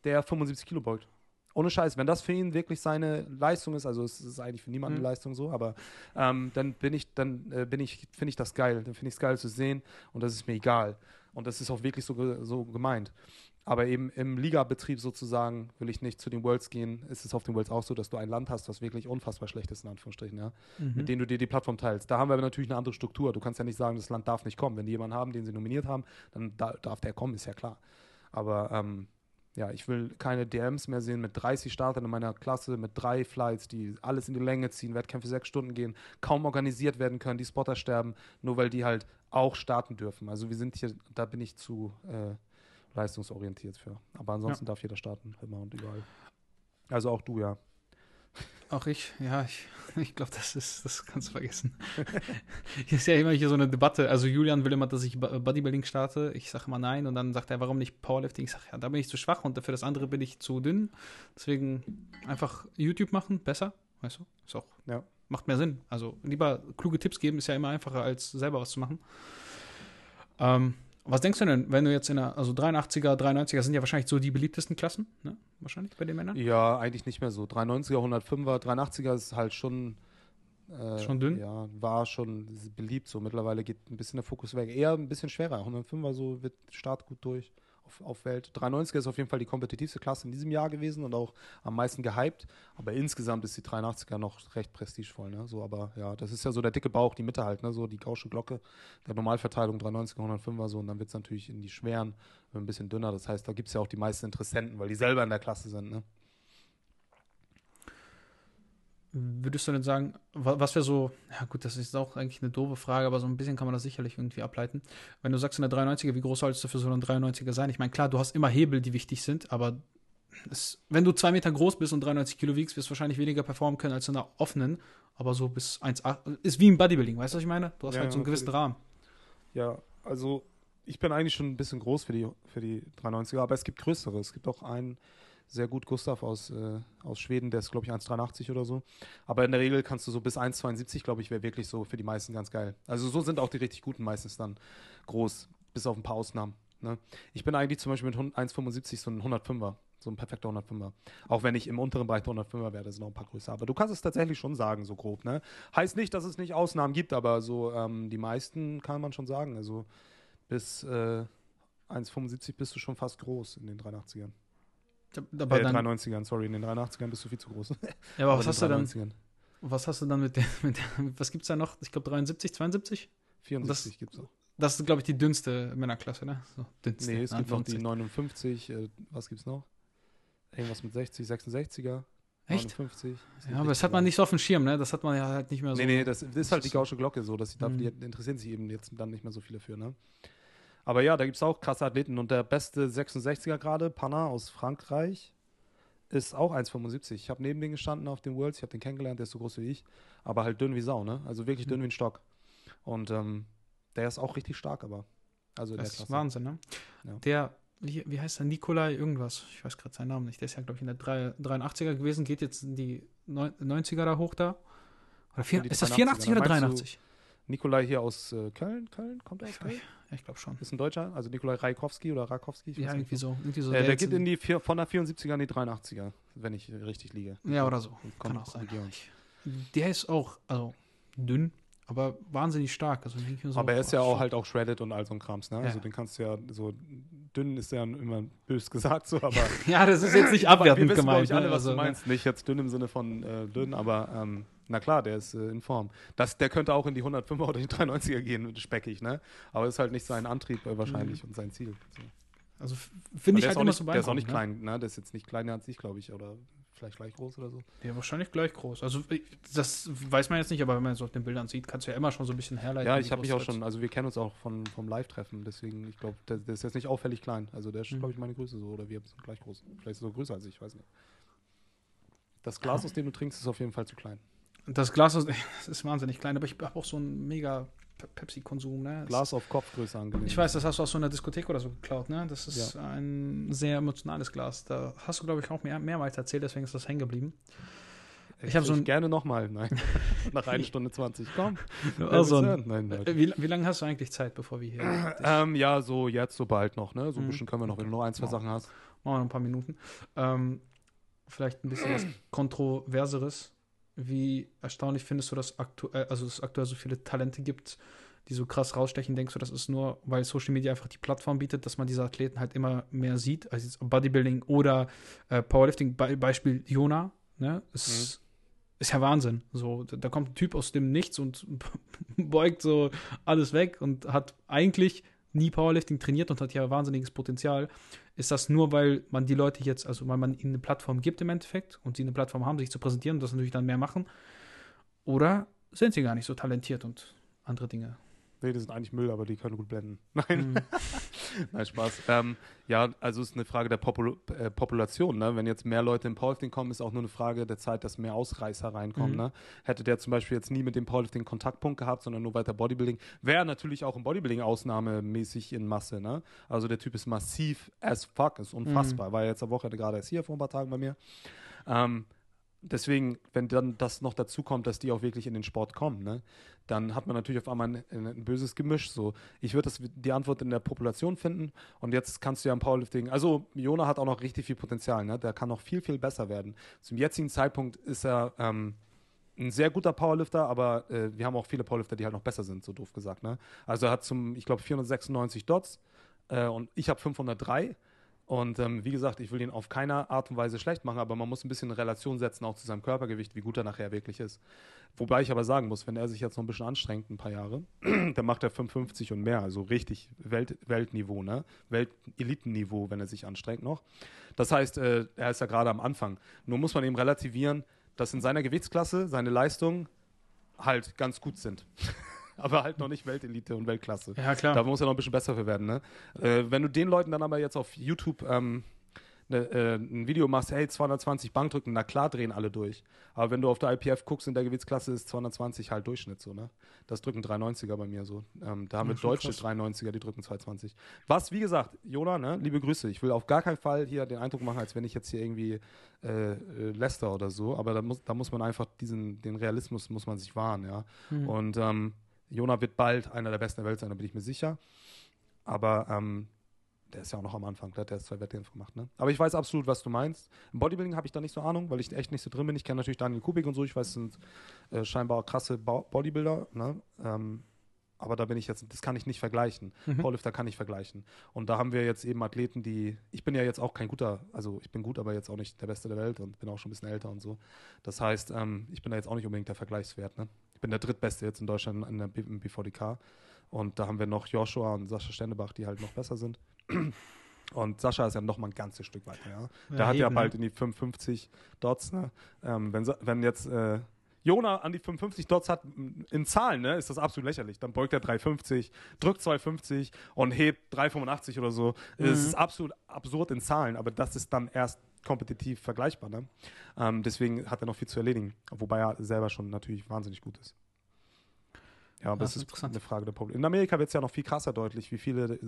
der 75 Kilo beugt. Ohne Scheiß, wenn das für ihn wirklich seine Leistung ist, also es ist eigentlich für niemanden Mhm. eine Leistung so, aber ähm, dann bin ich, dann äh, bin ich, finde ich das geil. Dann finde ich es geil zu sehen und das ist mir egal. Und das ist auch wirklich so, so gemeint. Aber eben im Ligabetrieb sozusagen will ich nicht zu den Worlds gehen. Ist es auf den Worlds auch so, dass du ein Land hast, was wirklich unfassbar schlecht ist, in Anführungsstrichen, ja, mhm. mit denen du dir die Plattform teilst. Da haben wir aber natürlich eine andere Struktur. Du kannst ja nicht sagen, das Land darf nicht kommen. Wenn die jemanden haben, den sie nominiert haben, dann da, darf der kommen, ist ja klar. Aber ähm, ja, ich will keine DMs mehr sehen mit 30 Startern in meiner Klasse, mit drei Flights, die alles in die Länge ziehen, Wettkämpfe sechs Stunden gehen, kaum organisiert werden können, die Spotter sterben, nur weil die halt auch starten dürfen. Also wir sind hier, da bin ich zu äh, leistungsorientiert für. Aber ansonsten darf jeder starten, immer und überall. Also auch du, ja. Auch ich, ja, ich, <laughs> ich glaube, das ist, das kannst du vergessen. <laughs> hier ist ja immer hier so eine Debatte. Also Julian will immer, dass ich Bo- Bodybuilding starte. Ich sage immer nein und dann sagt er, warum nicht Powerlifting? Ich sage, ja, da bin ich zu schwach und für das andere bin ich zu dünn. Deswegen einfach YouTube machen, besser, weißt du? Ist auch, Ja. Macht mehr Sinn. Also lieber kluge Tipps geben ist ja immer einfacher, als selber was zu machen. Ähm, was denkst du denn, wenn du jetzt in der, also 83er, 93er sind ja wahrscheinlich so die beliebtesten Klassen, ne? Wahrscheinlich bei den Männern? Ja, eigentlich nicht mehr so. 390er, 105er, 380er ist halt schon. äh, Schon dünn? Ja, war schon beliebt. So mittlerweile geht ein bisschen der Fokus weg. Eher ein bisschen schwerer. 105er so wird Start gut durch auf, auf Welt. 390er ist auf jeden Fall die kompetitivste Klasse in diesem Jahr gewesen und auch am meisten gehypt. Aber insgesamt ist die 380er noch recht prestigevoll. Ne? So, aber ja, das ist ja so der dicke Bauch, die Mitte halt, ne? so die gausche Glocke der Normalverteilung 390er, 105er so und dann wird es natürlich in die schweren ein bisschen dünner. Das heißt, da gibt es ja auch die meisten Interessenten, weil die selber in der Klasse sind. Ne? Würdest du denn sagen, wa- was wäre so, ja gut, das ist auch eigentlich eine doofe Frage, aber so ein bisschen kann man das sicherlich irgendwie ableiten. Wenn du sagst in der 93er, wie groß solltest du für so einen 93er sein? Ich meine, klar, du hast immer Hebel, die wichtig sind, aber es, wenn du zwei Meter groß bist und 93 Kilo wiegst, wirst du wahrscheinlich weniger performen können als in einer offenen, aber so bis 1,8, ist wie im Bodybuilding, weißt du, was ich meine? Du hast Ja, halt so einen gewissen. Rahmen. Ja, also ich bin eigentlich schon ein bisschen groß für die, für die 390er, aber es gibt größere. Es gibt auch einen sehr gut, Gustav aus, äh, aus Schweden, der ist, glaube ich, 1,83 oder so. Aber in der Regel kannst du so bis 1,72, glaube ich, wäre wirklich so für die meisten ganz geil. Also so sind auch die richtig guten meistens dann groß, bis auf ein paar Ausnahmen. Ne? Ich bin eigentlich zum Beispiel mit 1,75 so ein 105er. So ein perfekter 105er. Auch wenn ich im unteren Bereich der 105er wäre, das sind noch ein paar größer. Aber du kannst es tatsächlich schon sagen, so grob. Ne? Heißt nicht, dass es nicht Ausnahmen gibt, aber so ähm, die meisten kann man schon sagen. Also bis äh, 1,75 bist du schon fast groß in den 380ern. Aber äh, dann, 390ern, sorry, in den 380ern bist du viel zu groß. ja, aber Aber was hast du dann, 390ern. was hast du dann mit der, mit der was gibt's da noch? Ich glaube 73, 72? 74 gibt es auch. Das ist, glaube ich, die dünnste Männerklasse, ne? So, dünnste, Nee, es gibt noch die Anführungszeichen. 59, äh, was gibt's noch? Irgendwas mit 60, 66er. Echt? 59. Es gibt Ja, aber das hat man nicht so auf dem Schirm, ne? Das hat man ja halt nicht mehr so. Nee, nee, das, das ist halt die gausche Glocke so, dass da, Mhm. die interessieren sich eben jetzt dann nicht mehr so viele für, ne? Aber ja, da gibt es auch krasse Athleten und der beste 66er gerade, Panna aus Frankreich, ist auch 1,75. Ich habe neben den gestanden auf den Worlds, ich habe den kennengelernt, der ist so groß wie ich, aber halt dünn wie Sau, ne? Also wirklich dünn Mhm. wie ein Stock. Und ähm, der ist auch richtig stark, aber. Also Das der ist. Wahnsinn, ne? Ja. Der, wie, wie heißt der? Nikolai irgendwas. Ich weiß gerade seinen Namen nicht. Der ist ja, glaube ich, in der 3, 83er gewesen, geht jetzt in die neun- 90er da hoch da. Oder vier, die ist das 83er, 84 oder meinst du- 83? Nikolai hier aus äh, Köln, Köln, kommt er aus Ich, Köln? ja, ich glaube schon. Ist ein Deutscher, also Nikolai Rajkowski oder Rakowski. Ja, irgendwie so. Irgendwie so Äh, der jetzt geht in die vier, von der 74er in die 83er, wenn ich richtig liege. Ja, oder so. Kann auch sein. der ist auch, also dünn, aber wahnsinnig stark. Also so, Aber er ist ja auch halt auch shredded und all so ein Krams, ne? Ja. Also den kannst du ja so dünn ist ja immer bös gesagt so, aber <laughs> Ja, das ist jetzt nicht abwertend wir wissen, gemeint. ich, alle, ne? was also, du meinst. Nicht jetzt dünn im Sinne von äh, dünn, aber ähm, na klar, der ist äh, in Form. Das, der könnte auch in die 105er oder die 390er gehen, speckig, ne? Aber ist halt nicht sein Antrieb äh, wahrscheinlich und sein Ziel. So. Also finde ich halt immer nicht, so der ist auch nicht beeindruckend, klein, ne? Der ist jetzt nicht kleiner als ich, glaube ich, oder vielleicht gleich groß oder so. Ne? Ja, wahrscheinlich gleich groß. Also ich- das weiß man jetzt nicht, aber wenn man es auf den Bildern sieht, kannst du ja immer schon so ein bisschen herleiten. Ja, ich habe mich auch das schon, also wir kennen uns auch von, vom Live-Treffen, deswegen, ich glaube, der, der ist jetzt nicht auffällig klein. Also der ist, Mhm. glaube ich, meine Größe so, oder wir sind gleich groß. Vielleicht sogar größer als ich, weiß nicht. Das Glas, aus dem du trinkst, ist auf jeden Fall zu klein. Das Glas ist, <laughs> das ist wahnsinnig klein, aber ich habe auch so einen mega Pe- Pepsi-Konsum. Ne? Glas auf Kopfgröße angelegt. Ich weiß, das hast du aus so einer Diskothek oder so geklaut, ne? Das ist ein sehr emotionales Glas. Da hast du, glaube ich, auch mehr, mehrmals erzählt, deswegen ist das hängen geblieben. Ich hab so ein- gerne nochmal, nein. <laughs> Nach einer Stunde 20. Komm. <laughs> Also, nein, äh, wie, wie lange hast du eigentlich Zeit, bevor wir hier. <clears throat> Ähm, ja, so jetzt, so bald noch, ne? So ein Mhm. bisschen können wir noch, wenn du noch ein, zwei Ja. Sachen hast. Machen wir noch ein paar Minuten. Ähm, vielleicht ein bisschen was <clears throat> Kontroverseres. Wie erstaunlich findest du, dass aktuell, also es aktuell so viele Talente gibt, die so krass rausstechen? Denkst du, das ist nur, weil Social Media einfach die Plattform bietet, dass man diese Athleten halt immer mehr sieht, also jetzt Bodybuilding oder äh, Powerlifting, Be Beispiel Jona, ne? Ist, ist ja Wahnsinn. So, da, da kommt ein Typ aus dem Nichts und <laughs> beugt so alles weg und hat eigentlich nie Powerlifting trainiert und hat ja wahnsinniges Potenzial. Ist das nur, weil man die Leute jetzt, also weil man ihnen eine Plattform gibt im Endeffekt und sie eine Plattform haben, sich zu präsentieren und das natürlich dann mehr machen? Oder sind sie gar nicht so talentiert und andere Dinge? Nee, die sind eigentlich Müll, aber die können gut blenden. Nein. Mhm. <laughs> <laughs> Nein, Spaß. Ähm, ja, also es ist eine Frage der Popul äh, Population. Ne? Wenn jetzt mehr Leute in Powerlifting kommen, ist auch nur eine Frage der Zeit, dass mehr Ausreißer reinkommen. Mhm. Ne? Hätte der zum Beispiel jetzt nie mit dem Powerlifting Kontaktpunkt gehabt, sondern nur weiter Bodybuilding, wäre natürlich auch im Bodybuilding ausnahmemäßig in Masse. Ne? Also der Typ ist massiv as fuck, ist unfassbar. Mhm. War jetzt am Wochenende gerade erst hier vor ein paar Tagen bei mir. Ähm, deswegen, wenn dann das noch dazu kommt, dass die auch wirklich in den Sport kommen, ne, dann hat man natürlich auf einmal ein, ein böses Gemisch. So, ich würde die Antwort in der Population finden und jetzt kannst du ja im Powerlifting, also Jona hat auch noch richtig viel Potenzial, ne, der kann noch viel, viel besser werden. Zum jetzigen Zeitpunkt ist er ähm, ein sehr guter Powerlifter, aber äh, wir haben auch viele Powerlifter, die halt noch besser sind, so doof gesagt. Ne? Also er hat zum, ich glaube, 496 Dots äh, und ich habe 503 und ähm, wie gesagt, ich will ihn auf keiner Art und Weise schlecht machen, aber man muss ein bisschen in Relation setzen, auch zu seinem Körpergewicht, wie gut er nachher wirklich ist. Wobei ich aber sagen muss, wenn er sich jetzt noch ein bisschen anstrengt, ein paar Jahre, <clears throat> dann macht er 55 und mehr, also richtig Welt, Weltniveau, ne? Welt-Elitenniveau, wenn er sich anstrengt noch. Das heißt, äh, er ist ja gerade am Anfang. Nur muss man eben relativieren, dass in seiner Gewichtsklasse seine Leistungen halt ganz gut sind. <laughs> aber halt noch nicht Weltelite und Weltklasse. Ja, klar. Da muss er noch ein bisschen besser für werden. Ne? Äh, wenn du den Leuten dann aber jetzt auf YouTube ähm, ne, äh, ein Video machst, hey, 220 Bankdrücken, na klar drehen alle durch. Aber wenn du auf der IPF guckst, in der Gewichtsklasse ist 220 halt Durchschnitt so, ne? Das drücken 390er bei mir so. Ähm, da haben wir Deutsche krass. 390er, die drücken 220. Was, wie gesagt, Jona, ne, liebe Grüße. Ich will auf gar keinen Fall hier den Eindruck machen, als wenn ich jetzt hier irgendwie äh, äh, Leicester oder so, aber da muss, da muss man einfach diesen, den Realismus muss man sich wahren, ja. Mhm. Und ähm, Jona wird bald einer der besten der Welt sein, da bin ich mir sicher. Aber ähm, der ist ja auch noch am Anfang, der hat erst zwei Wettkämpfe gemacht. Ne? Aber ich weiß absolut, was du meinst. Im Bodybuilding habe ich da nicht so Ahnung, weil ich echt nicht so drin bin. Ich kenne natürlich Daniel Kubik und so. Ich weiß, es sind äh, scheinbar krasse Bo Bodybuilder. Ne? Ähm, aber da bin ich jetzt, das kann ich nicht vergleichen. Mhm. Powerlifter kann ich vergleichen. Und da haben wir jetzt eben Athleten, die, ich bin ja jetzt auch kein guter, also ich bin gut, aber jetzt auch nicht der Beste der Welt und bin auch schon ein bisschen älter und so. Das heißt, ähm, ich bin da jetzt auch nicht unbedingt der Vergleichswert. Ne? Ich bin der drittbeste jetzt in Deutschland in der BVDK. Und da haben wir noch Joshua und Sascha Stendebach, die halt noch besser sind. Und Sascha ist ja noch mal ein ganzes Stück weiter. Ja? Der ja, hat eben, ja bald in die 55 Dots. Ne? Ähm, wenn, wenn jetzt äh, Jona an die 55 Dots hat, in Zahlen, ne, ist das absolut lächerlich. Dann beugt er 350, drückt 250 und hebt 385 oder so. Mhm. Es ist absolut absurd in Zahlen, aber das ist dann erst kompetitiv vergleichbar. Ne? Ähm, deswegen hat er noch viel zu erledigen, wobei er selber schon natürlich wahnsinnig gut ist. Ja, aber das, ist eine Frage der Probleme. In Amerika wird es ja noch viel krasser deutlich, wie viele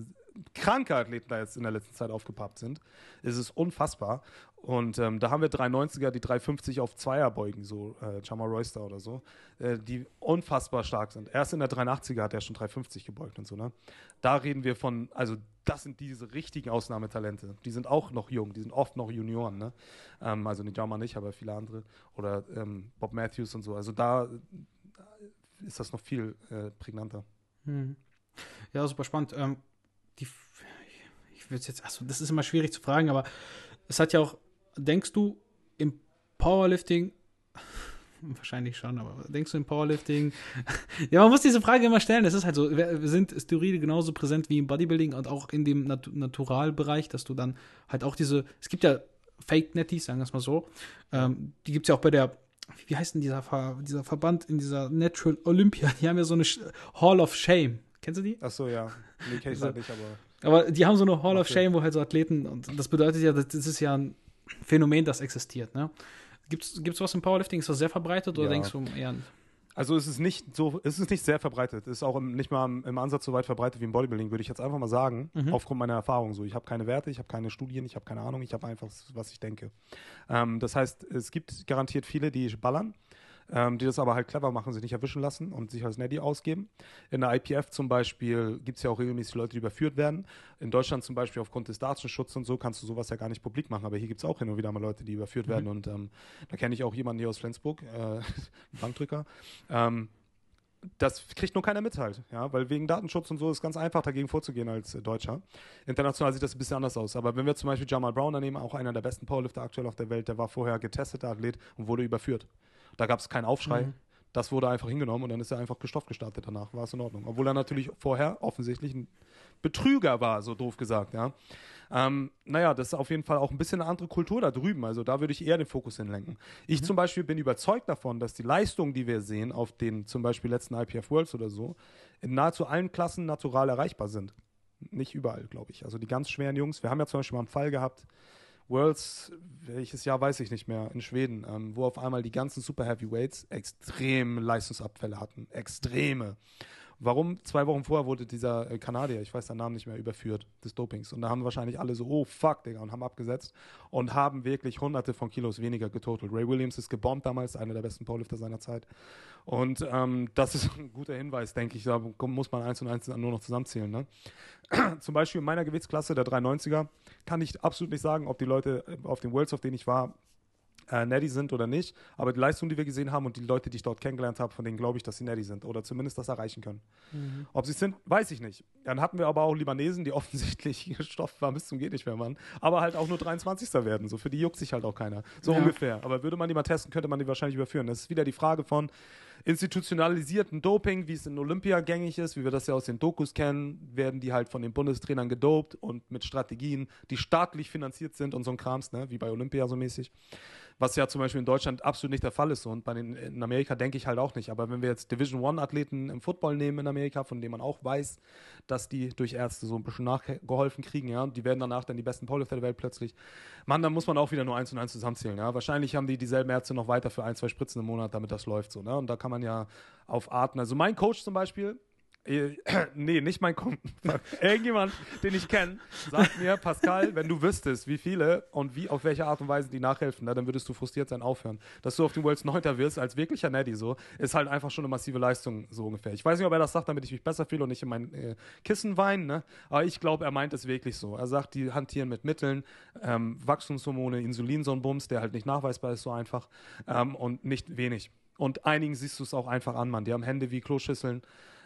kranke Athleten da jetzt in der letzten Zeit aufgepappt sind. Es ist unfassbar. Und ähm, da haben wir 390er, die 350 auf Zweier beugen, so äh, Chama Royster oder so, äh, die unfassbar stark sind. Erst in der 380er hat er schon 350 gebeugt und so, ne? Da reden wir von, also das sind diese richtigen Ausnahmetalente. Die sind auch noch jung, die sind oft noch Junioren, ne? Ähm, also nicht Jama nicht, aber viele andere. Oder ähm, Bob Matthews und so. Also da ist das noch viel äh, prägnanter. Hm. Ja, super spannend. Ähm, die, ich würde jetzt, achso, das ist immer schwierig zu fragen, aber es hat ja auch, denkst du, im Powerlifting, <laughs> wahrscheinlich schon, aber denkst du im Powerlifting, <laughs> ja, man muss diese Frage immer stellen, es ist halt so, sind Steroide genauso präsent wie im Bodybuilding und auch in dem Nat Naturalbereich, dass du dann halt auch diese, es gibt ja Fake-Netties, sagen wir es mal so, ähm, die gibt es ja auch bei der wie heißt denn dieser, Ver dieser Verband in dieser Natural Olympia? Die haben ja so eine Hall of Shame. Kennst du die? Ach so, ja. Nee, kenn ich halt nicht, aber. Aber die haben so eine Hall of Shame, wo halt so Athleten, und das bedeutet ja, das ist ja ein Phänomen, das existiert, ne? Gibt es was im Powerlifting? Ist das sehr verbreitet oder ja. denkst du eher also es ist nicht so, es ist nicht sehr verbreitet. Es ist auch nicht mal im, Ansatz so weit verbreitet wie im Bodybuilding, würde ich jetzt einfach mal sagen, mhm. aufgrund meiner Erfahrung so. Ich habe keine Werte, ich habe keine Studien, ich habe keine Ahnung, ich habe einfach, was ich denke. Ähm, das heißt, es gibt garantiert viele, die ballern ähm, die das aber halt clever machen, sich nicht erwischen lassen und sich als Neddy ausgeben. In der IPF zum Beispiel gibt es ja auch regelmäßig Leute, die überführt werden. In Deutschland zum Beispiel aufgrund des Datenschutzes und so kannst du sowas ja gar nicht publik machen, aber hier gibt es auch hin und wieder mal Leute, die überführt mhm. werden und ähm, da kenne ich auch jemanden hier aus Flensburg, äh, <laughs> Bankdrücker. Ähm, das kriegt nur keiner mit halt, ja, weil wegen Datenschutz und so ist es ganz einfach dagegen vorzugehen als Deutscher. International sieht das ein bisschen anders aus, aber wenn wir zum Beispiel Jamal Brown nehmen, auch einer der besten Powerlifter aktuell auf der Welt, der war vorher getesteter Athlet und wurde überführt. Da gab es keinen Aufschrei. Mhm. Das wurde einfach hingenommen und dann ist er einfach gestofft gestartet danach. War es in Ordnung. Obwohl er natürlich vorher offensichtlich ein Betrüger war, so doof gesagt, ja. Ähm, naja, das ist auf jeden Fall auch ein bisschen eine andere Kultur da drüben. Also da würde ich eher den Fokus hinlenken. Ich zum Beispiel bin überzeugt davon, dass die Leistungen, die wir sehen auf den zum Beispiel letzten IPF Worlds oder so, in nahezu allen Klassen natural erreichbar sind. Nicht überall, glaube ich. Also die ganz schweren Jungs. Wir haben ja zum Beispiel mal einen Fall gehabt, Worlds, welches Jahr weiß ich nicht mehr, in Schweden, ähm, wo auf einmal die ganzen Super Heavyweights extrem Leistungsabfälle hatten. Extreme. Warum? Zwei Wochen vorher wurde dieser äh, Kanadier, ich weiß seinen Namen nicht mehr, überführt des Dopings. Und da haben wahrscheinlich alle so, oh fuck, Digga, und haben abgesetzt und haben wirklich hunderte von Kilos weniger getotelt. Ray Williams ist gebombt damals, einer der besten Powerlifter seiner Zeit. Und ähm, das ist <laughs> ein guter Hinweis, denke ich. Da muss man eins und eins nur noch zusammenzählen. Ne? <clears throat> Zum Beispiel in meiner Gewichtsklasse, der 390er, kann ich absolut nicht sagen, ob die Leute äh, auf den Worlds, auf denen ich war, äh, Natty sind oder nicht. Aber die Leistung, die wir gesehen haben und die Leute, die ich dort kennengelernt habe, von denen glaube ich, dass sie Natty sind oder zumindest das erreichen können. Mhm. Ob sie es sind, weiß ich nicht. Dann hatten wir aber auch Libanesen, die <laughs> offensichtlich gestofft waren bis zum geht nicht mehr, Mann. Aber halt auch nur 23. werden. So für die juckt sich halt auch keiner. So ja. ungefähr. Aber würde man die mal testen, könnte man die wahrscheinlich überführen. Das ist wieder die Frage von institutionalisierten Doping, wie es in Olympia gängig ist, wie wir das ja aus den Dokus kennen, werden die halt von den Bundestrainern gedopt und mit Strategien, die staatlich finanziert sind und so ein Krams, ne, wie bei Olympia so mäßig was ja zum Beispiel in Deutschland absolut nicht der Fall ist. Und bei den, in Amerika denke ich halt auch nicht. Aber wenn wir jetzt Division One-Athleten im Football nehmen in Amerika, von denen man auch weiß, dass die durch Ärzte so ein bisschen nachgeholfen kriegen, ja, und die werden danach dann die besten Powerlifter der Welt plötzlich, Mann, dann muss man auch wieder nur eins und eins zusammenzählen. Ja. Wahrscheinlich haben die dieselben Ärzte noch weiter für ein, zwei Spritzen im Monat, damit das läuft so. Ne? Und da kann man ja auf Arten, also mein Coach zum Beispiel, <clears throat> nee, nicht mein Kunden. <laughs> Irgendjemand, den ich kenne, sagt mir, Pascal, wenn du wüsstest, wie viele und wie auf welche Art und Weise die nachhelfen, na, dann würdest du frustriert sein, aufhören. Dass du auf den Worlds Neunter wirst, als wirklicher Neddy so, ist halt einfach schon eine massive Leistung, so ungefähr. Ich weiß nicht, ob er das sagt, damit ich mich besser fühle und nicht in mein äh, Kissen weine, ne? aber ich glaube, er meint es wirklich so. Er sagt, die hantieren mit Mitteln, ähm, Wachstumshormone, Insulin, so ein Bums, der halt nicht nachweisbar ist, so einfach ähm, und nicht wenig. Und einigen siehst du es auch einfach an, Mann. Die haben Hände wie Kloschüsseln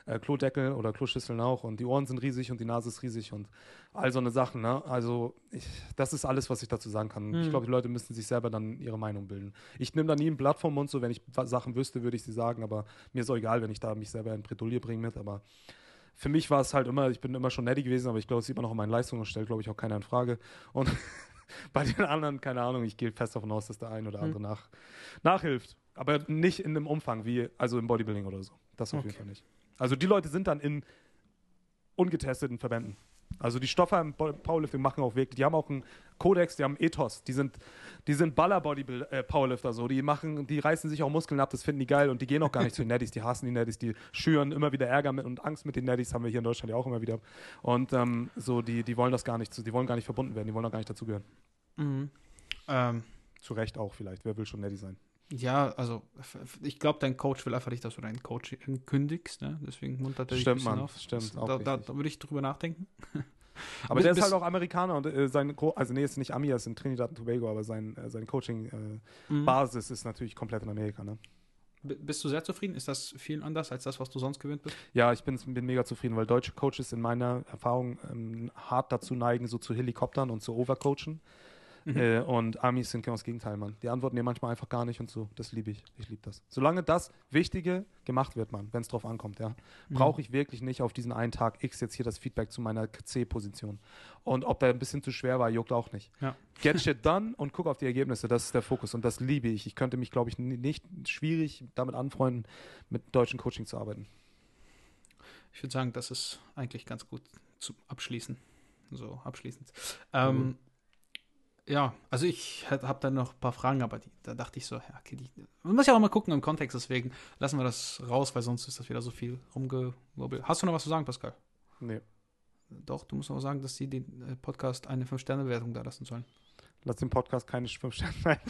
äh, Klodeckel oder Kloschüsseln auch und die Ohren sind riesig und die Nase ist riesig und all so eine Sachen. Ne? Also ich, das ist alles, was ich dazu sagen kann. Mhm. Ich glaube, die Leute müssen sich selber dann ihre Meinung bilden. Ich nehme da nie ein Blatt vom Mund, so wenn ich Sachen wüsste, würde ich sie sagen, aber mir ist auch egal, wenn ich da mich selber in Bredouille bringe mit, aber für mich war es halt immer, ich bin immer schon netty gewesen, aber ich glaube, es sieht man auch in meinen Leistungen und stellt, glaube ich, auch keiner in Frage. Und <laughs> bei den anderen, keine Ahnung, ich gehe fest davon aus, dass der ein oder andere mhm. nach, nachhilft. Aber nicht in einem Umfang wie, also im Bodybuilding oder so. Das auf okay. jeden Fall nicht. Also die Leute sind dann in ungetesteten Verbänden. Also die Stoffer im Powerlifting machen auch wirklich, die haben auch einen Kodex, die haben Ethos, die sind, die sind Baller-Body-Powerlifter, äh, so, die machen, die reißen sich auch Muskeln ab, das finden die geil und die gehen auch gar nicht zu den Netties, die hassen die Netties, die schüren immer wieder Ärger mit und Angst mit den Netties, haben wir hier in Deutschland ja auch immer wieder. Und ähm, so, die, die wollen das gar nicht, die wollen gar nicht verbunden werden, die wollen auch gar nicht dazugehören. Mhm. Ähm. Zu Recht auch vielleicht, wer will schon Nettie sein? Ja, also ich glaube, dein Coach will einfach nicht, dass du deinen Coach kündigst, ne? deswegen muntert er dich Stimmt, ein auf. Stimmt, da, da, da, würde ich drüber nachdenken. <laughs> aber der ist halt auch Amerikaner und äh, sein, Co also nee, ist nicht Ami, er ist in Trinidad und Tobago, aber sein, äh, seine Coaching-Basis äh, mhm. ist natürlich komplett in Amerika, ne? Bist du sehr zufrieden? Ist das viel anders als das, was du sonst gewöhnt bist? Ja, ich bin, bin mega zufrieden, weil deutsche Coaches in meiner Erfahrung ähm, hart dazu neigen, so zu Helikoptern und zu Overcoachen. Mhm. Äh, und Amis sind genau das Gegenteil, Mann. Die antworten dir manchmal einfach gar nicht und so. Das liebe ich. Ich liebe das. Solange das Wichtige gemacht wird, Mann, wenn es drauf ankommt, ja, mhm. brauche ich wirklich nicht auf diesen einen Tag X jetzt hier das Feedback zu meiner C-Position. Und ob der ein bisschen zu schwer war, juckt auch nicht. Ja. Get shit done und guck auf die Ergebnisse. Das ist der Fokus und das liebe ich. Ich könnte mich, glaube ich, nicht schwierig damit anfreunden, mit deutschen Coaching zu arbeiten. Ich würde sagen, das ist eigentlich ganz gut zu abschließen. So, abschließend. Ähm, mhm ja, also ich habe da noch ein paar Fragen, aber die, da dachte ich so, ja, okay, die, man muss ja auch mal gucken im Kontext, deswegen lassen wir das raus, weil sonst ist das wieder so viel rumgewobbelt. Hast du noch was zu sagen, Pascal? Nee. Doch, du musst auch sagen, dass sie den äh, Podcast eine 5-Sterne-Bewertung da lassen sollen. Lass den Podcast keine 5 Sterne.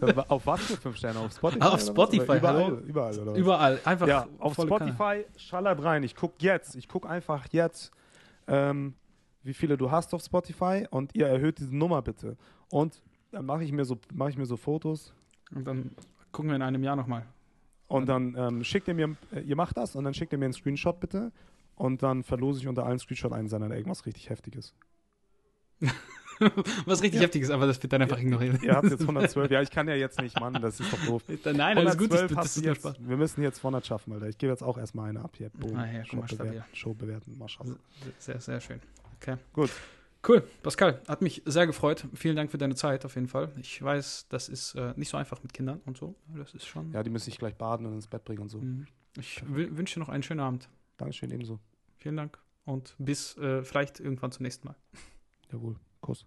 <laughs> auf was für 5 Sterne? Auf Spotify? Ah, auf Spotify, überall, überall, oder was? Überall, einfach. Ja, auf Spotify Kanal. schallert rein. Ich gucke jetzt, ich gucke einfach jetzt. Ähm, wie viele du hast auf Spotify und ihr erhöht diese Nummer bitte. Und dann mache ich, mir so, mach ich mir so Fotos. Und dann gucken wir in einem Jahr nochmal. Und dann ähm, schickt ihr mir, äh, ihr macht das und dann schickt ihr mir einen Screenshot bitte. Und dann verlose ich unter allen Screenshot einen seiner irgendwas richtig Heftiges. <laughs> Was richtig ja. heftiges, aber das wird dann einfach ignorieren. Ihr habt jetzt <laughs> 112. Ja, ich kann ja jetzt nicht, Mann, das ist doch doof. <laughs> Nein, alles gut. Ich, das ist jetzt, wir müssen jetzt 200 schaffen, Alter. Ich gebe jetzt auch erstmal eine ab hier. Boom. Ah, ja, Show, bewerten, Show bewerten. Mal schaffen. Sehr, sehr schön. Okay. Gut. Cool, Pascal, hat mich sehr gefreut. Vielen Dank für deine Zeit auf jeden Fall. Ich weiß, das ist äh, nicht so einfach mit Kindern und so. Das ist schon. Ja, die müssen sich gleich baden und ins Bett bringen und so. Mhm. Ich wü- wünsche dir noch einen schönen Abend. Dankeschön, ebenso. Vielen Dank und bis äh, vielleicht irgendwann zum nächsten Mal. Jawohl. Kuss.